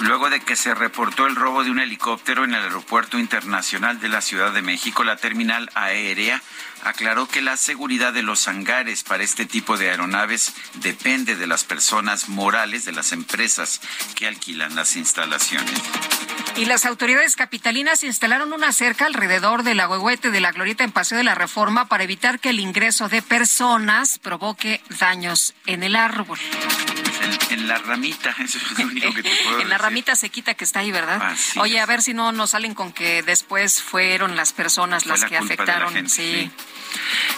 Luego de que se reportó el robo de un helicóptero en el Aeropuerto Internacional de la Ciudad de México, la terminal aérea aclaró que la seguridad de los hangares para este tipo de aeronaves depende de las personas morales de las empresas que alquilan las instalaciones. Y las autoridades capitalinas instalaron una cerca alrededor del agüehuete de la Glorieta en Paseo de la Reforma para evitar que el ingreso de personas provoque daños en el árbol. En, la ramita, *laughs* eso es lo único que te puedo En la ramita se quita que está ahí, ¿verdad? Oye, a ver si no nos salen con que después fueron las personas las que afectaron. sí.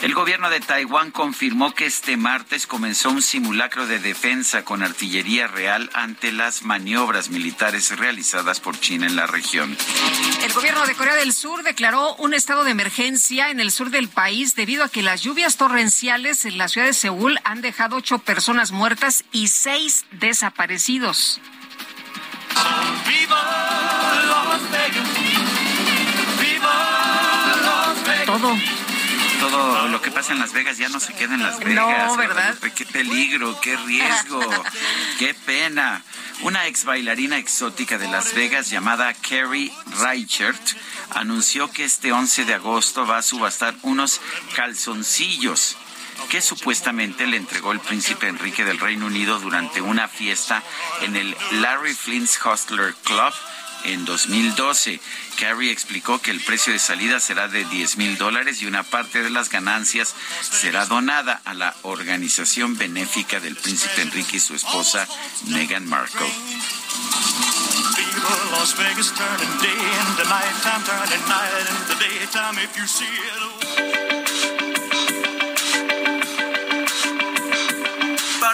El gobierno de Taiwán confirmó que este martes comenzó un simulacro de defensa con artillería real ante las maniobras militares realizadas por China en la región. El gobierno de Corea del Sur declaró un estado de emergencia en el sur del país debido a que las lluvias torrenciales en la ciudad de Seúl han dejado ocho personas muertas y seis desaparecidos. Todo todo lo que pasa en Las Vegas ya no se queda en Las Vegas. No, ¿verdad? Qué peligro, qué riesgo, *laughs* qué pena. Una ex bailarina exótica de Las Vegas llamada Carrie Reichert anunció que este 11 de agosto va a subastar unos calzoncillos que supuestamente le entregó el príncipe Enrique del Reino Unido durante una fiesta en el Larry Flynt's Hostler Club en 2012. Carrie explicó que el precio de salida será de 10 mil dólares y una parte de las ganancias será donada a la organización benéfica del príncipe Enrique y su esposa Meghan Markle.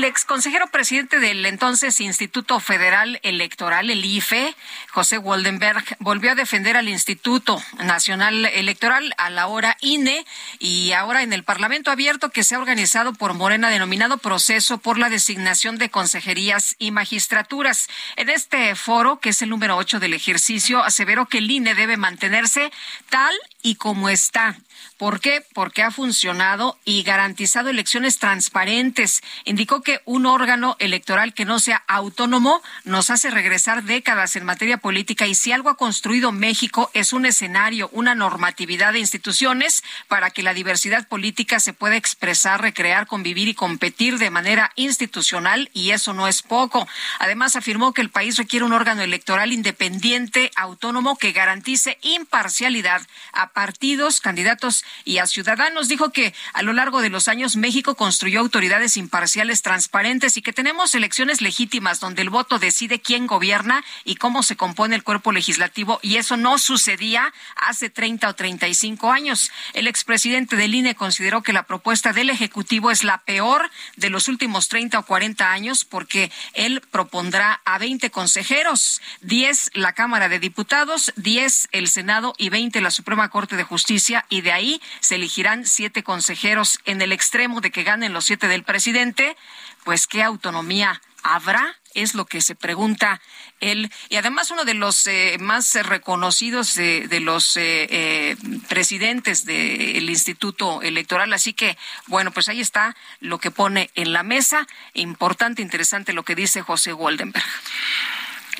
El exconsejero presidente del entonces Instituto Federal Electoral, el IFE, José Waldenberg, volvió a defender al Instituto Nacional Electoral, a la hora INE, y ahora en el Parlamento Abierto que se ha organizado por Morena, denominado Proceso por la Designación de Consejerías y Magistraturas. En este foro, que es el número 8 del ejercicio, aseveró que el INE debe mantenerse tal y como está ¿Por qué? Porque ha funcionado y garantizado elecciones transparentes. Indicó que un órgano electoral que no sea autónomo nos hace regresar décadas en materia política y si algo ha construido México es un escenario, una normatividad de instituciones para que la diversidad política se pueda expresar, recrear, convivir y competir de manera institucional y eso no es poco. Además afirmó que el país requiere un órgano electoral independiente, autónomo que garantice imparcialidad a partidos, candidatos y a ciudadanos. Dijo que a lo largo de los años México construyó autoridades imparciales, transparentes y que tenemos elecciones legítimas donde el voto decide quién gobierna y cómo se compone el cuerpo legislativo y eso no sucedía hace 30 o 35 años. El expresidente del INE consideró que la propuesta del Ejecutivo es la peor de los últimos 30 o 40 años porque él propondrá a 20 consejeros, 10 la Cámara de Diputados, 10 el Senado y 20 la Suprema Corte de Justicia y de ahí se elegirán siete consejeros en el extremo de que ganen los siete del presidente, pues qué autonomía habrá es lo que se pregunta él. Y además uno de los eh, más reconocidos de, los eh, eh, presidentes del Instituto Electoral. Así que, bueno, pues ahí está lo que pone en la mesa. Importante, interesante lo que dice José Goldenberg.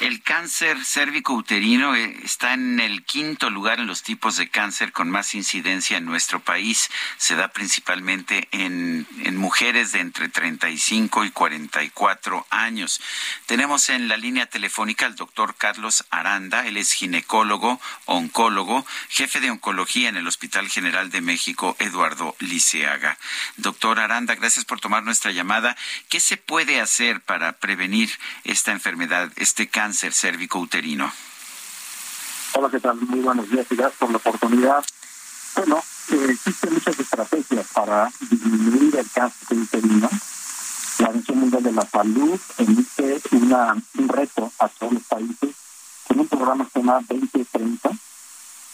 El cáncer cérvico-uterino eh, está en el quinto lugar en los tipos de cáncer con más incidencia en nuestro país. Se da principalmente en, en mujeres de entre 35 y 44 años. Tenemos en la línea telefónica al doctor Carlos Aranda. Él es ginecólogo, oncólogo, jefe de oncología en el Hospital General de México, Eduardo Liceaga. Doctor Aranda, gracias por tomar nuestra llamada. ¿Qué se puede hacer para prevenir esta enfermedad, este cáncer? Cáncer cérvico-uterino? Hola, ¿qué tal? Muy buenos días y gracias por la oportunidad. Bueno, eh, existen muchas estrategias para disminuir el cáncer uterino. La Organización Mundial de la Salud emite una, un reto a todos los países con un programa que se llama 2030,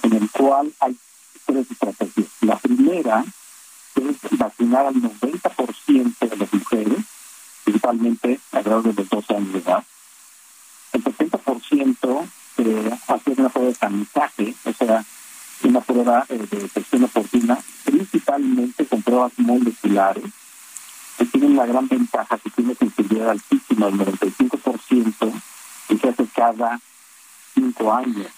en el cual hay tres estrategias. La primera es vacunar al 90% de las mujeres, principalmente alrededor de los 12 años de edad. El 70% eh, hacer una prueba de tamizaje, o sea, una prueba eh, de detección oportuna, principalmente con pruebas moleculares, que tienen la gran ventaja que tiene sensibilidad altísima, el 95%, y se hace cada cinco años.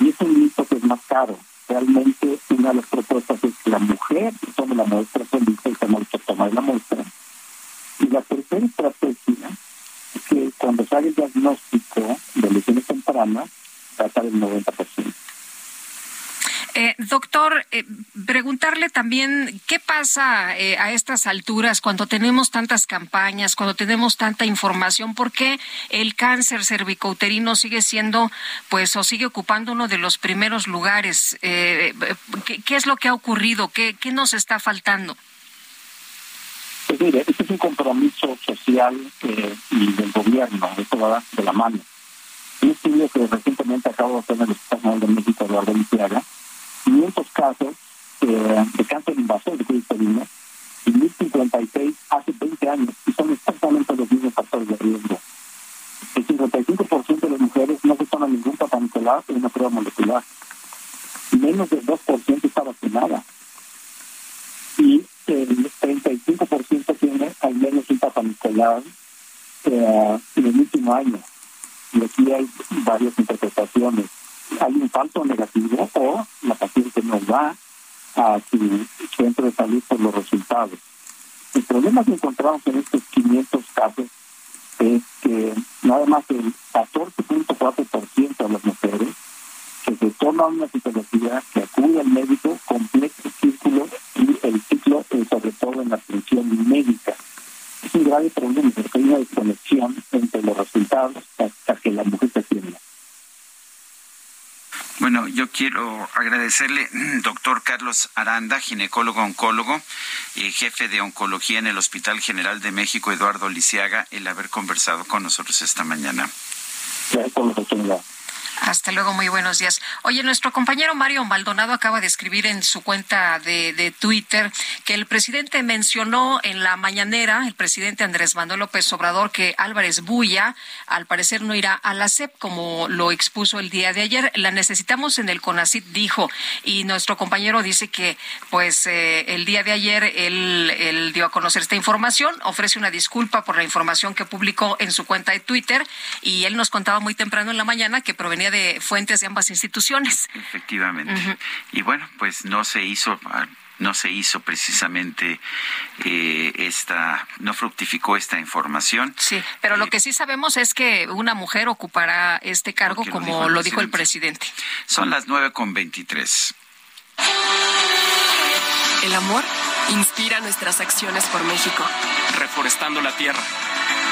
Y es un mito que es más caro. Realmente una de las propuestas es que la mujer tome la muestra solita y se tomar la muestra. Y la tercera estrategia es que cuando sale el diagnóstico de lesiones tempranas, va a estar el 90%. Eh, doctor, eh, preguntarle también qué pasa eh, a estas alturas cuando tenemos tantas campañas, cuando tenemos tanta información, por qué el cáncer cervicouterino sigue siendo, pues, o sigue ocupando uno de los primeros lugares. ¿qué, ¿qué, es lo que ha ocurrido? ¿Qué, qué nos está faltando? Pues mire, este es un compromiso social y del gobierno, esto va de la mano. Un estudio que recientemente acabo de hacer en el Hospital de México, Eduardo Lisiaga, 500 casos eh, de cáncer invasor de cuello y 1056 hace 20 años y son exactamente los mismos factores de riesgo. El 55% de las mujeres no se toma ningún Papa Nicolás en una prueba molecular. Menos del 2% está vacunada. Y el 35% tiene al menos un Papa Nicolás eh, en el último año. Y aquí hay varias interpretaciones hay un falso negativo o la paciente no va a su centro de salud por los resultados. El problema que encontramos en estos 500 casos es que nada más el 14.4% de las mujeres que se toman una citología, que acude al médico, completa el círculo y el ciclo, eh, sobre todo en la atención médica. Es un grave problema porque hay una desconexión entre los resultados hasta que la mujer se atienda. Bueno, yo quiero agradecerle, *clears throat* doctor Carlos Aranda, ginecólogo oncólogo y jefe de oncología en el Hospital General de México, Eduardo Lisiaga, el haber conversado con nosotros esta mañana. Hasta luego, muy buenos días. Oye, nuestro compañero Mario Maldonado acaba de escribir en su cuenta de, Twitter que el presidente mencionó en la mañanera, el presidente Andrés Manuel López Obrador, que Álvarez Buya al parecer no irá a la CEP como lo expuso el día de ayer. La necesitamos en el CONACIT, dijo. Y nuestro compañero dice que, pues, eh, el día de ayer él dio a conocer esta información, ofrece una disculpa por la información que publicó en su cuenta de Twitter y él nos contaba muy temprano en la mañana que provenía de fuentes de ambas instituciones. Efectivamente. Y bueno, pues no se hizo no se hizo precisamente eh, esta, no fructificó esta información. Sí, pero lo eh, que sí sabemos es que una mujer ocupará este cargo como lo dijo, el, presidente. Son las nueve con veintitrés. El amor inspira nuestras acciones por México. Reforestando la tierra,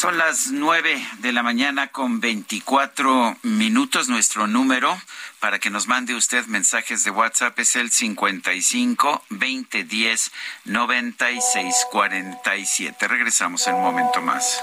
Son las nueve de la mañana con veinticuatro minutos. Nuestro número para que nos mande usted mensajes de WhatsApp es el 55 2010 9647. Regresamos en un momento más.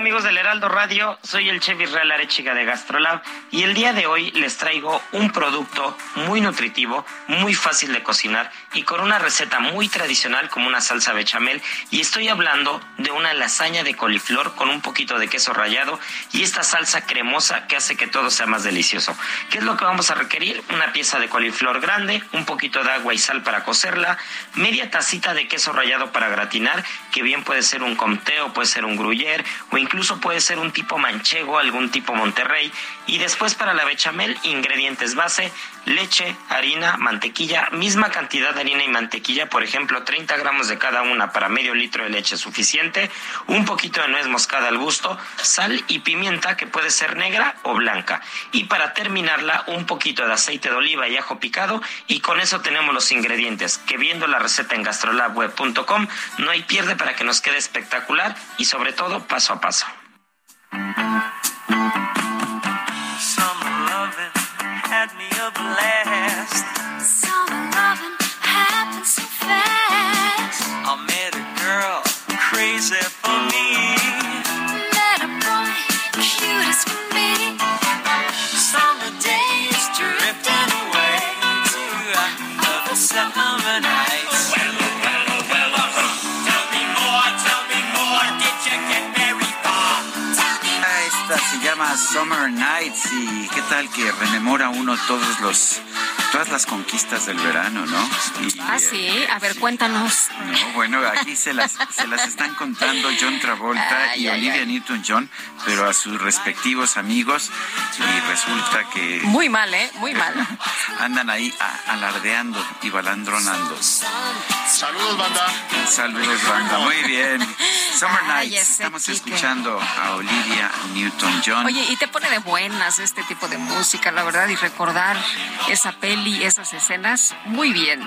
Amigos del Heraldo Radio, soy el chef Israel Arechiga de Gastrolab y el día de hoy les traigo un producto muy nutritivo, muy fácil de cocinar y con una receta muy tradicional como una salsa bechamel y estoy hablando de una lasaña de coliflor con un poquito de queso rallado y esta salsa cremosa que hace que todo sea más delicioso. ¿Qué es lo que vamos a requerir? Una pieza de coliflor grande, un poquito de agua y sal para cocerla, media tacita de queso rallado para gratinar, que bien puede ser un comté puede ser un gruyère o incluso puede ser un tipo manchego, algún tipo Monterrey. Y después para la bechamel, ingredientes base, leche, harina, mantequilla, misma cantidad de harina y mantequilla, por ejemplo, 30 gramos de cada una para medio litro de leche suficiente, un poquito de nuez moscada al gusto, sal y pimienta que puede ser negra o blanca. Y para terminarla, un poquito de aceite de oliva y ajo picado y con eso tenemos los ingredientes que viendo la receta en gastrolabweb.com no hay pierde para que nos quede espectacular y sobre todo paso a paso. Llama Summer Nights y qué tal que rememora uno todos los todas las conquistas del verano, ¿no? ah, sí, a ver, cuéntanos. No, bueno, aquí se las, se las están contando John Travolta y Olivia Newton-John, pero a sus respectivos amigos y resulta que... Muy mal, ¿eh? Muy mal. *laughs* Andan ahí alardeando y balandronando. Saludos, banda. Saludos, banda. Muy bien. Summer Nights. Estamos escuchando a Olivia Newton-John. Oye, y te pone de buenas este tipo de música, la verdad, y recordar esa peli, esas escenas, muy bien.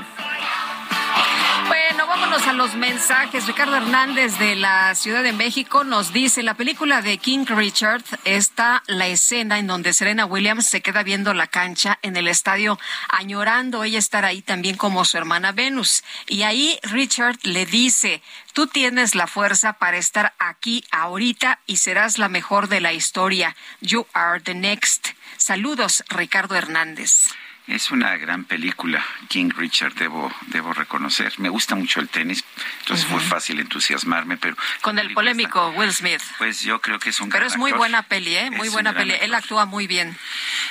Bueno, vámonos a los mensajes. Ricardo Hernández de la Ciudad de México nos dice, la película de King Richard está la escena en donde Serena Williams se queda viendo la cancha en el estadio, añorando ella estar ahí también como su hermana Venus. Y ahí Richard le dice, tú tienes la fuerza para estar aquí ahorita y serás la mejor de la historia. You are the next. Saludos, Ricardo Hernández. Es una gran película, King Richard, debo, debo reconocer. Me gusta mucho el tenis, entonces fue fácil entusiasmarme, pero... Con el polémico Will Smith. Pues yo creo que es un Pero es muy buena peli, ¿eh? Muy buena peli. Él actúa muy bien.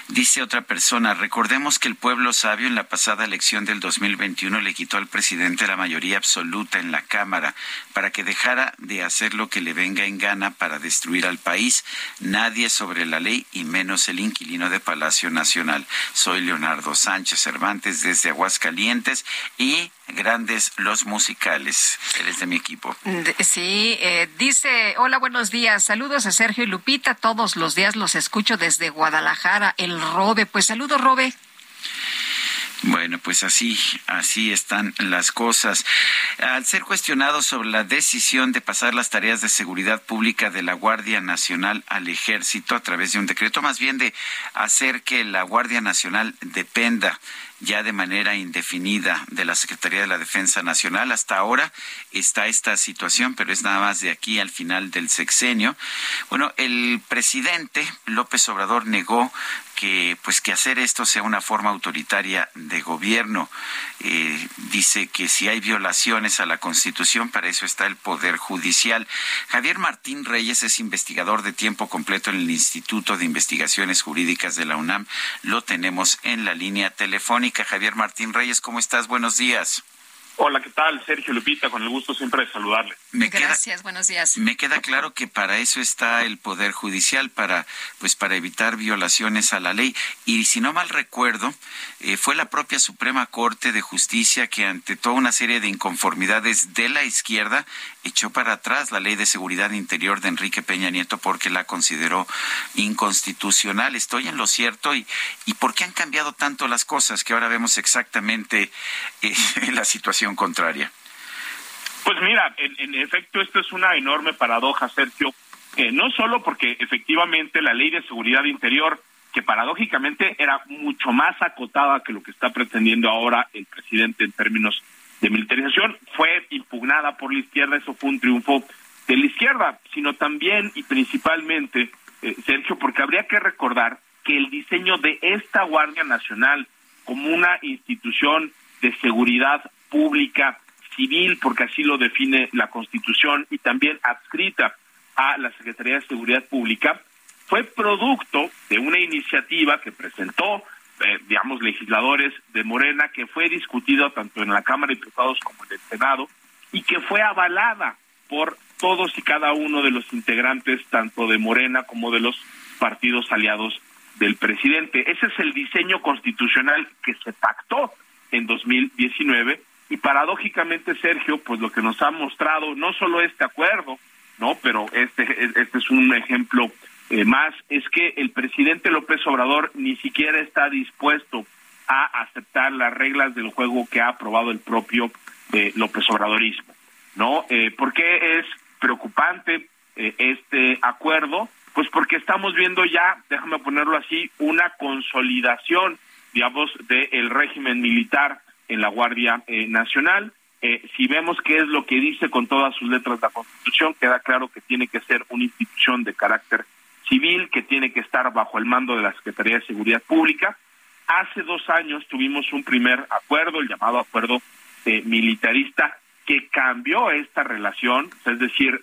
Dice otra persona, recordemos que el pueblo sabio en la pasada elección del 2021 le quitó al presidente la mayoría absoluta en la Cámara para que dejara de hacer lo que le venga en gana para destruir al país. Nadie sobre la ley y menos el inquilino de Palacio Nacional. Soy Leonardo Sánchez Cervantes desde Aguascalientes y grandes los musicales. Eres de mi equipo. Sí, eh, dice, hola, buenos días. Saludos a Sergio y Lupita. Todos los días los escucho desde Guadalajara. El Robe. Pues saludos, Robe. Bueno, pues así, así están las cosas. Al ser cuestionado sobre la decisión de pasar las tareas de seguridad pública de la Guardia Nacional al Ejército a través de un decreto, más bien de hacer que la Guardia Nacional dependa ya de manera indefinida de la Secretaría de la Defensa Nacional. Hasta ahora está esta situación, pero es nada más de aquí al final del sexenio. Bueno, el presidente López Obrador negó que pues que hacer esto sea una forma autoritaria de gobierno. Eh, dice que si hay violaciones a la Constitución, para eso está el Poder Judicial. Javier Martín Reyes es investigador de tiempo completo en el Instituto de Investigaciones Jurídicas de la UNAM. Lo tenemos en la línea telefónica. Javier Martín Reyes, ¿cómo estás? Buenos días. Hola, ¿qué tal? Sergio Lupita, con el gusto siempre de saludarle. Gracias, buenos días. Me queda claro que para eso está el Poder Judicial, para, pues, para evitar violaciones a la ley. Y si no mal recuerdo, eh, fue la propia Suprema Corte de Justicia que ante toda una serie de inconformidades de la izquierda echó para atrás la ley de seguridad interior de Enrique Peña Nieto porque la consideró inconstitucional. Estoy en lo cierto y, ¿por qué han cambiado tanto las cosas que ahora vemos exactamente eh, *laughs* la situación contraria? Pues mira, en, efecto, esto es una enorme paradoja, Sergio, no solo porque efectivamente la ley de seguridad interior, que paradójicamente era mucho más acotada que lo que está pretendiendo ahora el presidente en términos de militarización, fue impugnada por la izquierda, eso fue un triunfo de la izquierda, sino también y principalmente, eh, Sergio, porque habría que recordar que el diseño de esta Guardia Nacional como una institución de seguridad pública civil, porque así lo define la Constitución, y también adscrita a la Secretaría de Seguridad Pública, fue producto de una iniciativa que presentó, eh, digamos, legisladores de Morena, que fue discutida tanto en la Cámara de Diputados como en el Senado, y que fue avalada por todos y cada uno de los integrantes, tanto de Morena como de los partidos aliados del presidente. Ese es el diseño constitucional que se pactó en 2019 y paradójicamente, Sergio, pues lo que nos ha mostrado, no solo este acuerdo, ¿no? Pero este, este es un ejemplo eh, más, es que el presidente López Obrador ni siquiera está dispuesto a aceptar las reglas del juego que ha aprobado el propio eh, López Obradorismo, ¿no? Eh, ¿Por qué es preocupante eh, este acuerdo? Pues porque estamos viendo ya, déjame ponerlo así, una consolidación, digamos, del régimen militar en la Guardia eh, Nacional. Si vemos qué es lo que dice con todas sus letras la Constitución, queda claro que tiene que ser una institución de carácter civil, que tiene que estar bajo el mando de la Secretaría de Seguridad Pública. Hace dos años tuvimos un primer acuerdo, el llamado acuerdo eh, militarista, que cambió esta relación, es decir,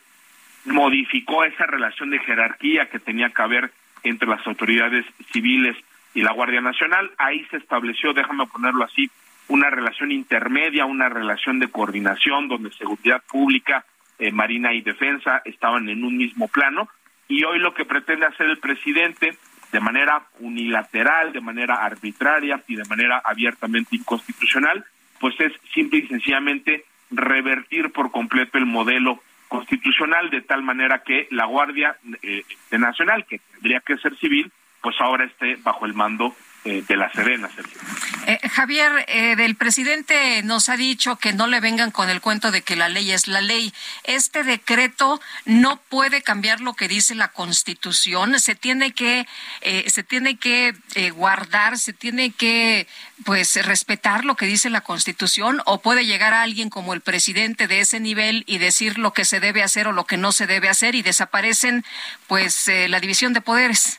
modificó esa relación de jerarquía que tenía que haber entre las autoridades civiles y la Guardia Nacional. Ahí se estableció, déjame ponerlo así, una relación intermedia, una relación de coordinación donde seguridad pública, eh, marina y defensa estaban en un mismo plano. Y hoy lo que pretende hacer el presidente de manera unilateral, de manera arbitraria y de manera abiertamente inconstitucional, pues es simple y sencillamente revertir por completo el modelo constitucional de tal manera que la Guardia eh, Nacional, que tendría que ser civil, pues ahora esté bajo el mando eh, de la Serena, Sergio. Eh, Javier, eh, del presidente nos ha dicho que no le vengan con el cuento de que la ley es la ley. Este decreto no puede cambiar lo que dice la Constitución. Se tiene que, eh, se tiene que eh, guardar, se tiene que, pues, respetar lo que dice la Constitución. O puede llegar a alguien como el presidente de ese nivel y decir lo que se debe hacer o lo que no se debe hacer y desaparecen, pues, la división de poderes.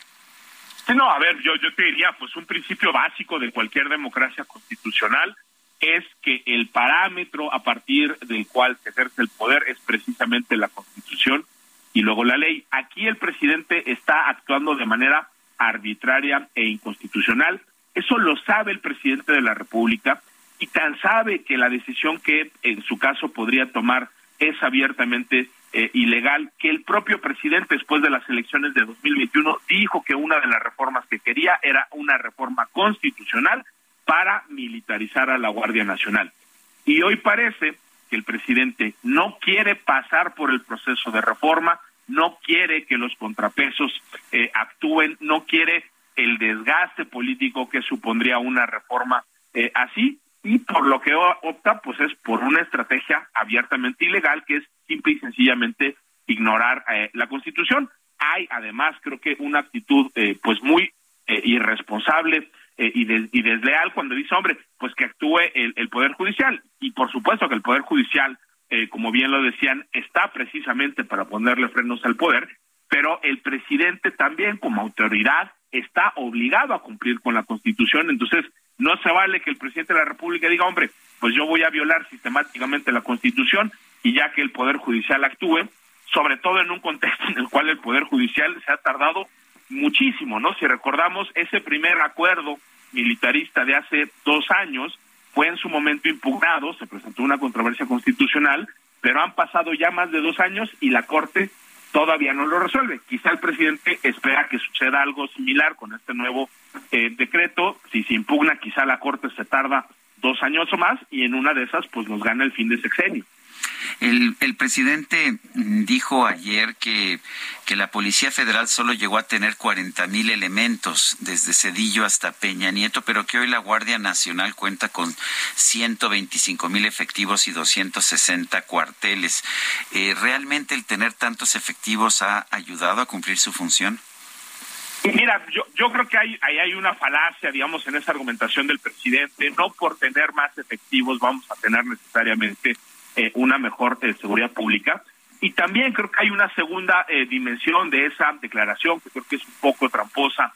No, a ver, yo, yo te diría, pues un principio básico de cualquier democracia constitucional es que el parámetro a partir del cual se ejerce el poder es precisamente la Constitución y luego la ley. Aquí el presidente está actuando de manera arbitraria e inconstitucional. Eso lo sabe el presidente de la República y tan sabe que la decisión que en su caso podría tomar es abiertamente eh, ilegal, que el propio presidente después de las elecciones de 2021 dijo que una de las reformas que quería era una reforma constitucional para militarizar a la Guardia Nacional. Y hoy parece que el presidente no quiere pasar por el proceso de reforma, no quiere que los contrapesos eh, actúen, no quiere el desgaste político que supondría una reforma eh, así, y por lo que opta pues es por una estrategia abiertamente ilegal que es simple y sencillamente ignorar eh, la Constitución. Hay además creo que una actitud eh, pues muy eh, irresponsable eh, y, de, y, desleal cuando dice hombre pues que actúe el, el Poder Judicial y por supuesto que el Poder Judicial eh, como bien lo decían está precisamente para ponerle frenos al poder pero el presidente también como autoridad está obligado a cumplir con la Constitución. Entonces, no se vale que el presidente de la República diga, hombre, pues yo voy a violar sistemáticamente la Constitución y ya que el Poder Judicial actúe, sobre todo en un contexto en el cual el Poder Judicial se ha tardado muchísimo, ¿no? Si recordamos ese primer acuerdo militarista de hace dos años, fue en su momento impugnado, se presentó una controversia constitucional, pero han pasado ya más de dos años y la Corte todavía no lo resuelve. Quizá el presidente espera que suceda algo similar con este nuevo eh, decreto. Si se impugna, quizá la Corte se tarda dos años o más y en una de esas pues nos gana el fin de sexenio. El, presidente dijo ayer que, que, la Policía Federal solo llegó a tener 40 mil elementos desde Cedillo hasta Peña Nieto, pero que hoy la Guardia Nacional cuenta con 125 mil efectivos y 260 cuarteles. Eh, ¿Realmente el tener tantos efectivos ha ayudado a cumplir su función? Mira, yo, yo creo que hay, ahí hay una falacia, digamos, en esa argumentación del presidente. No por tener más efectivos vamos a tener necesariamente eh, una mejor eh, seguridad pública. Y también creo que hay una segunda eh, dimensión de esa declaración, que creo que es un poco tramposa,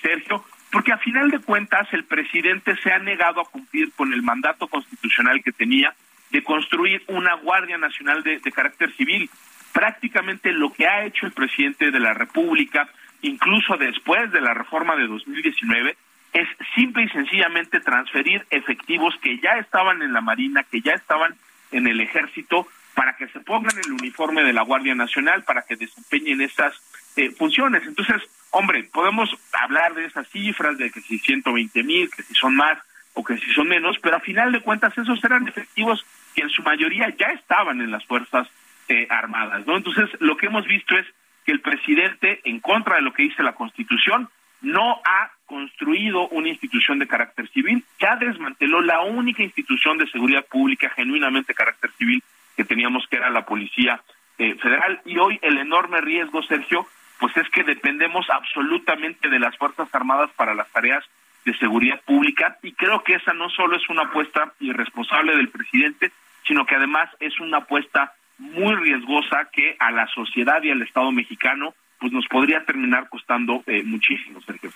Sergio, porque a final de cuentas el presidente se ha negado a cumplir con el mandato constitucional que tenía de construir una Guardia Nacional de carácter civil. Prácticamente lo que ha hecho el presidente de la República, incluso después de la reforma de 2019, es simple y sencillamente transferir efectivos que ya estaban en la Marina, que ya estaban en el ejército para que se pongan el uniforme de la Guardia Nacional, para que desempeñen esas eh, funciones. Entonces, hombre, podemos hablar de esas cifras, de que si 120 mil, que si son más o que si son menos, pero a final de cuentas esos eran efectivos que en su mayoría ya estaban en las Fuerzas eh, Armadas, ¿no? Entonces, lo que hemos visto es que el presidente, en contra de lo que dice la Constitución, no ha construido una institución de carácter civil, ya desmanteló la única institución de seguridad pública genuinamente de carácter civil que teníamos, que era la Policía eh, Federal. Y hoy el enorme riesgo, Sergio, pues es que dependemos absolutamente de las Fuerzas Armadas para las tareas de seguridad pública y creo que esa no solo es una apuesta irresponsable del presidente, sino que además es una apuesta muy riesgosa que a la sociedad y al Estado mexicano pues nos podría terminar costando eh, muchísimo, Sergio.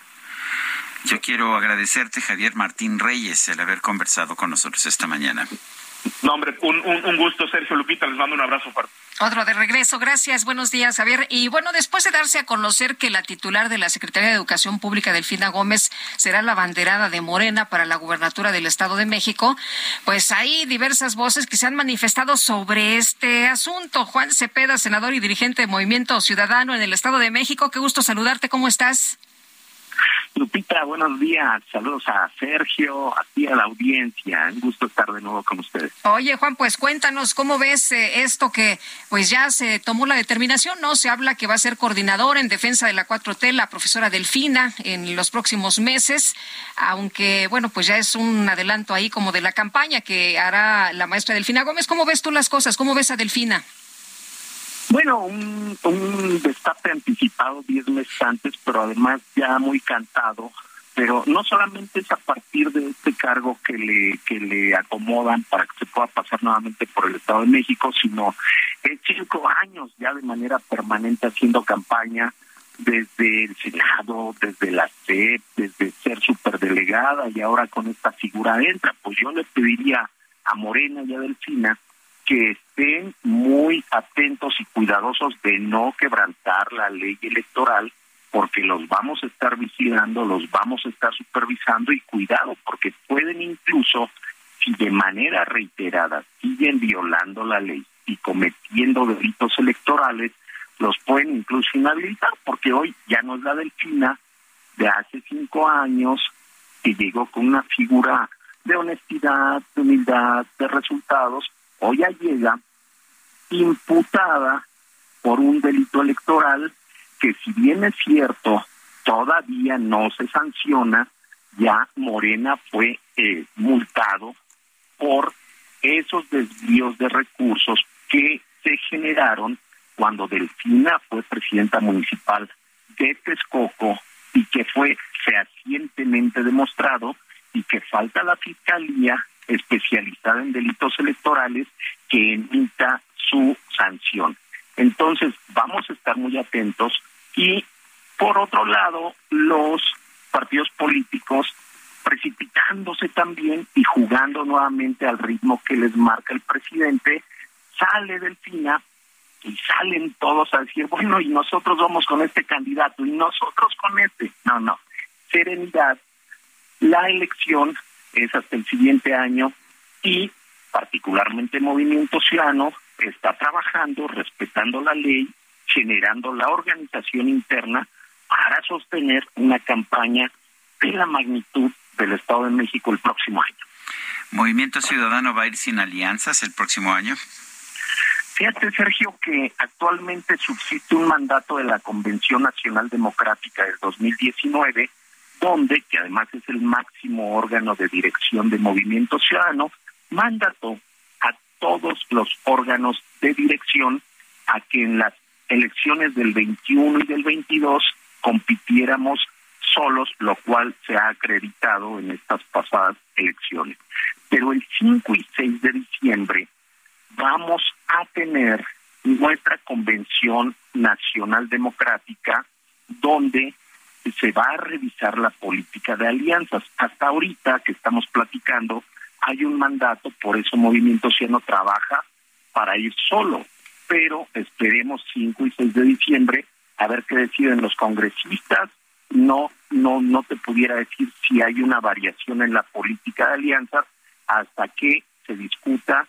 Yo quiero agradecerte, Javier Martín Reyes, el haber conversado con nosotros esta mañana. No, hombre, un, un, gusto, Sergio Lupita, les mando un abrazo fuerte. Otro de regreso, gracias, buenos días, Javier. Y bueno, después de darse a conocer que la titular de la Secretaría de Educación Pública, Delfina Gómez, será la banderada de Morena para la gubernatura del Estado de México, pues hay diversas voces que se han manifestado sobre este asunto. Juan Cepeda, senador y dirigente de Movimiento Ciudadano en el Estado de México, qué gusto saludarte, ¿cómo estás? Lupita, buenos días. Saludos a Sergio, a ti, a la audiencia. Un gusto estar de nuevo con ustedes. Oye, Juan, pues cuéntanos cómo ves eh, esto que pues ya se tomó la determinación, ¿no? Se habla que va a ser coordinador en defensa de la 4T la profesora Delfina en los próximos meses, aunque bueno, pues ya es un adelanto ahí como de la campaña que hará la maestra Delfina Gómez. ¿Cómo ves tú las cosas? ¿Cómo ves a Delfina? Bueno, un, un destape anticipado diez meses antes, pero además ya muy cantado. Pero no solamente es a partir de este cargo que le que le acomodan para que se pueda pasar nuevamente por el Estado de México, sino es cinco años ya de manera permanente haciendo campaña desde el Senado, desde la CEP, desde ser superdelegada y ahora con esta figura entra. Pues yo le pediría a Morena y a Delfina que estén muy atentos y cuidadosos de no quebrantar la ley electoral, porque los vamos a estar vigilando, los vamos a estar supervisando y cuidado, porque pueden incluso, si de manera reiterada siguen violando la ley y cometiendo delitos electorales, los pueden incluso inhabilitar, porque hoy ya no es la delfina de hace cinco años que llegó con una figura de honestidad, de humildad, de resultados, hoy ya llega imputada por un delito electoral que si bien es cierto, todavía no se sanciona, ya Morena fue eh, multado por esos desvíos de recursos que se generaron cuando Delfina fue presidenta municipal de Texcoco y que fue fehacientemente demostrado y que falta la fiscalía especializada en delitos electorales que emita su sanción. Entonces, vamos a estar muy atentos y Por otro lado, los partidos políticos precipitándose también y jugando nuevamente al ritmo que les marca el presidente, sale del FINA y salen todos a decir, bueno, y nosotros vamos con este candidato y nosotros con este. No, no. Serenidad. La elección es hasta el siguiente año y particularmente Movimiento Ciudadano está trabajando, respetando la ley, generando la organización interna para sostener una campaña de la magnitud del Estado de México el próximo año. ¿Movimiento Ciudadano va a ir sin alianzas el próximo año? Fíjate, Sergio, que actualmente subsiste un mandato de la Convención Nacional Democrática del 2019, donde, que además es el máximo órgano de dirección de Movimiento Ciudadano, mandató a todos los órganos de dirección a que en las elecciones del 21 y del 22 compitiéramos solos, lo cual se ha acreditado en estas pasadas elecciones. Pero el 5 y 6 de diciembre vamos a tener nuestra convención nacional democrática donde se va a revisar la política de alianzas. Hasta ahorita que estamos platicando, hay un mandato, por eso Movimiento Cieno trabaja para ir solo, pero esperemos 5 y 6 de diciembre a ver qué deciden los congresistas. No, no, no te pudiera decir si hay una variación en la política de alianzas hasta que se discuta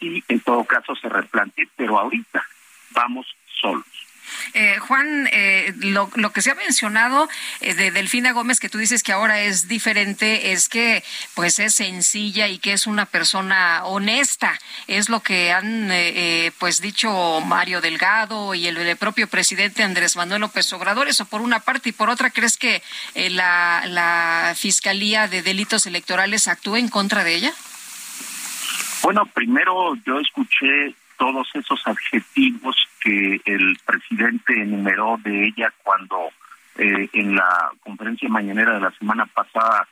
y en todo caso se replante, pero ahorita vamos solos. Eh, Juan, eh, lo, lo, que se ha mencionado eh, de Delfina Gómez, que tú dices que ahora es diferente, es que pues es sencilla y que es una persona honesta. Es lo que han eh, pues dicho Mario Delgado y el, el, propio presidente Andrés Manuel López Obrador. Eso por una parte. Y por otra, ¿crees que la, la Fiscalía de Delitos Electorales actúe en contra de ella? Bueno, primero yo escuché todos esos adjetivos que el presidente enumeró de ella cuando eh, en la conferencia mañanera de la semana pasada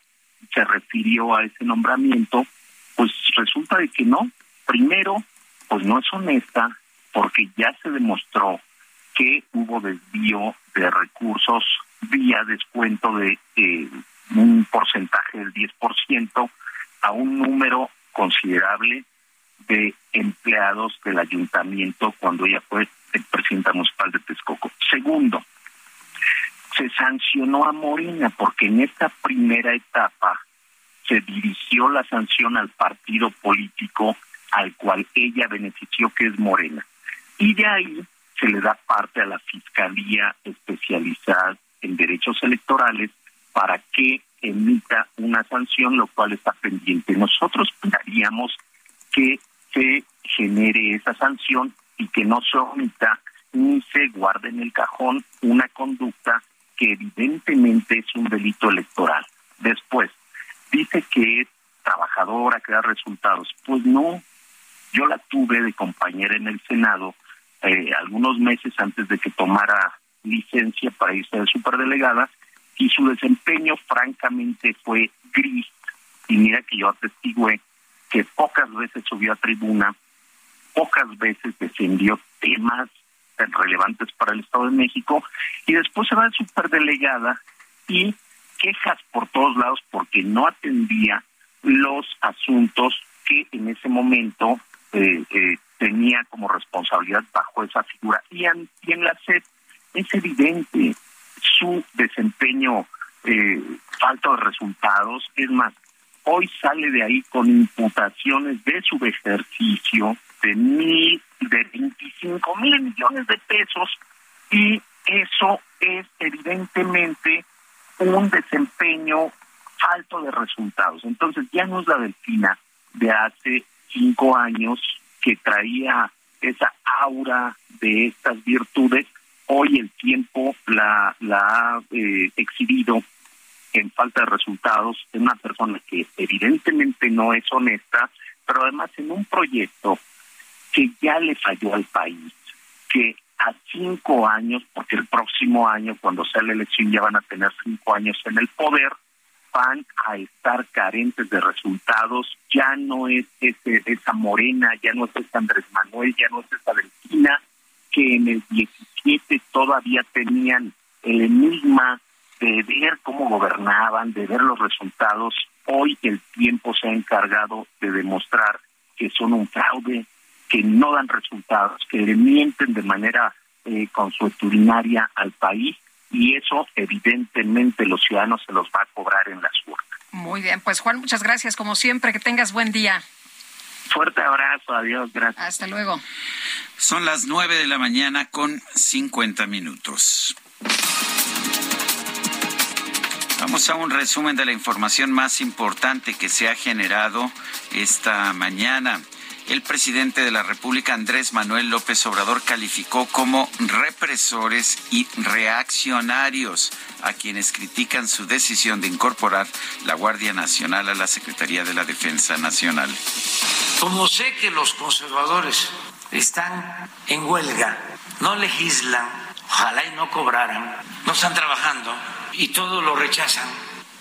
se refirió a ese nombramiento, pues resulta de que no. Primero, pues no es honesta porque ya se demostró que hubo desvío de recursos vía descuento de eh, un porcentaje del 10% a un número considerable de empleados del ayuntamiento cuando ella fue el presidente municipal de Texcoco. Segundo, se sancionó a Morena porque en esta primera etapa se dirigió la sanción al partido político al cual ella benefició, que es Morena. Y de ahí se le da parte a la Fiscalía Especializada en Derechos Electorales para que emita una sanción, lo cual está pendiente. Nosotros esperaríamos que se genere esa sanción y que no se omita ni se guarde en el cajón una conducta que evidentemente es un delito electoral. Después, dice que es trabajadora, que da resultados. Pues no, yo la tuve de compañera en el Senado eh, algunos meses antes de que tomara licencia para irse de superdelegada y su desempeño francamente fue gris. Y mira que yo atestigué que pocas veces subió a tribuna, pocas veces defendió temas tan relevantes para el Estado de México y después se va de superdelegada y quejas por todos lados porque no atendía los asuntos que en ese momento eh, eh, tenía como responsabilidad bajo esa figura. Y en, y en la SED es evidente su desempeño eh, falta de resultados. Es más, hoy sale de ahí con imputaciones de su ejercicio de mil, de 25 mil millones de pesos y eso es evidentemente un desempeño alto de resultados. Entonces ya no es la delfina de hace cinco años que traía esa aura de estas virtudes, hoy el tiempo la, la ha eh, exhibido en falta de resultados en una persona que evidentemente no es honesta, pero además en un proyecto que ya le falló al país, que a cinco años, porque el próximo año, cuando sea la elección, ya van a tener cinco años en el poder, van a estar carentes de resultados, ya no es ese, esa Morena, ya no es esa Andrés Manuel, ya no es esa Delfina, que en el 17 todavía tenían el enigma de ver cómo gobernaban, de ver los resultados, hoy el tiempo se ha encargado de demostrar que son un fraude, que no dan resultados, que le mienten de manera eh, consuetudinaria al país y eso evidentemente los ciudadanos se los va a cobrar en las urnas. Muy bien, pues Juan, muchas gracias como siempre, que tengas buen día. Fuerte abrazo, adiós, gracias. Hasta luego. Son las nueve de la mañana con cincuenta minutos. Vamos a un resumen de la información más importante que se ha generado esta mañana. El presidente de la República, Andrés Manuel López Obrador, calificó como represores y reaccionarios a quienes critican su decisión de incorporar la Guardia Nacional a la Secretaría de la Defensa Nacional. Como sé que los conservadores están en huelga, no legislan, ojalá y no cobraran, no están trabajando y todo lo rechazan.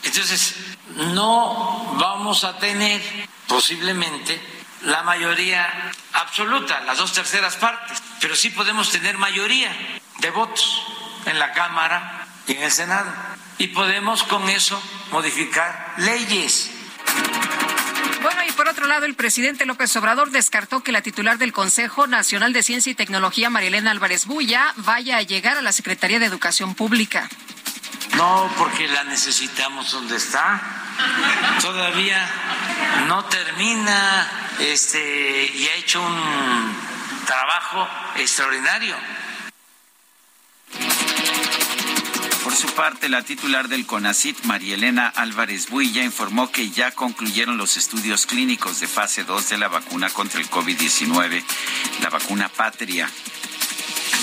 Entonces, no vamos a tener posiblemente la mayoría absoluta, las dos terceras partes, pero sí podemos tener mayoría de votos en la Cámara y en el Senado. Y podemos con eso modificar leyes. Otro lado, el presidente López Obrador descartó que la titular del Consejo Nacional de Ciencia y Tecnología, Marielena Álvarez Bulla, vaya a llegar a la Secretaría de Educación Pública. No, porque la necesitamos donde está. Todavía no termina este, y ha hecho un trabajo extraordinario. Por su parte, la titular del CONACIT, Marielena Álvarez Builla, informó que ya concluyeron los estudios clínicos de fase 2 de la vacuna contra el COVID-19, la vacuna Patria.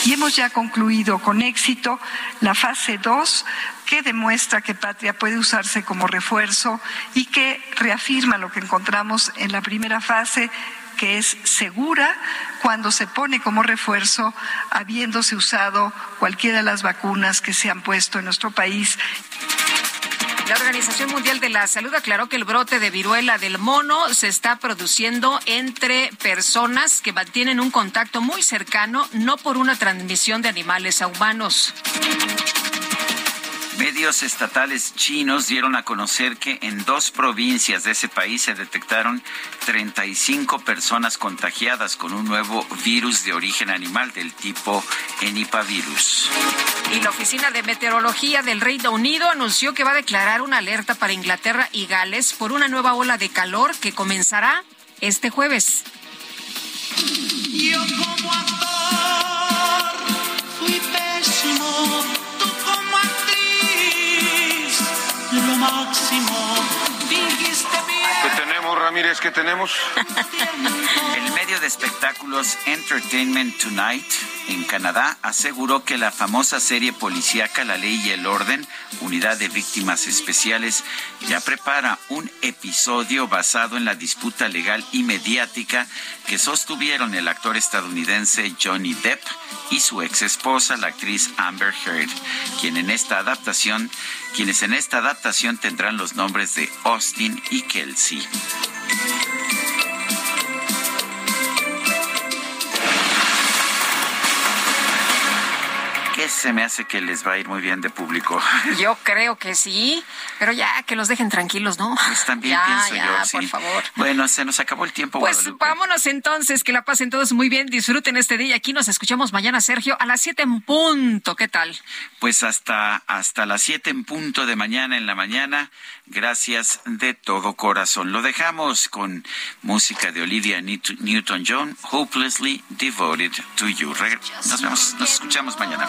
Y hemos ya concluido con éxito la fase 2 que demuestra que Patria puede usarse como refuerzo y que reafirma lo que encontramos en la primera fase que es segura cuando se pone como refuerzo habiéndose usado cualquiera de las vacunas que se han puesto en nuestro país. La Organización Mundial de la Salud aclaró que el brote de viruela del mono se está produciendo entre personas que mantienen un contacto muy cercano, no por una transmisión de animales a humanos. Medios estatales chinos dieron a conocer que en dos provincias de ese país se detectaron 35 personas contagiadas con un nuevo virus de origen animal del tipo Enipavirus. Y la Oficina de Meteorología del Reino Unido anunció que va a declarar una alerta para Inglaterra y Gales por una nueva ola de calor que comenzará este jueves. Yo como actor fui pésimo, máximo, dijiste bien. ¿Qué tenemos, Ramírez? ¿Qué tenemos? *laughs* El medio de espectáculos Entertainment Tonight en Canadá aseguró que la famosa serie policíaca La Ley y el Orden, Unidad de Víctimas Especiales, ya prepara un episodio basado en la disputa legal y mediática que sostuvieron el actor estadounidense Johnny Depp y su ex esposa, la actriz Amber Heard, quien en esta adaptación, quienes en esta adaptación tendrán los nombres de Austin y Kelsey. ¿Qué se me hace que les va a ir muy bien de público? *laughs* Yo creo que sí, pero ya que los dejen tranquilos, ¿no? Pues también *laughs* ya, pienso ya, yo, sí. por favor. Bueno, se nos acabó el tiempo, Pues Guadalupe. vámonos entonces, que la pasen todos muy bien, disfruten este día. Aquí nos escuchamos mañana, Sergio, a las 7 en punto. ¿Qué tal? Pues hasta, hasta las 7 en punto de mañana en la mañana. Gracias de todo corazón. Lo dejamos con música de Olivia Newt- Newton-John, Hopelessly Devoted to You. Nos vemos, nos escuchamos mañana.